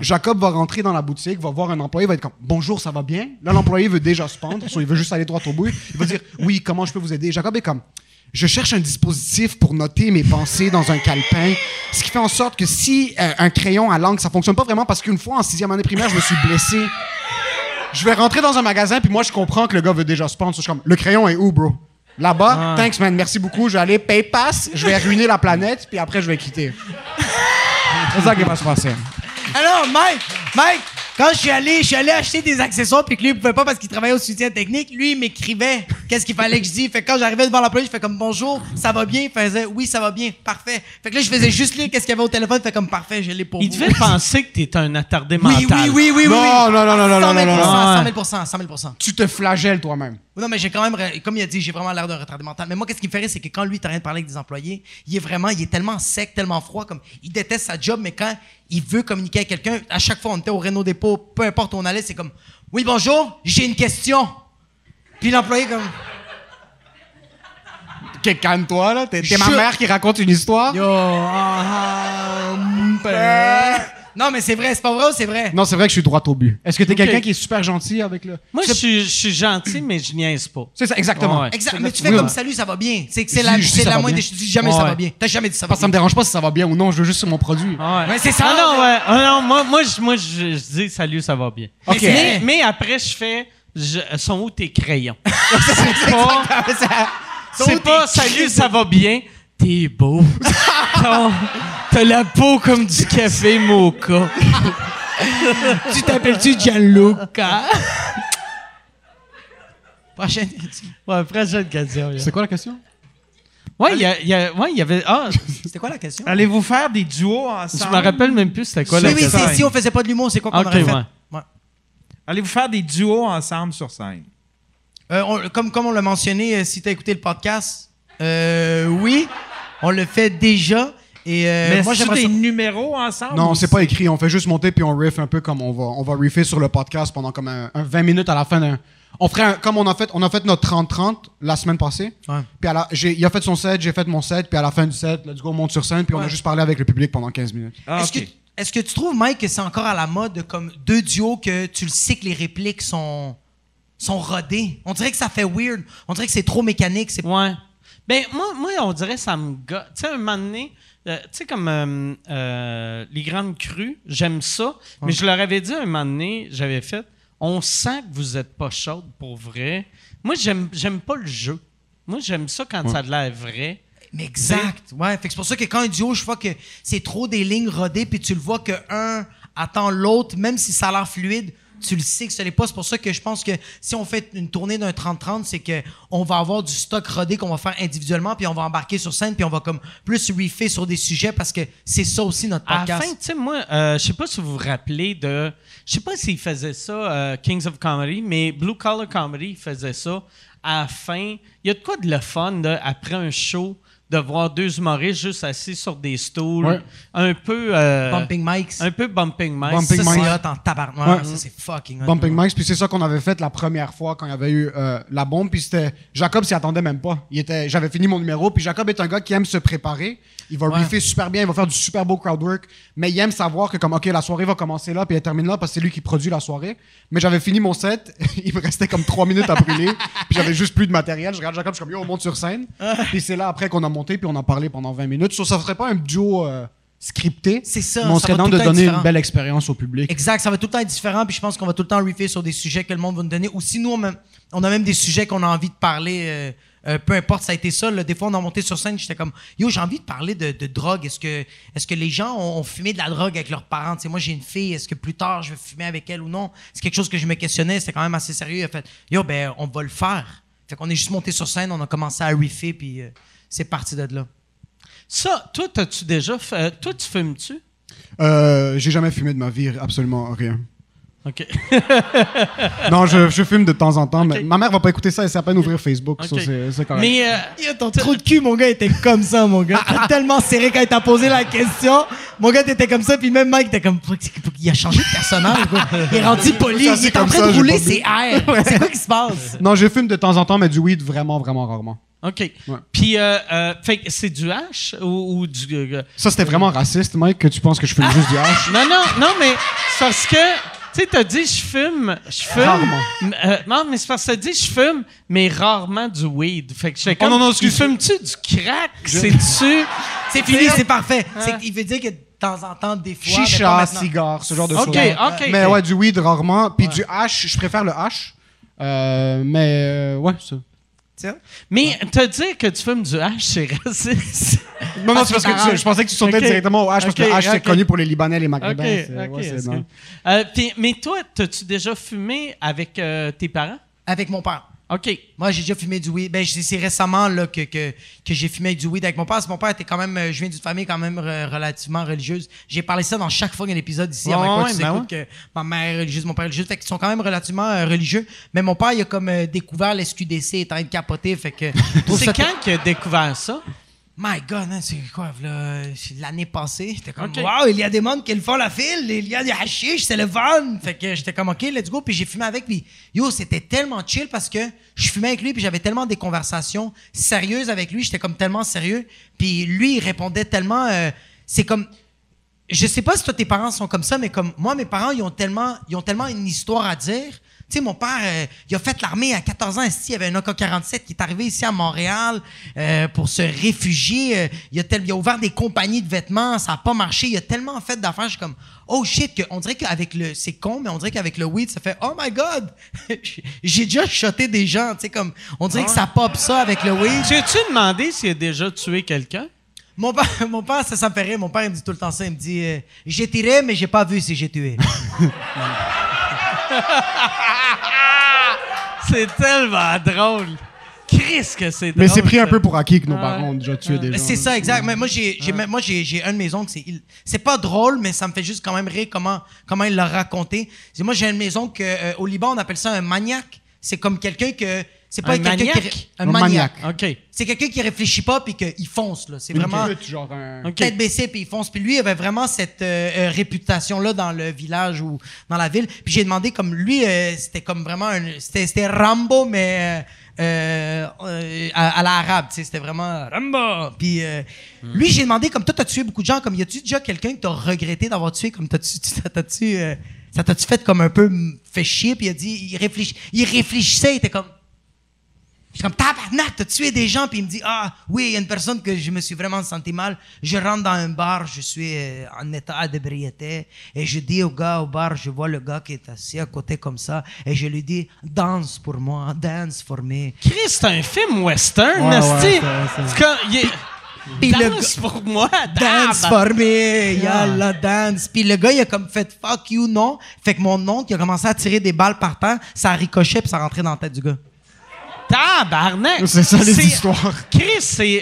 Jacob va rentrer dans la boutique, va voir un employé, va être comme Bonjour, ça va bien? Là, l'employé veut déjà se pendre, il veut juste aller droit au bout. Il va dire Oui, comment je peux vous aider? Jacob est comme Je cherche un dispositif pour noter mes pensées dans un calepin, ce qui fait en sorte que si euh, un crayon à langue, ça fonctionne pas vraiment parce qu'une fois en sixième année primaire, je me suis blessé. Je vais rentrer dans un magasin, puis moi, je comprends que le gars veut déjà se pendre. Je suis comme Le crayon est où, bro? Là-bas, thanks man, merci beaucoup. Je vais aller pay pass, je vais ruiner la planète, puis après, je vais quitter. C'est ça qui va se passer. Alors, Mike, Mike, quand je suis allé, je suis allé acheter des accessoires puis que lui, il pouvait pas parce qu'il travaillait au soutien technique, lui, il m'écrivait qu'est-ce qu'il fallait que je dise. Fait que quand j'arrivais devant l'employé, je fais comme bonjour, ça va bien? Il faisait oui, ça va bien, parfait. Fait que là, je faisais juste lire qu'est-ce qu'il y avait au téléphone, fait comme parfait, je l'ai pour Il vous. devait penser que t'étais un attardé Oui, mental. oui, oui, oui, oui. Non, oui. non, non, non, non, 100 000 non, non, non. 100 000 100 000 Tu te flagelles toi-même. non, mais j'ai quand même, comme il a dit, j'ai vraiment l'air d'un retardé mental. Mais moi, qu'est-ce qui me rire, c'est que quand lui, t'as rien de parler avec des employés, il est vraiment, il est tellement sec, tellement froid, comme, il déteste sa job, mais quand il veut communiquer avec quelqu'un, à chaque fois, on était au Renault Dépôt, peu importe où on allait, c'est comme, oui, bonjour, j'ai une question. Puis l'employé, comme. Calme-toi, là? T'es ma mère qui raconte une histoire? Yo, ah, père. Non, mais c'est vrai, c'est pas vrai ou c'est vrai? Non, c'est vrai que je suis droit au but. Est-ce que t'es Ok. quelqu'un qui est super gentil avec le. Moi, je suis, je suis gentil, mais je niaise pas. C'est ça, exactement. Ouais. Exact. C'est Mais tu fais oui, comme ouais. salut, ça va bien. C'est la, c'est la moindre bien. des choses. Je dis jamais ça va bien. T'as jamais dit ça va Parce que ça me bien. dérange pas si ça va bien ou non, je veux juste sur mon produit. Ouais. C'est ça. Ah non, ouais. Ah non, moi, moi, je, moi je, je dis salut, ça va bien. Mais après, je fais je, sont où tes crayons? c'est pas, pas salut, ça va bien. T'es beau. Ton- T'as la peau comme du café mocha. Tu t'appelles-tu Gianluca? Prochaine question. Ouais, prochaine question. C'est quoi la question? Ouais, il y, a- il y a- ouais, il y avait. Ah, C'était quoi la question? Allez-vous faire des duos je ensemble? me rappelle même plus c'était quoi oui, la oui, question. c'est si on faisait pas de l'humour, c'est quoi qu'on Ok, aurait fait? ouais. Ouais. Allez-vous faire des duos ensemble sur scène? Euh, on- comme, comme on l'a mentionné, euh, si tu as écouté le podcast, euh, oui, on le fait déjà. Et euh, Mais moi, j'aimerais des ça- numéros ensemble? Non, c'est pas écrit. On fait juste monter puis on riff un peu comme on va, on va riffer sur le podcast pendant comme un, un 20 minutes à la fin d'un. On ferait un- comme on a fait, on a fait notre 30-30 la semaine passée. Ouais. Puis à la- j'ai- il a fait son set, j'ai fait mon set, puis à la fin du set, let's go, on monte sur scène, puis on a juste parlé avec le public pendant 15 minutes. Ah, Est-ce que, est-ce que tu trouves, Mike, que c'est encore à la mode de comme deux duos que tu le sais que les répliques sont, sont rodées? On dirait que ça fait weird. On dirait que c'est trop mécanique. C'est... Ouais. Ben, moi, moi, on dirait que ça me gosse. Tu sais, un moment donné, euh, tu sais, comme euh, euh, les grandes crues, j'aime ça. Mais je leur avais dit un moment donné, j'avais fait, on sent que vous êtes pas chaude pour vrai. Moi, j'aime, j'aime pas le jeu. Moi, j'aime ça quand ça a l'air vrai. Mais exact. Ouais. Fait que c'est pour ça que quand un duo, je vois que c'est trop des lignes rodées, puis tu le vois que un attend l'autre, même si ça a l'air fluide, tu le sais que ce n'est pas. C'est pour ça que je pense que si on fait une tournée d'un 30-30, c'est que on va avoir du stock rodé qu'on va faire individuellement, puis on va embarquer sur scène, puis on va comme plus riffer sur des sujets parce que c'est ça aussi notre À la podcast. fin, tu sais, moi, euh, je sais pas si vous vous rappelez de. Je sais pas s'ils faisaient ça, euh, Kings of Comedy, mais Blue Collar Comedy faisait ça. À la fin, il y a de quoi de le fun, de, après un show, de voir deux humoristes juste assis sur des stools, Ouais. un peu. euh, Bumping mics. Un peu bumping mic. Bumping ça, c'est mics. hot en tabarnak. Ouais. Ça, c'est fucking hot. Bumping Mics, puis c'est ça qu'on avait fait la première fois quand il y avait eu euh, la bombe, puis c'était Jacob s'y attendait même pas. Il était, j'avais fini mon numéro, puis Jacob est un gars qui aime se préparer. Il va Ouais. riffer super bien, il va faire du super beau crowd work, mais il aime savoir que comme ok la soirée va commencer là, puis elle termine là parce que c'est lui qui produit la soirée. Mais j'avais fini mon set, il me restait comme trois minutes à brûler, puis j'avais juste plus de matériel. Je regarde Jacob, je suis comme yo on monte sur scène, puis c'est là après qu'on a monté, puis on a parlé pendant 20 minutes. Ça, ça serait pas un duo euh, scripté, C'est ça, mais on serait dans de donner différent. une belle expérience au public. Exact, ça va tout le temps être différent, puis je pense qu'on va tout le temps riffer sur des sujets que le monde va nous donner. Ou si nous, on a même des sujets qu'on a envie de parler, euh, euh, peu importe, ça a été ça. là. Des fois, on a monté sur scène, j'étais comme, yo, j'ai envie de parler de, de drogue. Est-ce que, est-ce que les gens ont, ont fumé de la drogue avec leurs parents? Moi, j'ai une fille, est-ce que plus tard, je vais fumer avec elle ou non? C'est quelque chose que je me questionnais, c'était quand même assez sérieux. Il a fait, yo, ben, on va le faire. Fait qu'on est juste monté sur scène, on a commencé à riffer, puis euh, c'est parti de là. Ça, toi, t'as-tu déjà fait. Toi, tu fumes-tu? Euh, j'ai jamais fumé de ma vie, absolument rien. OK. Non, je, je fume de temps en temps, mais ma mère va pas écouter ça, elle sait à peine ouvrir Facebook, ça Ok. c'est correct. Mais. euh, ton trou de cul, mon gars, était comme ça, mon gars. T'as tellement serré quand il t'a posé la question. Mon gars, t'étais comme ça, puis même Mike était comme. Il a changé de personnage, quoi. Il est rendu poli. Ça, Il c'est est en train ça, de rouler pas ses airs. C'est quoi qui se passe? Non, je fume de temps en temps, mais du weed vraiment, vraiment rarement. OK. Ouais. Puis, euh, euh, fait que c'est du hash ou, ou du. euh, Ça, c'était vraiment raciste, Mike, que tu penses que je fume juste du hash? Non, non, non, mais c'est parce que, tu sais, t'as dit je fume, je fume. Euh, non, mais c'est parce que t'as dit je fume, mais rarement du weed. Fait que j'étais Oh, comme, non, non, tu excuse. fumes-tu du crack? C'est-tu... C'est fini, c'est parfait. C'est- Il veut dire que de temps en temps, des fois. mais pas Chicha, maintenant. cigare, ce genre de OK, choses. OK. Mais OK. ouais, du weed rarement. Puis du hash, je préfère le hash. Euh, mais euh, ouais, ça. Tiens. Mais te dire que tu fumes du hash, c'est raciste. Non, non, Ah, c'est parce que tu- je pensais que tu sautais directement au hash, parce que le hash, c'est connu pour les Libanais, les Maghrébins. ouais. Euh, puis- mais toi, t'as-tu déjà fumé avec euh, tes parents? Avec mon père. OK. Moi, j'ai déjà fumé du weed. Ben, c'est récemment là, que, que, que j'ai fumé du weed avec mon père. Parce que mon père était quand même. euh, Je viens d'une famille quand même re- relativement religieuse. J'ai parlé ça dans chaque fois qu'il y a un épisode ici. Ouais, tu ben que ma mère est religieuse, mon père est religieux. Fait qu'ils sont quand même relativement euh, religieux. Mais mon père, il a comme euh, découvert l'SQDC étant de capoter. Fait que. C'est quand qu'il a découvert ça? My God, hein, c'est quoi, là, c'est l'année passée. J'étais comme, Ok. wow, il y a des mondes qui le font la file, il y a des hashish, c'est le fun. Fait que j'étais comme, OK, let's go. Puis j'ai fumé avec lui. Yo, c'était tellement chill parce que je fumais avec lui, puis j'avais tellement des conversations sérieuses avec lui. J'étais comme tellement sérieux. Puis lui, il répondait tellement. euh, c'est comme. Je sais pas si toi, tes parents sont comme ça, mais comme moi, mes parents, ils ont tellement, ils ont tellement une histoire à dire. Sais, mon père, euh, il a fait l'armée à 14 ans. esti, Il y avait un AK-47 qui est arrivé ici à Montréal euh, pour se réfugier. Euh, il, a tel- il a ouvert des compagnies de vêtements. Ça n'a pas marché. Il a tellement fait d'affaires. Je suis comme, oh shit, que, on dirait qu'avec le. C'est con, mais on dirait qu'avec le weed, ça fait, oh my god, j'ai déjà shoté des gens. Tu sais, comme, on dirait que ça pop ça avec le weed. Tu as-tu demandé s'il a déjà tué quelqu'un? Mon père, mon père, ça, ça me fait rire. Mon père, il me dit tout le temps ça. Il me dit euh, J'ai tiré, mais j'ai pas vu si j'ai tué. C'est tellement drôle. Chris que c'est drôle. Mais c'est pris un peu pour acquis que nos parents ont déjà tué des gens. c'est ça, exact. Mais moi, j'ai, j'ai, moi, j'ai, j'ai un de mes oncles. C'est, il- c'est pas drôle, mais ça me fait juste quand même rire comment, comment il l'a raconté. C'est, moi, j'ai une maison que euh, au Liban, on appelle ça un maniaque. C'est comme quelqu'un que. C'est pas Un quelqu'un qui. maniaque? Un Un maniaque. OK. C'est quelqu'un qui réfléchit pas puis qu'il fonce, là. C'est vraiment. genre un... Tête baissée puis il fonce. Puis lui il avait vraiment cette euh, euh, réputation-là dans le village ou dans la ville. Puis j'ai demandé comme lui, euh, c'était comme vraiment un, c'était, c'était Rambo mais euh, euh, à, à l'arabe, tu sais, c'était vraiment Rambo. Puis euh, lui j'ai demandé comme toi t'as tué beaucoup de gens, comme y a-tu déjà quelqu'un que t'as regretté d'avoir tué, comme t'as-tu, t'as- t'as-tu, euh, ça t'a-tu fait comme un peu fait chier? Puis il a dit, il réfléchit, il réfléchissait, il était comme je suis comme, tabarnak, t'as tué des gens. Puis il me dit, ah, oui, il y a une personne que je me suis vraiment senti mal. Je rentre dans un bar, je suis euh, en état d'ébriété. Et je dis au gars au bar, je vois le gars qui est assis à côté comme ça. Et je lui dis, danse pour moi, dance for me. Chris, c'est un film western, Ouais, ouais, c'est- Puis le Danse pour moi. Dance tabarnak. for me, yalla, dance. Puis le gars, il a comme fait fuck you, non. Fait que mon oncle, il a commencé à tirer des balles par terre. Ça ricochait, puis ça rentrait dans la tête du gars. Tabarnak. C'est ça, les histoires. Chris,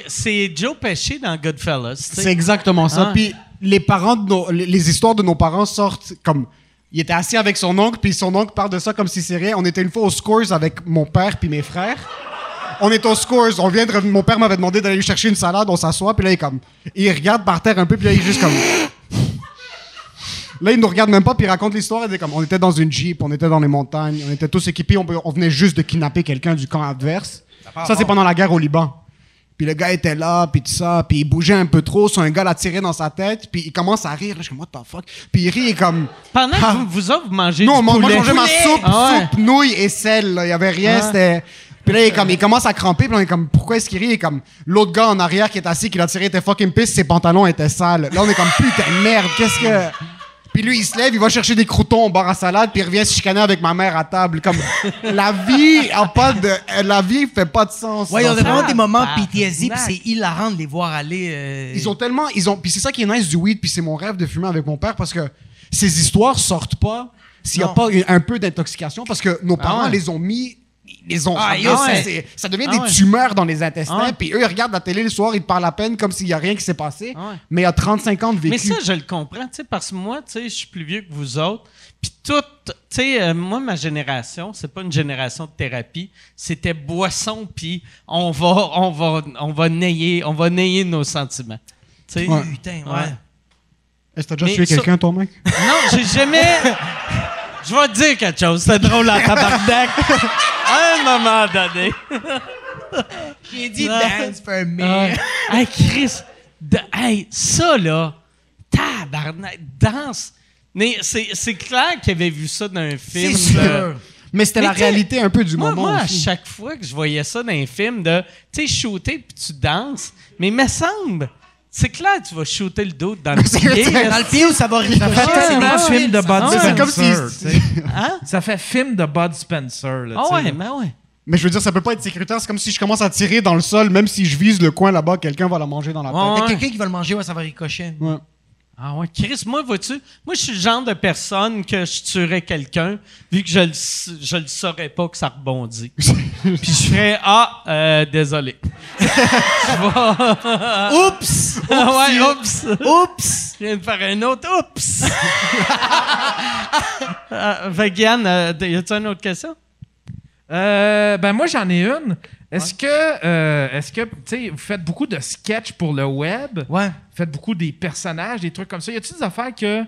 c'est, Joe Pesci dans Goodfellas. C'est exactement ça. Ah. Puis les parents de nos, les, les histoires de nos parents sortent comme il était assis avec son oncle puis son oncle parle de ça comme si c'est rien. On était une fois aux Scores avec mon père puis mes frères. On est aux Scores, on vient de revenir- mon père m'avait demandé d'aller lui chercher une salade, on s'assoit puis là il est comme il regarde par terre un peu puis là il est juste comme Là, il nous regarde même pas, puis il raconte l'histoire. Il est comme, on était dans une jeep, on était dans les montagnes, on était tous équipés, on, on venait juste de kidnapper quelqu'un du camp adverse. Ça, c'est pendant la guerre au Liban. Puis le gars était là, puis tout ça, puis il bougeait un peu trop, so un gars l'a tiré dans sa tête, puis il commence à rire. Là, je suis comme, what the fuck? Puis il rit, comme... Pendant Ah. que vous, vous autres, vous mangez Non, du moi, moi, poulet. je mangeais ma soupe, Ah ouais. soupe, nouilles et sel. là. Il y avait rien, Ouais. c'était... Puis là, il, comme, il commence à cramper, puis on est comme, pourquoi est-ce qu'il rit? Est comme, l'autre gars en arrière qui est assis, qui l'a tiré, était fucking pisse, ses pantalons étaient sales. Là, on est comme, putain, merde, qu'est-ce que... Puis lui, il se lève, il va chercher des croutons au bar à salade, puis il revient se chicaner avec ma mère à table. Comme, la vie a pas de... La vie fait pas de sens. Ouais, il y a vraiment des moments. PTSD, puis c'est hilarant de les voir aller. euh, Ils ont tellement, ils ont, puis c'est ça qui est nice du weed, puis c'est mon rêve de fumer avec mon père parce que ces histoires sortent pas s'il y a pas un peu d'intoxication parce que nos parents ouais. les ont mis, les ont, Ah, ouais. ça devient Ah des ouais. tumeurs dans les intestins, Ah ouais. puis eux ils regardent la télé le soir, ils te parlent à peine comme s'il y a rien qui s'est passé, ouais. mais il y a 35 ans de vécu. Mais ça, je le comprends, tu sais, parce que moi, tu sais, je suis plus vieux que vous autres. Puis tout, tu sais, euh, moi, ma génération, c'est pas une génération de thérapie, c'était boisson, puis on va, on va, on va nayer, on va nayer nos sentiments. Tu sais? Ouais. Putain, ouais. Ouais. Est-ce que t'as déjà tué ça- quelqu'un, ton mec? Non, j'ai jamais. Je vais te dire quelque chose, c'est drôle en tabarnak. à un moment donné. J'ai dit Non. dance for me. Ouais. hey, Chris, de- hey, ça, là, tabarnak, danse. Mais c'est c'est clair qu'il avait vu ça dans un film. C'est de- sûr. Mais c'était Mais la réalité un peu du moi, moment moi, à chaque fois que je voyais ça dans un film de, tu sais, shooter puis tu danses, mais il me semble, c'est clair tu vas shooter le dos dans le pied. Dans le pied où ça va ricocher. Ça fait Ouais, tellement ouais, film de Bud comme Spencer. si-. Hein? Ça fait film de Bud Spencer. Là, Ah ouais, mais ouais. Mais je veux dire, ça peut pas être sécuritaire. C'est comme si je commence à tirer dans le sol, même si je vise le coin là-bas, quelqu'un va la manger dans la tête. Ouais, ouais. quelqu'un qui va le manger, ouais, ça va ricocher. Ouais. Ah ouais, Chris, moi, vois-tu, moi, je suis le genre de personne que je tuerais quelqu'un, vu que je le, je le saurais pas que ça rebondit. Puis je ferais, ah, euh, désolé. Oups! Ah ouais, oups! Oups! Je viens de faire un autre oups! euh, fait que Yann, euh, y a-tu une autre question? Euh, ben moi j'en ai une. Est-ce que, euh, est-ce que, tu sais, vous faites beaucoup de sketchs pour le web? Ouais. Beaucoup des personnages, des trucs comme ça. Y a-t-il des affaires que,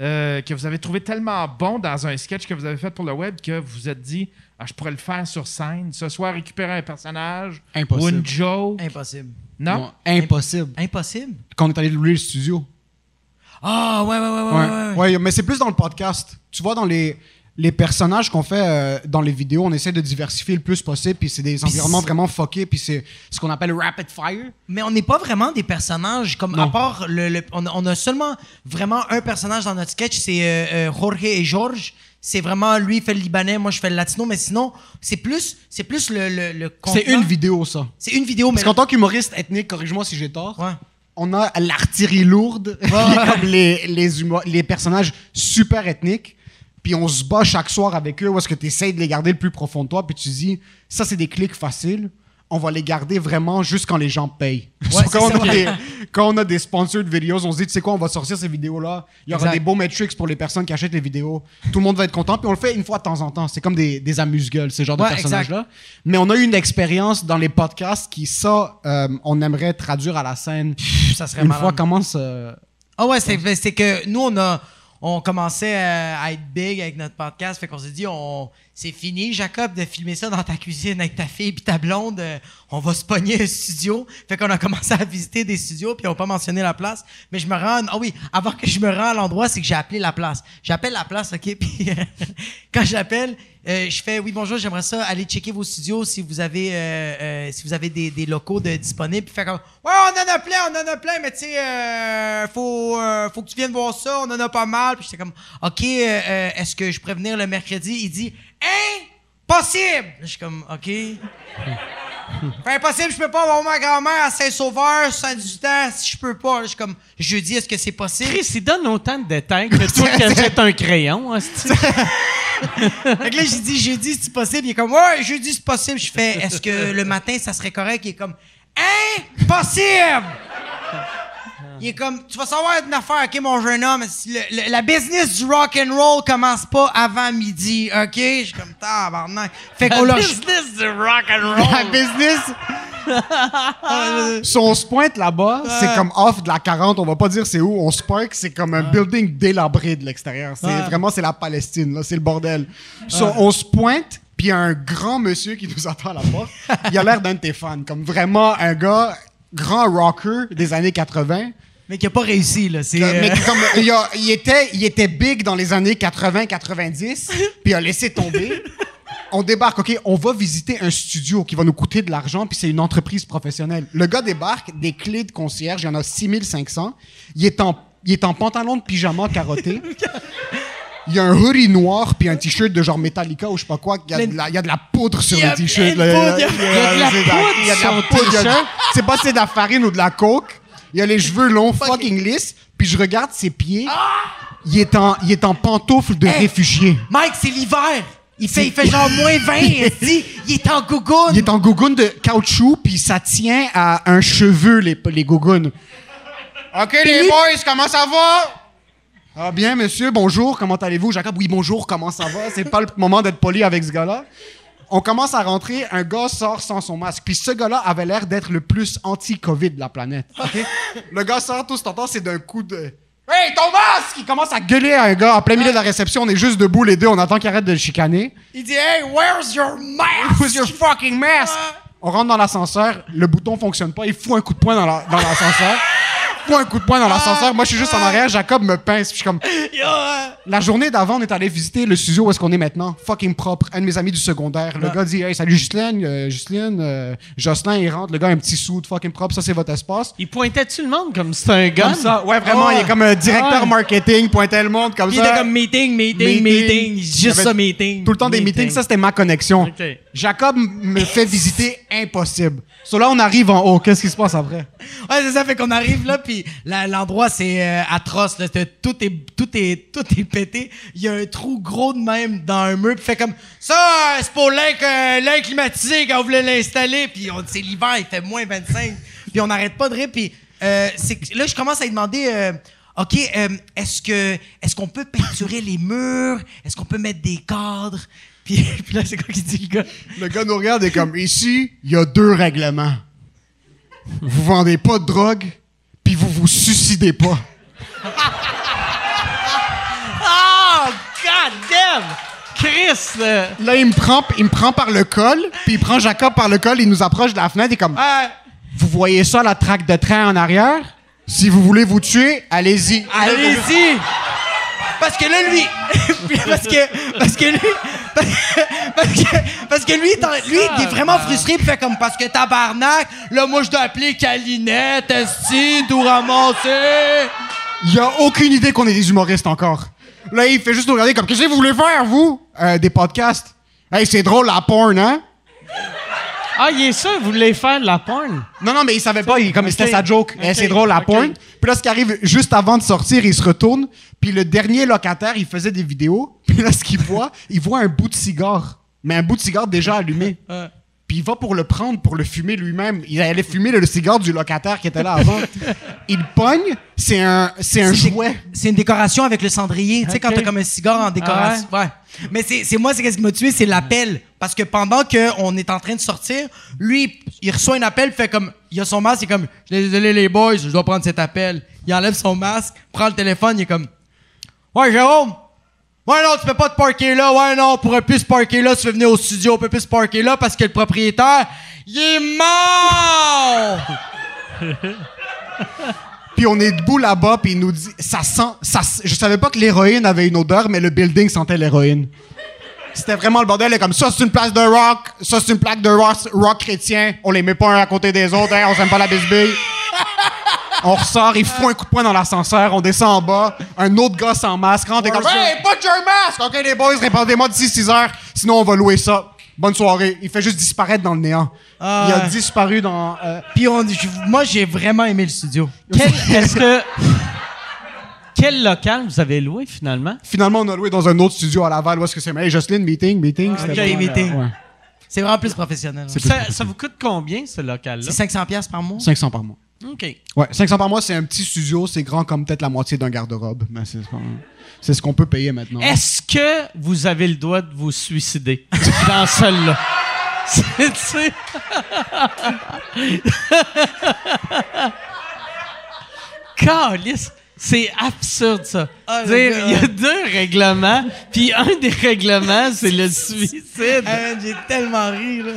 euh, que vous avez trouvé tellement bon dans un sketch que vous avez fait pour le web que vous vous êtes dit, ah, je pourrais le faire sur scène, ce soir récupérer un personnage Impossible. ou une joke? Impossible. Non? Non, impossible. Impossible? Quand on est allé louer le studio. Ah, ouais, ouais, ouais, ouais, Ouais. ouais. ouais. Ouais, mais c'est plus dans le podcast. Tu vois, dans les, les personnages qu'on fait euh, dans les vidéos, on essaie de diversifier le plus possible, puis c'est des environnements vraiment fuckés, puis c'est ce qu'on appelle rapid fire. Mais on n'est pas vraiment des personnages comme à part le, le- on, a- on a seulement vraiment un personnage dans notre sketch, c'est euh, euh, Jorge et George. C'est vraiment lui fait le libanais, moi je fais le latino, mais sinon c'est plus c'est plus le le, le C'est une vidéo, ça. C'est une vidéo, mais Parce qu'en tant qu'humoriste ethnique, corrige-moi si j'ai tort, Ouais. on a l'artillerie lourde, comme les, les, les personnages super ethniques, puis on se bat chaque soir avec eux, où est-ce que tu essaies de les garder le plus profond de toi, puis tu dis, ça c'est des clics faciles, on va les garder vraiment juste quand les gens payent. Quand, on a des, quand on a des sponsored videos, on se dit, tu sais quoi, on va sortir ces vidéos-là, il y aura Exact. des beaux metrics pour les personnes qui achètent les vidéos, tout le monde va être content, puis on le fait une fois de temps en temps. C'est comme des, des amuse-gueules, ces genres Ouais, de personnages-là. Mais on a eu une expérience dans les podcasts qui, ça, euh, on aimerait traduire à la scène ça serait une malade. fois commence. euh, Ah ouais, c'est que nous on a on commençait à, être big avec notre podcast, fait qu'on s'est dit on c'est fini Jacob de filmer ça dans ta cuisine avec ta fille puis ta blonde, euh, on va se pogner un studio. Fait qu'on a commencé à visiter des studios puis on n'a pas mentionné la place, mais je me rends ah oui, avant que je me rends à l'endroit, c'est que j'ai appelé la place. J'appelle la place, OK, puis euh, quand j'appelle euh, je fais oui bonjour j'aimerais ça aller checker vos studios si vous avez si vous avez des, locaux de disponibles. Puis fait comme ouais on en a plein on en a plein mais tu sais faut faut que tu viennes voir ça on en a pas mal. Puis j'étais comme ok est-ce que je pourrais venir le mercredi? Il dit impossible je suis comme ok Fait impossible, je peux pas voir ma grand-mère à Saint-Sauveur, 118 ans, si je peux pas. Je suis comme, jeudi, est-ce que c'est possible? Chris, il donne autant de détails que toi qui achètes un crayon. hostie. Fait que là, j'ai dit jeudi, c'est possible? Il est comme, ouais, jeudi, c'est possible. Je fais, est-ce que le matin, ça serait correct? Il est comme, impossible! Il est comme, tu vas savoir une affaire, OK, mon jeune homme, si le- le- la business du rock and roll commence pas avant midi, OK? Je suis comme, tabarnak. Fait qu'on leur... business du rock and roll. La business. si on se pointe là-bas, c'est comme off de la 40, on va pas dire c'est où, on se park, c'est comme un building délabré de l'extérieur. C'est vraiment c'est la Palestine, là, c'est le bordel. So, on se pointe, puis il y a un grand monsieur qui nous attend à la porte. Il a l'air d'un de tes fans, comme vraiment un gars grand rocker des années 80. Mais qui a pas réussi, là. C'est, Euh, Mais euh, comme il, a- il était, il était big dans les années 80-90, puis il a laissé tomber. On débarque, OK, on va visiter un studio qui va nous coûter de l'argent, puis c'est une entreprise professionnelle. Le gars débarque, des clés de concierge, il y en a 6500. Il est en, il est en pantalon de pyjama carotté. Il y a un hoodie noir puis un t-shirt de genre Metallica ou je sais pas quoi. Il y a, de la, il y a de la poudre sur le t-shirt. il y a- de la poudre sur le t-shirt. C'est pas si c'est de la farine ou de la coke. Il a les cheveux longs, fucking lisses. Puis je regarde ses pieds. Il est en, il est en pantoufle de Hey! réfugié. Mike, c'est l'hiver! Il fait, il fait genre moins 20, esti. Il est en gougoune! Il est en gougoune de caoutchouc, puis ça tient à un cheveu, les, les gougounes. OK, les boys, comment ça va? Ah, bien, monsieur, bonjour, comment allez-vous? Jacob, oui, bonjour, comment ça va? C'est pas le moment d'être poli avec ce gars-là. On commence à rentrer, un gars sort sans son masque. Puis ce gars-là avait l'air d'être le plus anti-COVID de la planète. Le gars sort, tout ce temps, c'est d'un coup de. Hey, ton masque! Il commence à gueuler à un gars en plein milieu de la réception. On est juste debout, les deux, on attend qu'il arrête de le chicaner. Il dit, hey, where's your mask? Where's your fucking mask? On rentre dans l'ascenseur, le bouton fonctionne pas, il fout un coup de poing dans la- dans un coup de poing dans l'ascenseur. Moi, je suis juste en arrière, Jacob me pince. puis Je suis comme. Yo, euh, La journée d'avant, on est allé visiter le studio où est-ce qu'on est maintenant. Fucking propre. Un de mes amis du secondaire. Le gars dit Hey, salut Justine, euh, Justine, euh, Jocelyn, il rentre. Le gars a un petit sou de fucking propre. Ça, c'est votre espace. Il pointait-tu le monde comme c'était un gars? Comme ça. Ouais, vraiment, Ouais. il est comme un directeur Ouais. marketing, pointait le monde comme Il ça. était comme meeting, Meeting. meeting, meeting. Il y Juste avait ça, meeting. Tout le temps des meetings, ça c'était ma connexion. Ok. Jacob me fait visiter impossible. So là, on arrive en haut. Qu'est-ce qui se passe après? Ouais, c'est ça, fait qu'on arrive là, puis l'endroit, c'est euh, atroce. Tout, est, tout, est, tout est pété. Il y a un trou gros de même dans un mur, puis fait comme ça, euh, c'est pour l'air climatisé quand on voulait l'installer, puis c'est l'hiver, il fait moins 25, puis on n'arrête pas de rire, puis euh, là, je commence à lui demander. euh, OK, euh, est-ce que est-ce qu'on peut peinturer les murs? Est-ce qu'on peut mettre des cadres? Puis, puis là, c'est quoi qu'il dit, le gars? Le gars nous regarde et comme ici, il y a deux règlements. Vous vendez pas de drogue, puis vous vous suicidez pas. Oh, god damn! Chris! euh, Là, il me prend, il me prend par le col, puis il prend Jacob par le col, il nous approche de la fenêtre et comme Vous voyez ça, la traque de train en arrière? Si vous voulez vous tuer, allez-y. Allez-y! Parce que là, lui. parce que. Parce que lui. Parce que, parce que lui, il lui, il est vraiment frustré, puis fait comme. Parce que tabarnak, là, moi, je dois appeler Calinette, Esti, tout ramasser. Il a aucune idée qu'on est des humoristes encore. Là, il fait juste nous regarder comme Qu'est-ce que vous voulez faire, vous? Euh, des podcasts. Hey, c'est drôle la porn, hein? Ah, il est sûr, vous voulez faire de la porn? Non, non, mais il savait pas, il, comme c'était sa joke. Eh, Ok. c'est drôle, la porn. Puis là, ce qui arrive juste avant de sortir, il se retourne. Puis le dernier locataire, il faisait des vidéos. Puis là, ce qu'il voit, il voit un bout de cigare. Mais un bout de cigare déjà allumé. Puis il va pour le prendre, pour le fumer lui-même. Il allait fumer le, le cigare du locataire qui était là avant. il le pogne, c'est un, c'est un C'est- jouet. C'est une décoration avec le cendrier. Tu sais, quand t'as comme un cigare en décoration. ouais? Mais c'est c'est moi, c'est qu'est-ce qui m'a tué, c'est l'appel. Parce que pendant qu'on est en train de sortir, lui, il reçoit un appel, fait comme. Il a son masque, il est comme. Je suis désolé, les boys, je dois prendre cet appel. Il enlève son masque, prend le téléphone, il est comme. Ouais, Jérôme! Ouais, non, tu peux pas te parker là. Ouais, non, on pourrait plus se parker là. Tu veux venir au studio, on peut plus se parker là parce que le propriétaire, il est mort! Puis on est debout là-bas, puis il nous dit, ça sent, ça, je savais pas que l'héroïne avait une odeur, mais le building sentait l'héroïne. C'était vraiment le bordel, et comme ça, c'est une place de rock, ça, c'est une plaque de rock, rock chrétien, on les met pas un à côté des autres, hein, on s'aime pas la bisbille. On ressort, il fout un coup de poing dans l'ascenseur, on descend en bas, un autre gars sans masque rentre et comme Hey, put your mask! Ok, les boys, répondez-moi d'ici 6 heures, sinon on va louer ça. Bonne soirée. Il fait juste disparaître dans le néant. Ah il a ouais. disparu dans. euh, Puis on, je- moi, j'ai vraiment aimé le studio. Quel, est-ce que. Quel local vous avez loué finalement? Finalement, on a loué dans un autre studio à Laval. Où est-ce que c'est? Hey, Jocelyne, meeting, meeting. Ok, c'était vraiment- meeting. Ouais. C'est vraiment plus professionnel. Ça, ça vous coûte combien ce local-là? C'est 500 pièces par mois. 500 par mois. OK. Ouais, 500 par mois, c'est un petit studio. C'est grand comme peut-être la moitié d'un garde-robe. Mais c'est c'est ce qu'on peut payer maintenant. Est-ce que vous avez le droit de vous suicider dans celle-là? C'est- c'est absurde ça. Dire, gars, il y a deux règlements, puis un des règlements, c'est le suicide. Ah, man, j'ai tellement ri, là.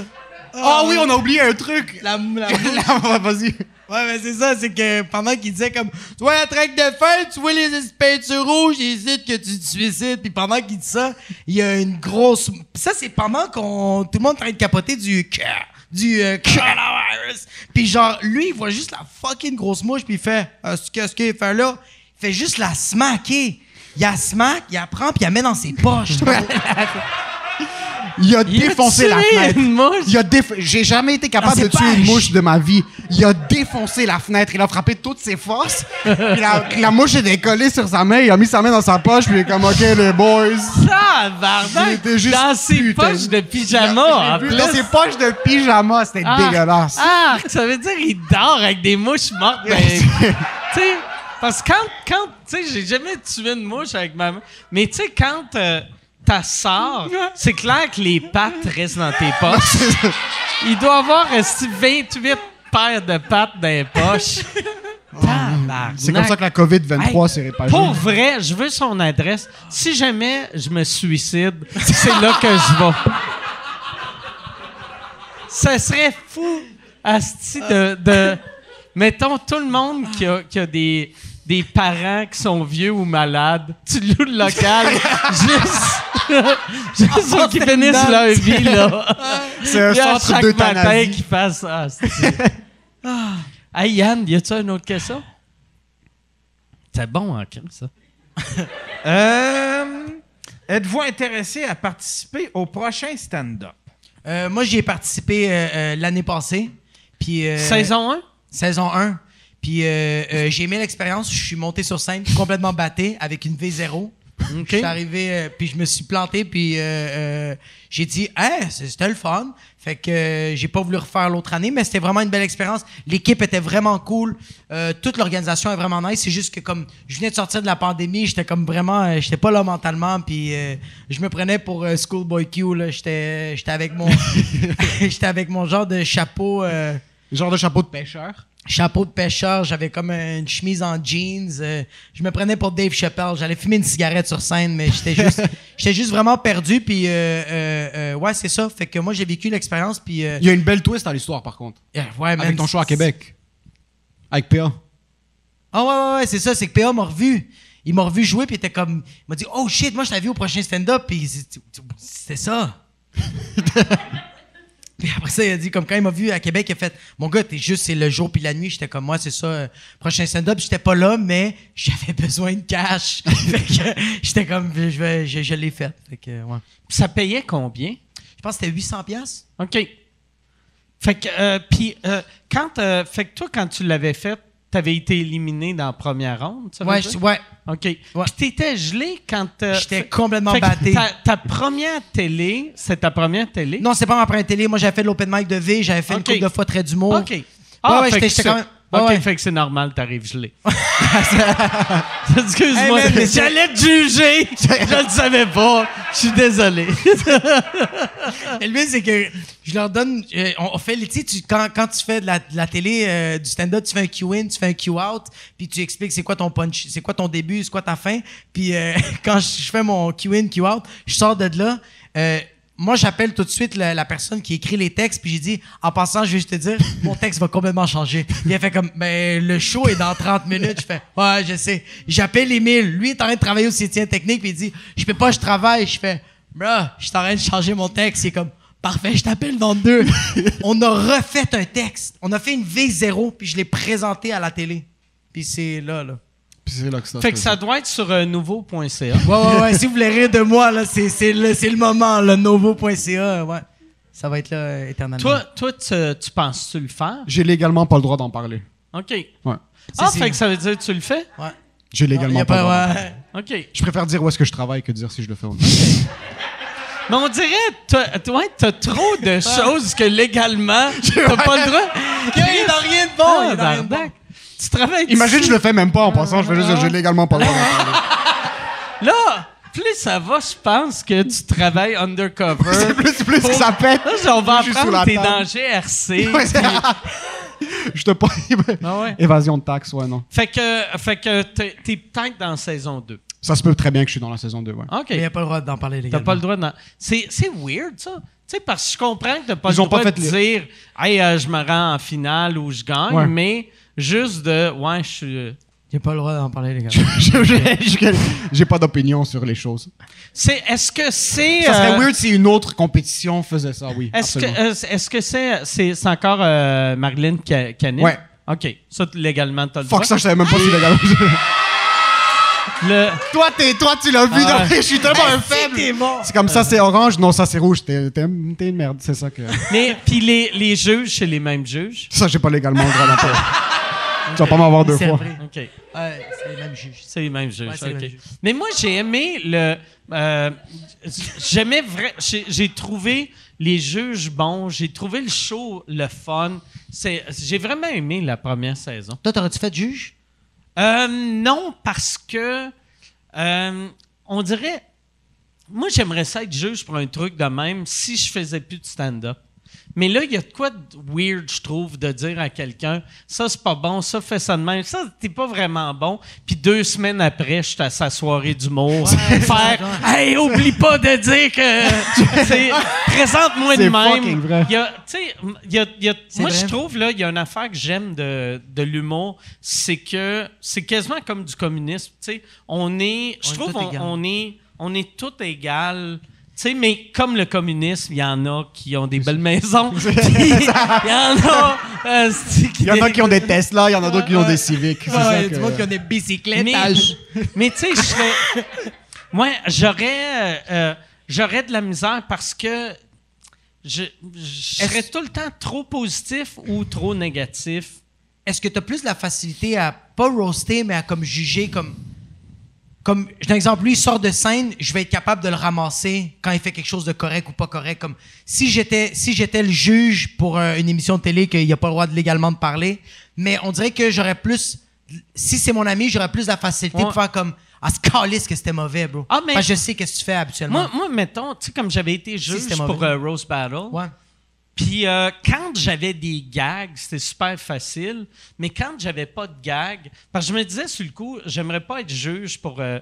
Ah oui, on a oublié un truc. La, la- Vas-y. Ouais, mais c'est ça, c'est que pendant qu'il disait comme Tu vois la traque de fer, tu vois les peintures rouges, j'hésite que tu te suicides. Puis pendant qu'il dit ça, il y a une grosse. Ça, c'est pendant qu'on. Tout le monde est en train de capoter du. Du euh, coronavirus. Puis genre, lui, il voit juste la fucking grosse mouche, puis il fait Ah, Qu'est-ce qu'il fait là Il fait juste la smacker. Il la smack, il la prend, puis il la met dans ses poches. Il a Il a défoncé la fenêtre. une mouche. Il a déf- J'ai jamais été capable Dans de tuer une mouche de ma vie. Il a défoncé la fenêtre. Il a frappé toutes ses forces. La, la mouche est décollée sur sa main. Il a mis sa main dans sa poche. Puis il est comme, OK, les boys. J'étais juste Dans ses putain. poches de pyjama, en vu plus. Dans ses poches de pyjama. C'était Ah, dégueulasse. Ah, ça veut dire qu'il dort avec des mouches mortes. Ben, tu sais, parce que quand, quand tu sais, j'ai jamais tué une mouche avec ma main. Mais tu sais, quand euh, ta sort, c'est clair que les pattes restent dans tes poches. Il doit avoir resté 28 paires de pattes dans les poches. C'est comme ça que la COVID-23 Hey, s'est répandue. Pour vrai, je veux son adresse. Si jamais je me suicide, c'est là que je vais. Ça serait fou, Asti, de, de. Mettons, tout le monde qui a, qui a des, des parents qui sont vieux ou malades, tu loues le local juste, juste pour qu'ils finissent leur vie, là. C'est un centre chaque matin qu'ils fassent ça. Ah. Hey Yann, y a-tu une autre question? C'est bon en crime, ça. Euh, Êtes-vous intéressé à participer au prochain stand-up? Euh, moi, j'y ai participé euh, euh, l'année passée. Puis, euh, Saison 1? Saison 1. Puis euh, euh, j'ai aimé l'expérience. Je suis monté sur scène complètement batté avec une V0. Je suis arrivé, euh, puis je me suis planté, puis euh, euh, j'ai dit, hein, c'est- c'était le fun. Fait que euh, j'ai pas voulu refaire l'autre année, mais c'était vraiment une belle expérience. L'équipe était vraiment cool. Euh, toute l'organisation est vraiment nice. C'est juste que comme je venais de sortir de la pandémie, j'étais comme vraiment, j'étais pas là mentalement, puis euh, je me prenais pour Schoolboy Q. Là, j'étais, j'étais avec mon, j'étais avec mon genre de chapeau. euh, Genre de chapeau de pêcheur. Chapeau de pêcheur, j'avais comme une chemise en jeans. euh, je me prenais pour Dave Chappelle. J'allais fumer une cigarette sur scène, mais j'étais juste, j'étais juste vraiment perdu. Puis euh, euh, euh, ouais, c'est ça. Fait que moi j'ai vécu l'expérience. Puis euh, Il y a une belle twist à l'histoire, par contre. euh, ouais, man, Avec ton show à Québec. Avec PA. Ah ouais, ouais, ouais, c'est ça. C'est que PA m'a revu. Il m'a revu jouer puis il était comme, il m'a dit, oh shit, moi je t'avais vu au prochain stand-up. Puis c'était ça. Puis après ça, il a dit, comme quand il m'a vu à Québec, il a fait Mon gars, t'es juste, c'est le jour puis la nuit. J'étais comme moi, c'est ça. euh, prochain stand-up, j'étais pas là, mais j'avais besoin de cash. fait que j'étais comme, je, vais- je, je l'ai fait. Fait que, ouais. Ça payait combien? Je pense que c'était 800$. piastres. OK. Fait que, euh, puis, euh, quand, euh, fait que toi, quand tu l'avais fait, t'avais été éliminé dans la première ronde, ça Ouais, je- ouais. OK. Ouais. Puis t'étais gelé quand... J'étais complètement fait batté. Ta, ta première télé, c'est ta première télé? Non, c'est pas ma première télé. Moi, j'avais fait l'open mic de V. J'avais fait Ok. une couple de fois très d'humour. OK. ouais, fait j'étais- quand même- ouais, OK, ouais. fait que c'est normal, t'arrives gelé. Excuse-moi, Hey, mais j'allais te juger. je le savais pas. Je suis désolé. Le mieux, c'est que je leur donne. euh, on, fait, tu sais, tu- quand, quand tu fais de la, de la télé, euh, du stand-up, tu fais un Q-in, tu fais un Q-out, puis tu expliques c'est quoi ton punch, c'est quoi ton début, c'est quoi ta fin. Puis euh, quand je, je fais mon Q-in, Q-out, je sors de là. Moi, j'appelle tout de suite la, la personne qui écrit les textes, puis j'ai dit, en passant, je vais juste te dire, mon texte va complètement changer. Il a fait comme, ben, le show est dans 30 minutes. Je fais, ouais, je sais. J'appelle Émile. Lui, est en train de travailler au soutien technique, puis il dit, je peux pas, je travaille. Je fais, bro, je suis en train de changer mon texte. Il est comme, parfait, je t'appelle dans deux. On a refait un texte. On a fait une V0, puis je l'ai présenté à la télé. Puis c'est là, là. Puis c'est là que ça fait que ça doit être sur euh, nouveau.ca. Ouais, ouais, ouais. si vous voulez rire de moi, là, c'est, c'est, le, c'est le moment, le novo.ca. Ouais. Ça va être là euh, éternellement. Toi, toi tu, tu penses-tu le faire? J'ai légalement pas le droit d'en parler. OK. Ouais. Ah, c'est- fait que ça veut dire que tu le fais? Ouais. J'ai Il y légalement a pas, le droit. pas, d'en parler. ouais. OK. Je préfère dire où est-ce que je travaille que de dire si je le fais ou non. Mais on dirait, t'as, toi, t'as trop de choses que légalement, t'as pas le droit. Il y a rien de bon, Ah, il y a dans rien de bon. Bardac. Tu travailles Imagine, ici. je le fais même pas en passant. Je fais juste dire j'ai légalement pas le droit d'en parler. Là, plus ça va, je pense que tu travailles undercover. C'est plus, plus que ça pète. Là, on va Je apprendre la t'es table. dans GRC. Ouais, c'est- Je te pas. Ah ouais. Évasion de taxes, ouais, non. Fait que, fait que t'es, peut-être dans saison 2. Ça se peut très bien que je suis dans la saison 2, ouais. OK. Mais il n'y a pas le droit d'en parler, les T'as pas le droit de... C'est, c'est weird, ça. Tu sais, parce que je comprends que t'as pas Ils le droit pas de fait dire « Hey, euh, je me rends en finale ou je gagne Ouais. mais juste de « Ouais, je suis... euh, a pas le droit d'en parler, les gars. J'ai pas d'opinion sur les choses. C'est, est-ce que c'est... Ça serait euh, weird si une autre compétition faisait ça, oui. Est-ce que, absolument. est-ce que c'est, c'est, c'est encore euh, Marilyn Ca- Canin? Ouais. OK. Ça, légalement, t'as le droit. Fuck ça, je savais même pas si légalement. Le- toi, t'es, toi, tu l'as vu. Ah. dans- Je suis tellement un faible. C'est comme ça, c'est orange. Non, ça, c'est rouge. T'es, t'es- t'es une merde. C'est ça que. Mais, puis les, les juges, c'est les mêmes juges? Ça, j'ai pas légalement le droit d'en parler. Tu vas pas m'avoir deux fois. vrai. OK. Ouais, c'est les mêmes juges. C'est les mêmes juges. Ouais, c'est les ok. mêmes juges. Mais moi, j'ai aimé le. euh, J'aimais vrai. J'ai trouvé les juges bons. J'ai trouvé le show le fun. C'est- J'ai vraiment aimé la première saison. Toi, t'aurais-tu fait juge? Euh, non, parce que euh, on dirait. Moi, j'aimerais ça être juge pour un truc de même si je faisais plus de stand-up. Mais là, il y a de quoi de weird, je trouve, de dire à quelqu'un ça, c'est pas bon, ça, fais ça de même, ça, t'es pas vraiment bon. Puis deux semaines après, je suis à sa soirée d'humour. faire Hey, oublie pas de dire que. Présente-moi de même. Il y a, y a- il y a- moi, vrai. je trouve, là, il y a une affaire que j'aime de, de l'humour, c'est que c'est quasiment comme du communisme. Tu sais, on est. Je trouve on est, on est tous égales. Tu sais, mais comme le communisme, il y en a qui ont des belles maisons. Il y en a. euh, Il y en a qui ont des Tesla, il y en a d'autres qui ont des Civics. Il y a du monde qui ont des bicyclettes. mais, mais tu sais, je serais. Moi, j'aurais. euh, j'aurais de la misère parce que. Je, je serais tout le temps trop positif ou trop négatif. Est-ce que t'as plus la facilité à pas roaster, mais à comme juger comme. Comme, un exemple, lui, il sort de scène, je vais être capable de le ramasser quand il fait quelque chose de correct ou pas correct. Comme, si j'étais, si j'étais le juge pour euh, une émission de télé qu'il n'y a pas le droit de légalement de parler, mais on dirait que j'aurais plus, si c'est mon ami, j'aurais plus la facilité Ouais. de faire comme, ah, c'est calisse que c'était mauvais, bro. Ah, mais- Parce que je sais qu'est-ce que tu fais habituellement. Moi, moi, mettons, tu sais, comme j'avais été juge pour euh, Rose Battle, ouais. Puis euh, quand j'avais des gags, c'était super facile, mais quand j'avais pas de gags, parce que je me disais sur le coup, j'aimerais pas être juge pour euh,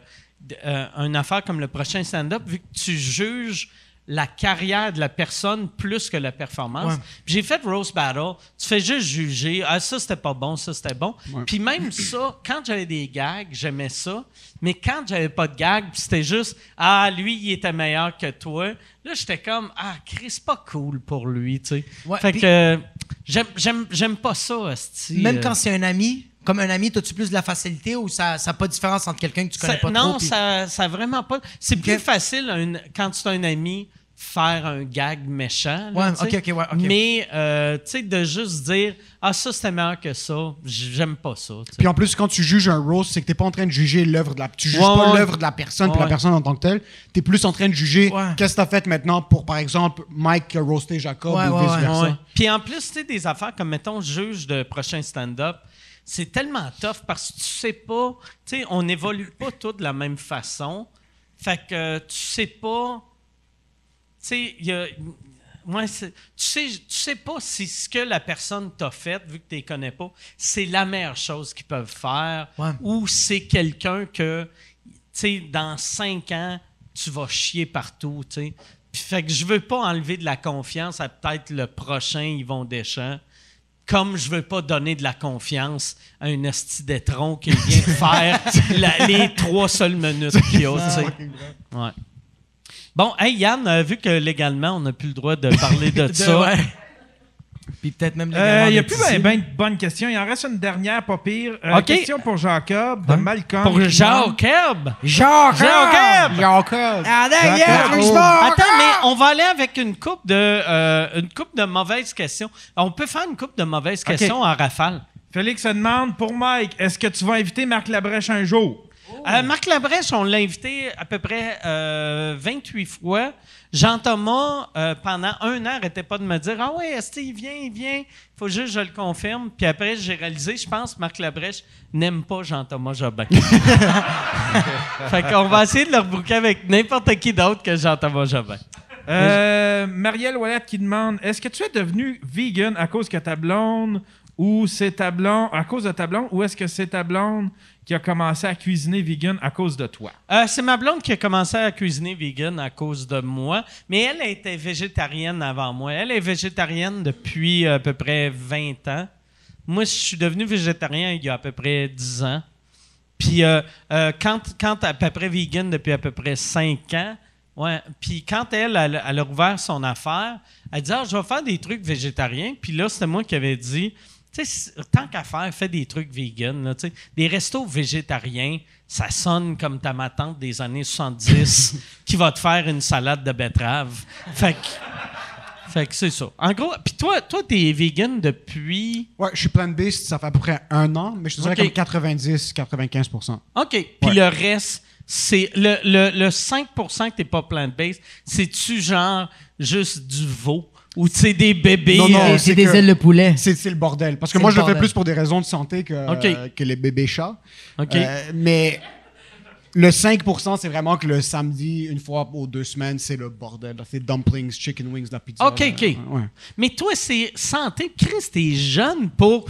euh, une affaire comme le prochain stand-up, vu que tu juges la carrière de la personne plus que la performance. Ouais. J'ai fait Rose Battle, tu fais juste juger, ah ça c'était pas bon, ça c'était bon. Puis même ça, quand j'avais des gags, j'aimais ça, mais quand j'avais pas de gags, c'était juste ah lui il était meilleur que toi, là j'étais comme ah Chris c'est pas cool pour lui, tu sais. Ouais, fait que euh, j'aime j'aime j'aime pas ça, Même euh. quand c'est un ami, comme un ami, as-tu plus de la facilité ou ça n'a pas de différence entre quelqu'un que tu connais Ça- pas non, trop? puis- ça, ça vraiment pas. C'est plus facile un- quand tu as un ami faire un gag méchant. là, Ouais, ouais. Mais euh, tu sais de juste dire ah ça c'était meilleur que ça, j'aime pas ça. Puis en plus, quand tu juges un roast, c'est que t'es pas en train de juger l'œuvre de la. Tu juges Ouais, pas l'œuvre de la personne puis la personne en tant que telle. T'es plus en train de juger Ouais. qu'est-ce que t'as fait maintenant pour, par exemple, Mike qui a roasté Jacob Ouais, ou ouais, vice ouais. versa? Puis en plus, tu sais, des affaires comme, mettons, juge de prochain stand-up, c'est tellement tough parce que tu sais pas, tu sais, on n'évolue pas tous de la même façon. Fait que euh, tu sais pas, tu sais, il y a. ouais, c'est- tu sais, tu sais pas si ce que la personne t'a fait, vu que tu les connais pas, c'est la meilleure chose qu'ils peuvent faire, Ouais. ou c'est quelqu'un que, tu sais, dans cinq ans, tu vas chier partout, tu sais. Puis fait que je veux pas enlever de la confiance à peut-être le prochain Yvon Deschamps. Comme je veux pas donner de la confiance à un esti d'étron qui vient de faire la- les trois seules minutes qu'il a. Ouais. Bon, hey Yann, euh, vu que légalement, on n'a plus le droit de parler de, De- ça. ouais. Puis peut-être même Il légalement n'y a plus ben, ben de bonnes questions. Il en reste une dernière, pas pire. Euh, OK. Question pour Jacob, de Malcolm. Pour! Jacob! Jacob! Ah, Jacob. Richemont! Attends, mais on va aller avec une coupe de, euh, une coupe de mauvaises questions. On peut faire une coupe de mauvaises questions en rafale. Félix se demande pour Mike, est-ce que tu vas inviter Marc Labrèche un jour? Euh, Marc Labrèche, on l'a invité à peu près euh, 28 fois. Jean-Thomas, euh, pendant un an, n'arrêtait pas de me dire Ah ouais, est il vient, il vient. Il faut juste que je le confirme. Puis après, j'ai réalisé, je pense, Marc Labrèche n'aime pas Jean-Thomas Jobin. fait qu'on va essayer de le rebooker avec n'importe qui d'autre que Jean-Thomas Jobin. Euh, Marielle Wallet qui demande Est-ce que tu es devenu vegan à cause que ta blonde ou c'est ta blonde à cause de ta blonde ou est-ce que c'est ta blonde qui a commencé à cuisiner vegan à cause de toi? Euh, c'est ma blonde qui a commencé à cuisiner vegan à cause de moi, mais elle était végétarienne avant moi. Elle est végétarienne depuis à peu près 20 ans. Moi, je suis devenu végétarien il y a à peu près 10 ans. Puis euh, euh, quand, quand à peu près vegan depuis à peu près 5 ans, ouais. Puis quand elle, elle, a ouvert son affaire, elle dit ah, je vais faire des trucs végétariens. Puis là, c'était moi qui avais dit tant qu'à faire, fais des trucs vegan. Là, des restos végétariens, ça sonne comme ta ma tante des années 70 qui va te faire une salade de betterave. Fait que, fait que c'est ça. En gros, puis toi, toi, t'es vegan depuis. Ouais, je suis plant-based, ça fait à peu près un an, mais je te dirais Ok. comme 90-95%. OK. Puis Ouais. le reste, c'est le, le, le 5% que t'es pas plant-based, c'est-tu genre juste du veau? Ou tu sais des bébés? Non, non, euh, C'est c'est des que- ailes de poulet. C'est c'est le bordel. Parce que C'est moi, le je le fais plus pour des raisons de santé que, euh, les bébés chats. Euh, mais le 5%, c'est vraiment que le samedi, une fois aux deux semaines, c'est le bordel. C'est dumplings, chicken wings, la pizza. OK, là. OK. Ouais. Mais toi, c'est santé. Chris, t'es jeune pour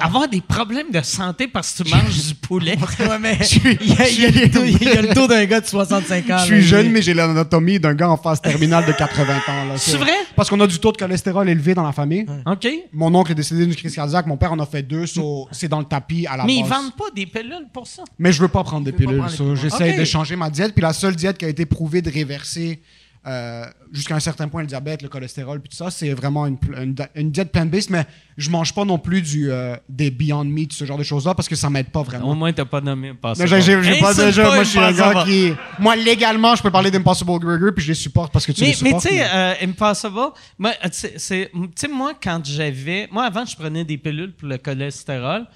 avoir des problèmes de santé parce que tu manges du poulet. Ouais, mais il y a, le taux- d'un gars de 65 ans. Je suis jeune, mais j'ai l'anatomie d'un gars en phase terminale de 80 ans. C'est vrai? Parce qu'on a du taux de cholestérol élevé dans la famille. OK? Mon oncle est décédé d'une crise cardiaque. Mon père en a fait deux. so c'est dans le tapis à la Mais ils vendent pas des pilules pour ça. Mais je veux pas prendre des pilules. J'essaie Ok. de changer ma diète. Puis la seule diète qui a été prouvée de réverser euh, jusqu'à un certain point le diabète, le cholestérol, puis tout ça, c'est vraiment une, une, une diète plant-based. Mais je mange pas non plus du, euh, des Beyond Meat, ce genre de choses-là, parce que ça m'aide pas Au vraiment. moins, t'as pas nommé Mais Impossible. j'ai j'ai- j'ai pas déjà. Moi, je suis un gars qui. Moi, légalement, je peux parler d'Impossible Burger, puis je les supporte parce que tu Mais, les mais supportes. tu sais, mais- euh, Impossible, moi, c'est- tu sais, moi, quand j'avais. Moi, avant, je prenais des pilules pour le cholestérol.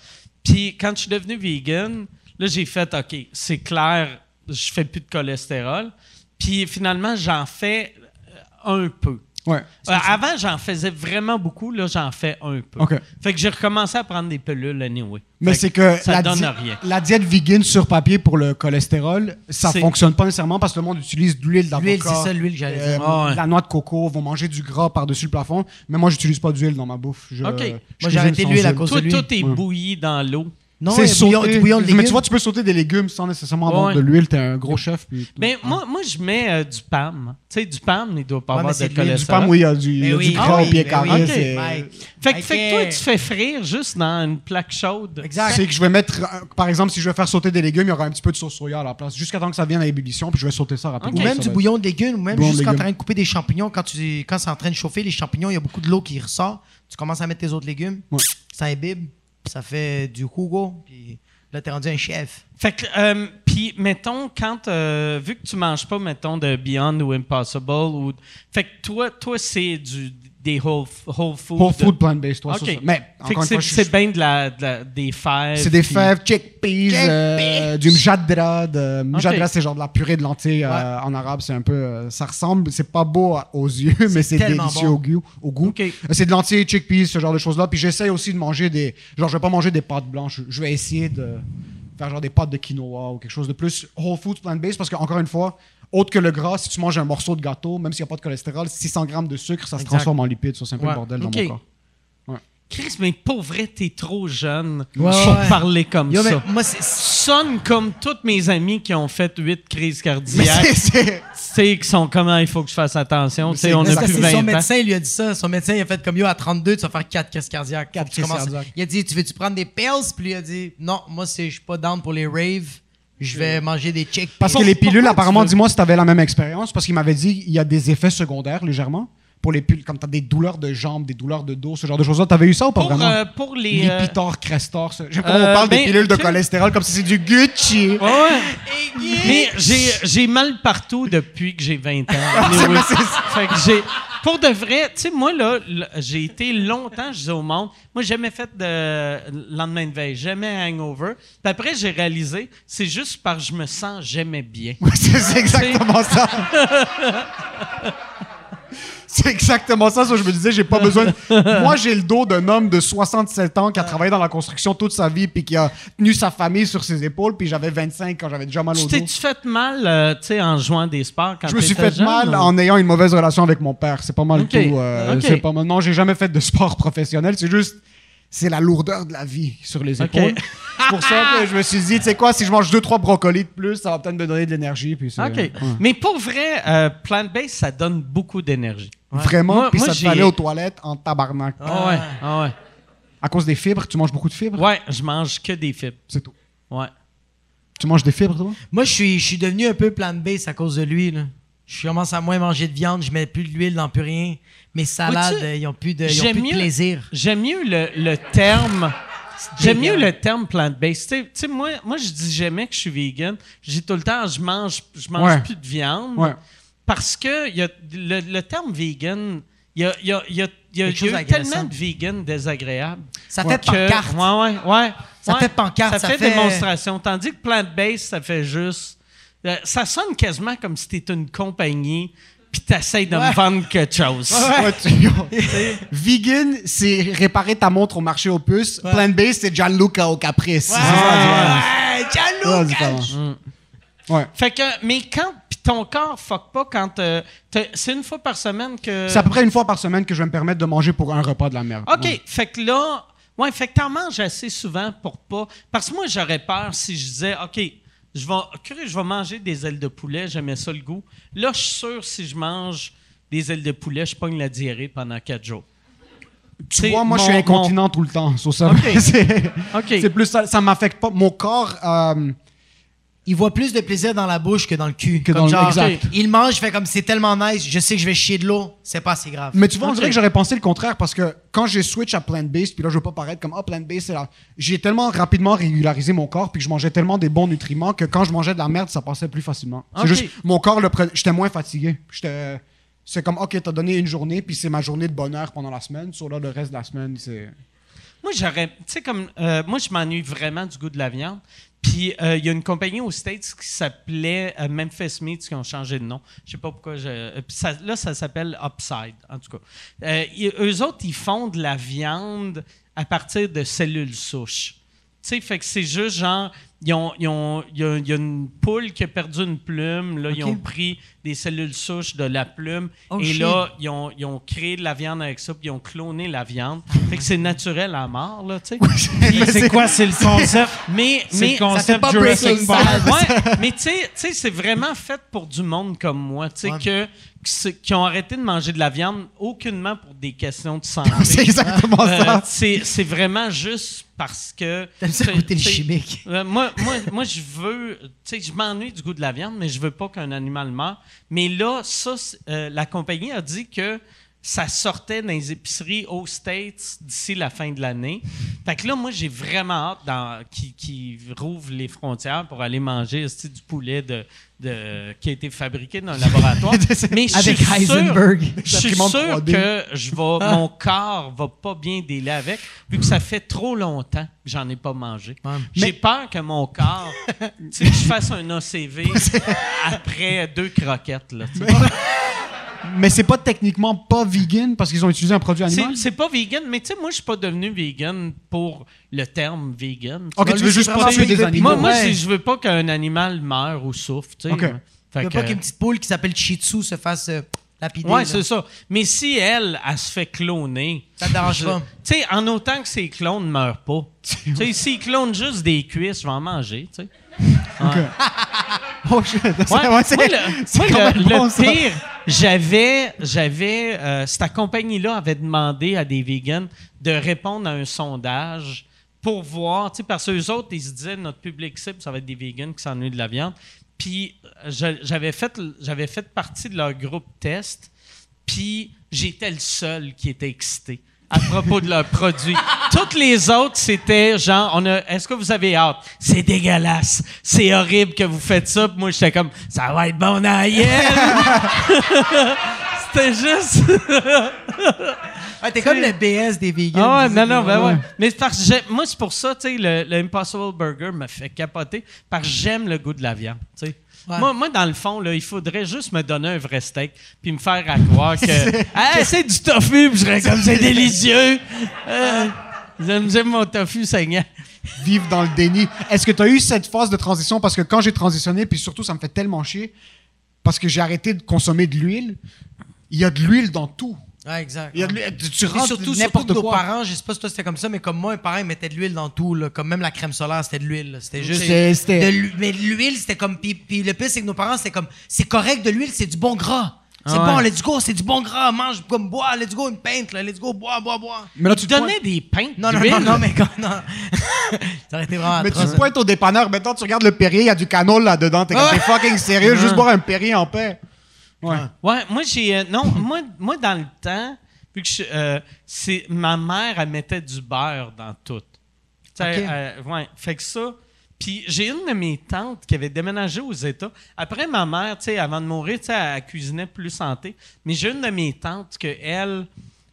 Puis quand je suis devenu vegan, là, j'ai fait OK, c'est clair, je fais plus de cholestérol. Puis finalement, j'en fais euh, un peu. Ouais. Euh, avant, j'en faisais vraiment beaucoup. Là, j'en fais un peu. OK. Fait que j'ai recommencé à prendre des pilules anyway. Mais c'est que ça la, donne di- rien. la diète vegan sur papier pour le cholestérol, ça fonctionne pas nécessairement parce que le monde utilise de l'huile d'avocat. L'huile, c'est ça, l'huile que j'allais euh, dire. Ah ouais. La noix de coco, vont manger du gras par-dessus le plafond. Mais moi, j'utilise pas d'huile dans ma bouffe. Je, OK. je Moi, j'ai arrêté l'huile à cause Toi, de tout est Ouais. bouilli dans l'eau. Non, C'est bouillon- Mais tu vois, tu peux sauter des légumes sans nécessairement avoir Ouais. de l'huile. T'es un gros chef. puis. Mais moi, moi, je mets euh, du PAM. Tu sais, du PAM, il doit pas Ouais, avoir de du pain, oui, il y a du, il y a Mais du oui, gras ah au oui, pied carré. oui. Fait, que- fait que toi, tu fais frire juste dans une plaque chaude. Exact. C'est que je vais mettre, euh, par exemple, si je vais faire sauter des légumes, il y aura un petit peu de sauce soya à la place, jusqu'à temps que ça vienne à ébullition, puis je vais sauter ça rapidement. Ou même du bouillon de légumes, ou même juste quand tu es en train de couper des champignons, quand, tu, quand c'est en train de chauffer les champignons, il y a beaucoup de l'eau qui ressort. Tu commences à mettre tes autres légumes, ça imbibe, ça fait du jugo, puis là, t'es rendu un chef. Fait que, euh, puis, mettons, quand, euh, vu que tu manges pas, mettons, de Beyond ou Impossible, ou, fait que toi, toi c'est du, des whole, whole food. Pour food plant-based, toi, ça. Mais, encore que une c'est, c'est bien de la, de la- des fèves. C'est des puis- fèves, chickpeas, euh, du mjadra. De, mjadra, c'est genre de la purée de lentilles euh, en arabe. C'est un peu. euh, ça ressemble. C'est pas beau aux yeux, mais c'est délicieux bon. au goût. Au goût. C'est de lentilles, chickpeas, ce genre de choses-là. Puis j'essaie aussi de manger des. Genre, je vais pas manger des pâtes blanches. Je vais essayer de faire genre des pâtes de quinoa ou quelque chose de plus whole foods plant-based parce qu'encore une fois, autre que le gras, si tu manges un morceau de gâteau, même s'il n'y a pas de cholestérol, 600 grammes de sucre, ça se Exact. transforme en lipides. Ça, c'est un peu Ouais. le bordel OK. dans mon corps. Chris, mais pour vrai, t'es trop jeune Ouais, pour ouais. parler comme Yo, ça. moi, Tu sonnes comme tous mes amis qui ont fait huit crises cardiaques. c'est- tu qui sont comment il faut que je fasse attention. Tu sais, c'est on a plus que 20 son ans. médecin lui a dit ça. Son médecin il a fait comme yo à 32, tu vas faire 4 crises cardiaques. Quatre tu crises cardiaques. Il a dit Tu veux-tu prendre des pills? Puis lui a dit Non, moi, c'est- je suis pas down pour les raves. Je vais manger des chick. Parce que les pilules, apparemment, dis-moi si tu avais la même expérience, parce qu'il m'avait dit il y a des effets secondaires légèrement pour les pilules, comme tu as des douleurs de jambes, des douleurs de dos, ce genre de choses-là. Tu avais eu ça ou pas Pour, vraiment? euh, pour les. euh, Lipitor, Crestor, ça. J'aime euh, comment on parle ben, des pilules de tu- cholestérol comme si c'est du Gucci. Ouais. Mais j'ai, mal partout depuis que j'ai 20 ans. mais c'est- fait que j'ai. Pour de vrai, tu sais, moi, là, j'ai été longtemps, je disais au monde, moi, j'ai jamais fait de lendemain de veille, jamais hangover. Puis après, j'ai réalisé, c'est juste parce que je me sens jamais bien. C'est c'est exactement ça. C'est exactement ça. ça, je me disais, j'ai pas besoin. de- Moi, j'ai le dos d'un homme de 67 ans qui a travaillé dans la construction toute sa vie puis qui a tenu sa famille sur ses épaules. Puis j'avais 25 quand j'avais déjà mal au Tu dos. t'es-tu fait mal, euh, tu sais, en jouant des sports quand Je me suis fait jeune, mal ou- en ayant une mauvaise relation avec mon père. C'est pas mal Ok. tout. euh, Ok. C'est pas mal. Non, j'ai jamais fait de sport professionnel. C'est juste, c'est la lourdeur de la vie sur les épaules. c'est pour ça que je me suis dit, tu sais quoi, si je mange deux trois brocolis de plus, ça va peut-être me donner de l'énergie. Puis OK. ouais. Mais pour vrai, euh, plant-based, ça donne beaucoup d'énergie. Vraiment? Moi- puis moi, ça te fait aller aux toilettes en tabarnak. Ah ouais, ah ouais. À cause des fibres, tu manges beaucoup de fibres? Ouais, je mange que des fibres. C'est tout. Ouais. Tu manges des fibres, toi? Moi, je suis, je suis devenu un peu plant-based à cause de lui. Là. Je commence à moins manger de viande, je mets plus de l'huile dans plus rien. Mes salades, Vois-tu, euh, ils ont plus de, ils ont plus de plaisir. J'aime mieux le, le terme. J'aime mieux le terme plant-based. Tu sais- Tu moi, moi, je dis jamais que je suis vegan. Je dis tout le temps, je mange, je mange Ouais. plus de viande. Ouais. Parce que y a, le, le terme vegan, il y a, y y y eu tellement de vegan désagréables. Ça que- fait pancarte. Ouais, ouais, ouais. Ça fait pancarte, Ça, ça fait, fait- démonstration. Tandis que plant-based, ça fait juste. euh, ça sonne quasiment comme si t'étais une compagnie puis t'essayes de me vendre quelque chose. Ouais, tu- Vegan, c'est réparer ta montre au marché aux puces. Plant-based, c'est Gianluca au Caprice. C'est ça, la différence. Ouais, C'est ça, la Gianluca! différence. Ouais. Fait que, mais quand, puis ton corps fuck pas quand euh, t'as- c'est une fois par semaine que. C'est à peu près une fois par semaine que je vais me permettre de manger pour un repas de la merde. OK, Ouais. fait que là, ouais, fait que t'en manges assez souvent pour pas. Parce que moi, j'aurais peur si je disais, OK, je vais, curieux, je vais manger des ailes de poulet, j'aimais ça le goût. Là, je suis sûr, si je mange des ailes de poulet, je pogne la diarrhée pendant quatre jours. Tu vois, moi, je suis incontinent tout le temps. sur ça. OK. c'est OK. c'est plus ça. Ça m'affecte pas. Mon corps. euh, Il voit plus de plaisir dans la bouche que dans le cul. Que Comme dans le- genre, exact. Il mange, fait comme c'est tellement nice, je sais que je vais chier de l'eau, c'est pas assez grave. Mais tu vois, on dirait que j'aurais pensé le contraire parce que quand j'ai switch à plant-based, puis là, je veux pas paraître comme ah, plant-based, c'est là. J'ai tellement rapidement régularisé mon corps, puis que je mangeais tellement des bons nutriments que quand je mangeais de la merde, ça passait plus facilement. C'est juste, mon corps, le pre- j'étais moins fatigué. J'étais. C'est comme, OK, t'as donné une journée, puis c'est ma journée de bonheur pendant la semaine. Sur là, le reste de la semaine, c'est. moi, j'aurais. Tu sais, comme. euh, moi, je m'ennuie vraiment du goût de la viande. Puis, euh, il y a une compagnie aux States qui s'appelait euh, Memphis Meats qui ont changé de nom. Je sais pas pourquoi. Je, euh, ça- là, ça s'appelle Upside, en tout cas. Euh, eux autres, ils font de la viande à partir de cellules souches. Tu sais, fait que c'est juste genre, il y, a, une poule qui a perdu une plume. Là, ils ont pris des cellules souches de la plume. Oh, et shit. là, ils ont, ils ont créé de la viande avec ça, puis ils ont cloné la viande. Fait que c'est naturel à mort, là, tu sais. C'est quoi, c'est le concept? Mais, C'est mais le concept Jurassic Park. Ouais, mais tu sais- c'est vraiment fait pour du monde comme moi, tu sais, Ouais. que, qui ont arrêté de manger de la viande aucunement pour des questions de santé. C'est exactement Euh, ça. c'est vraiment juste parce que. T'aimes ça goûter le c'est- chimique. euh, moi, moi, moi, je veux. Tu sais, je m'ennuie du goût de la viande, mais je veux pas qu'un animal meure. Mais là, ça, euh, la compagnie a dit que ça sortait dans les épiceries aux States d'ici la fin de l'année. Fait que là, moi, j'ai vraiment hâte qu'ils qu'ils rouvrent les frontières pour aller manger du poulet de, de- qui a été fabriqué dans un laboratoire. Mais je Avec suis sûr- Heisenberg. je suis sûr 3D. que je vais, mon corps va pas bien délai avec, vu que ça fait trop longtemps que j'en ai pas mangé. Ouais. J'ai peur que mon corps, tu sais, que je fasse un ACV après deux croquettes. Là. Mais c'est pas techniquement pas vegan parce qu'ils ont utilisé un produit animal? C'est pas vegan, mais tu sais, moi, je suis pas devenu vegan pour le terme vegan. Ok, tu veux juste pas tuer des animaux. Moi, moi Ouais. je veux pas qu'un animal meure ou souffre. tu sais. Ok. Fait veux que- pas qu'une petite poule qui s'appelle Shih Tzu se fasse euh, lapider. Ouais, c'est ça. Mais si elle, elle se fait cloner. Ça te dérange je- pas. Tu sais, en autant que ses clones ne meurent pas. tu sais, s'ils clonent juste des cuisses, je vais en manger, tu sais. Oh shit. Ouais, Ouais, c'est- moi, le, c'est moi, quand le- même bon, le ça. pire, j'avais, j'avais, euh, cette compagnie-là avait demandé à des vegans de répondre à un sondage pour voir, tu sais, parce que eux autres, ils se disaient, notre public cible, ça va être des vegans qui s'ennuient de la viande. Puis, euh, je- j'avais fait, j'avais fait partie de leur groupe test, puis j'étais le seul qui était excité à propos de leurs produits. Toutes les autres, c'était genre, on a, est-ce que vous avez hâte? C'est dégueulasse. C'est horrible que vous faites ça. Puis moi, j'étais comme, ça va être bon dans c'était juste. Ouais, t'es comme le BS des vegans. Ah ouais, non, non, ben ouais. Mais parce que moi, c'est pour ça, tu sais, le, le Impossible Burger me fait capoter parce que j'aime le goût de la viande, tu sais. Ouais. Moi, moi, dans le fond, là, il faudrait juste me donner un vrai steak puis me faire à croire que hey, c'est du tofu, puis je serais comme c'est délicieux. Euh, j'aime, j'aime mon tofu saignant. vivre dans le déni. Est-ce que tu as eu cette phase de transition? Parce que quand j'ai transitionné, puis surtout, ça me fait tellement chier, parce que j'ai arrêté de consommer de l'huile, il y a de l'huile dans tout. Ouais, exact. Il y a de l'huile- tu, tu Puis rentres surtout, surtout n'importe que nos quoi. parents, je sais pas si toi c'était comme ça, mais comme moi, mes parents ils mettaient de l'huile dans tout, là, comme même la crème solaire, c'était de l'huile. là. C'était juste. C'était- c'était- de l'hu- mais l'huile, c'était comme. Puis, puis le pire, c'est que nos parents, c'était comme. C'est correct de l'huile, c'est du bon gras. C'est Ah bon, ouais. let's go, c'est du bon gras. Mange comme bois, let's go, une pinte, là, let's go, bois, bois, bois. Mais là, Tu te donnais des pintes Non, non, d'huile? non, non, mais quand. Non. ça aurait été vraiment Mais tu atroce, te pointes au dépanneur, maintenant tu regardes le Perrier, il y a du canol là-dedans, t'es comme, t'es fucking sérieux, juste boire un Perrier en paix. Ouais. Ouais, moi j'ai euh, non, moi moi dans le temps, vu que je- euh, c'est ma mère elle mettait du beurre dans tout. Euh, ouais, fait que ça. Puis j'ai une de mes tantes qui avait déménagé aux États. Après ma mère, tu sais, avant de mourir, tu sais, elle cuisinait plus santé. Mais j'ai une de mes tantes que elle,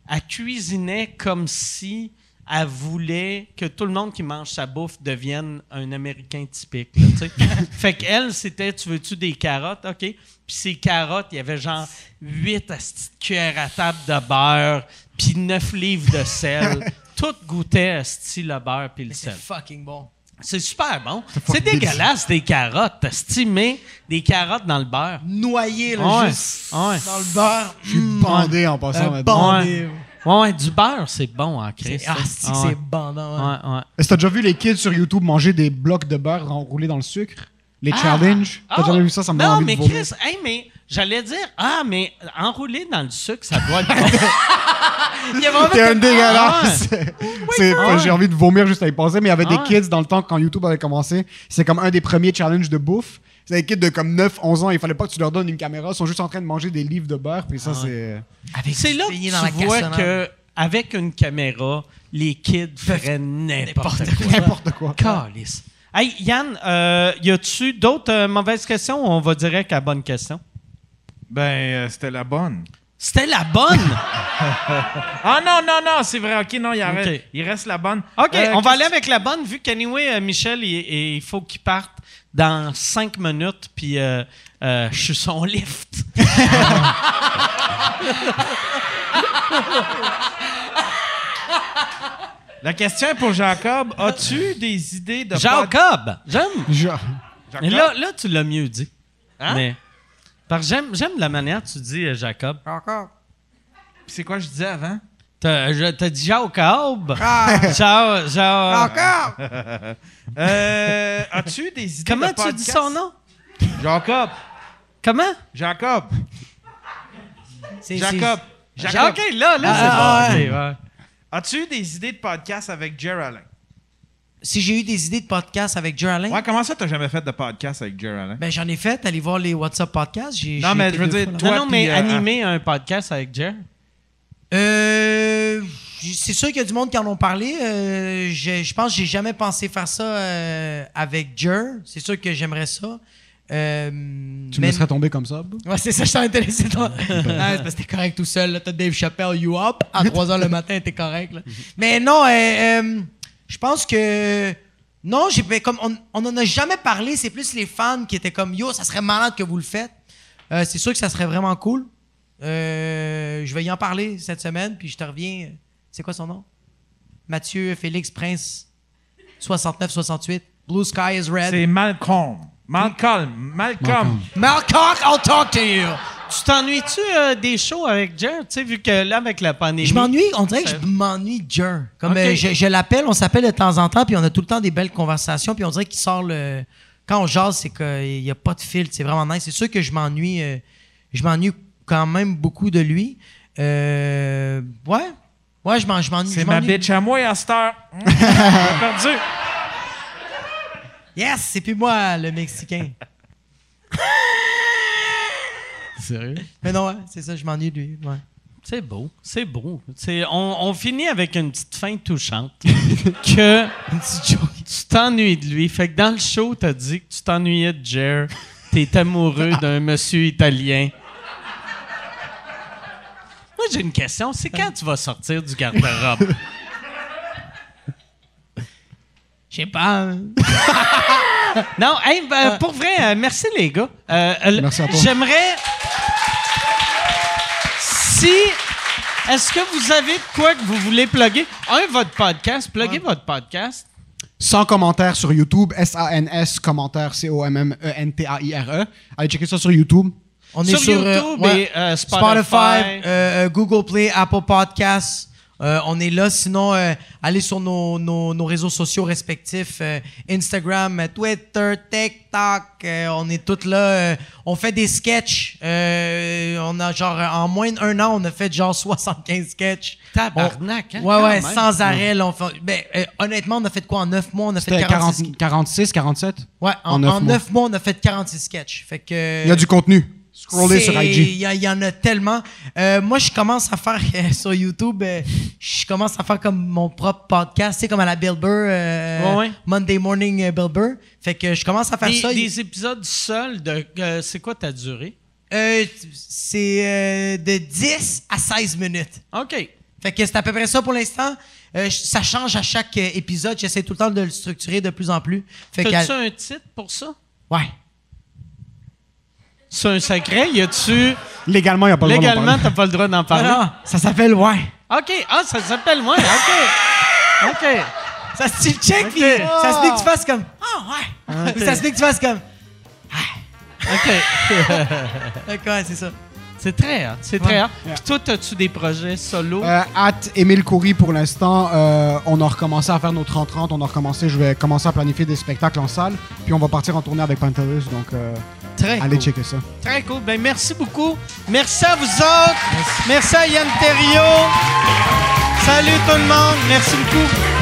elle cuisinait comme si elle voulait que tout le monde qui mange sa bouffe devienne un Américain typique. là, fait qu'elle, c'était Tu veux-tu des carottes? OK. Puis ces carottes, il y avait genre 8 asti de cuillères à table de beurre, puis 9 livres de sel. Tout goûtait asti le beurre puis le Mais c'est sel. fucking bon. C'est super bon. C'est dégueulasse des carottes. asti, mais des carottes dans le beurre. Noyé, là, Ouais. juste Ouais. dans le beurre. Je suis bandé en passant Un maintenant. bandé. Ouais, ouais, du beurre, c'est bon en Christ. Ah, c'est Ah, c'est ouais. bandant. ouais. Ouais, ouais. Est-ce que t'as déjà vu les kids sur YouTube manger des blocs de beurre enroulés dans le sucre? Les challenges? T'as Ah! jamais vu ça? Ça me donne Non, envie mais de vomir. Chris, hey, mais j'allais dire, ah, mais enrouler dans le sucre, ça doit être bon. Il y a vraiment T'es un dégueulasse! C'est- Ah. J'ai envie de vomir juste à y penser, mais il y avait Ah. des kids dans le temps quand YouTube avait commencé. C'est comme un des premiers challenges de bouffe. C'est des kids de comme 9-11 ans. Il fallait pas que tu leur donnes une caméra. Ils sont juste en train de manger des livres de beurre. Puis ça, Ah. c'est. Avec C'est du là que beignet dans la vois cassonade. que avec une caméra, les kids feraient n'importe quoi. N'importe quoi. Calice. Hey, Yann, euh, y a-tu d'autres euh, mauvaises questions ou on va direct à la bonne question? Ben, euh, c'était la bonne. C'était la bonne? Ah non, non, non, c'est vrai. OK, non, il, en reste, il reste la bonne. OK, Euh, on va aller avec la bonne, vu qu'anyway, euh, Michel, il, il- il faut qu'il parte dans cinq minutes, puis euh, euh, je suis son lift. La question est pour Jacob. As-tu des idées de pod- Jacob! J'aime. Genre, Jacob? Mais là, là, tu l'as mieux dit. Hein? Mais, parce que j'aime, j'aime la manière que tu dis euh, Jacob. C'est quoi je disais avant? T'as, je- t'as dit Jacob. Ah. Ja- ja- Encore! Euh, as-tu des idées Comment de tu podcast? dis son nom? Jacob. Comment? Jacob. C'est- Jacob. c'est- Jacob. OK, là, là, Ah, c'est ouais. bon. OK, ouais. As-tu des idées de podcast avec Jer Allen? Si j'ai eu des idées de podcast avec Jer Allen, Ouais, comment ça, t'as jamais fait de podcast avec Jer Allen? ben j'en ai fait. Allez voir les WhatsApp podcasts. J'ai, Non, j'ai mais je veux dire, fois toi- non, non, mais euh, animer un podcast avec Jer. Euh, c'est sûr qu'il y a du monde qui en ont parlé. Euh, je, je pense que j'ai jamais pensé faire ça euh, avec Jer. C'est sûr que j'aimerais ça. Euh, tu me laisserais tomber comme ça? Ouais, c'est ça, je t'en ai laissé toi. Ah, c'est parce que t'es correct tout seul. là. T'as Dave Chappelle, you up. À 3 h le matin, t'es correct. là. Mais non, euh, euh, je pense que. Non, j'ai ben, comme on, on en a jamais parlé. C'est plus les fans qui étaient comme yo, ça serait malade que vous le faites. Euh, c'est sûr que ça serait vraiment cool. Euh, je vais y en parler cette semaine, puis je te reviens. C'est quoi son nom? Mathieu Félix Prince 69-68. Blue Sky is red. C'est Malcolm. Malcolm. Malcolm. Malcock, I'll talk to you. Tu t'ennuies-tu euh, des shows avec Jer? Tu sais, vu que là, avec la pandémie. Je m'ennuie, on dirait que je m'ennuie de Jer. Comme euh, je, je l'appelle, on s'appelle de temps en temps, puis on a tout le temps des belles conversations, puis on dirait qu'il sort le. Quand on jase, c'est qu'il n'y a pas de filtre, c'est vraiment nice. C'est sûr que je m'ennuie, euh, je m'ennuie quand même beaucoup de lui. Euh, ouais, ouais, je m'en- je m'ennuie. C'est ma bitch à moi à cette heure. J'ai perdu. Yes, c'est plus moi le Mexicain. Sérieux? Mais non, ouais, c'est ça, je m'ennuie de lui. Ouais. C'est beau, c'est beau. C'est- on, on finit avec une petite fin touchante. que Une petite joke. tu t'ennuies de lui. Fait que dans le show, t'as dit que tu t'ennuyais de Jer. T'es amoureux d'un monsieur italien. Moi, j'ai une question. C'est quand tu vas sortir du garde-robe? Je sais pas. non, hey, ben, pour vrai, euh, merci les gars. Euh, euh, Merci à toi. J'aimerais. Si. Est-ce que vous avez de quoi que vous voulez plugger? Un, votre podcast. Pluguez votre podcast. Sans commentaire sur YouTube, S-A-N-S, commentaire C-O-M-M-E-N-T-A-I-R-E. Allez checker ça sur YouTube. On Sur euh, YouTube ouais. et, euh, Spotify. euh, euh, Google Play, Apple Podcasts. Euh, on est là. Sinon, euh, allez sur nos, nos, nos réseaux sociaux respectifs euh, Instagram, euh, Twitter, TikTok. euh, on est tous là. euh, on fait des sketchs. Euh, on a genre, en moins d'un an, on a fait genre 75 sketchs. Tabarnak, hein, Ouais, ouais, même. sans arrêt. là, on fait- ben, euh, honnêtement, on a fait quoi en 9 mois? On a fait C'était 46 40 46, 47. Ouais, en, en neuf en mois. 9 mois, on a fait 46 sketchs. Fait que. Il y a du contenu. Scrollez sur Il IG. y, il y en a tellement. Euh, moi, je commence à faire euh, sur YouTube, euh, je commence à faire comme mon propre podcast, tu sais, comme à la Bill Burr, Ouais, ouais. Monday Morning Bill Burr. Fait que je commence à faire Des, ça. des épisodes seuls de. c'est quoi ta durée? C'est de 10 à 16 minutes. OK. Fait que c'est à peu près ça pour l'instant. Euh, ça change à chaque épisode. J'essaie tout le temps de le structurer de plus en plus. Fait T'as-tu un titre pour ça? ouais. C'est un secret? Y a-tu. Légalement, il n'y a pas le droit d'en Légalement, t'as pas le droit d'en parler? Ah, ça s'appelle ouais. OK. Ah, ça s'appelle moi. OK. OK. Ça se dit check, Ok. puis ça se dit que tu fasses comme ah ouais. Ou ça se dit que tu fasses comme OK. Fait que, ouais, c'est ça. C'est très hot. C'est très hot. Puis toi, as-tu des projets solo? Euh, at Émile Coury pour l'instant, euh, on a recommencé à faire nos 30-30, on a recommencé, je vais commencer à planifier des spectacles en salle, puis on va partir en tournée avec Pantelis, donc euh, Très allez cool. checker ça. Très cool. Ben, merci beaucoup. Merci à vous autres. Merci, à Yann Terriot. Salut tout le monde. Merci beaucoup.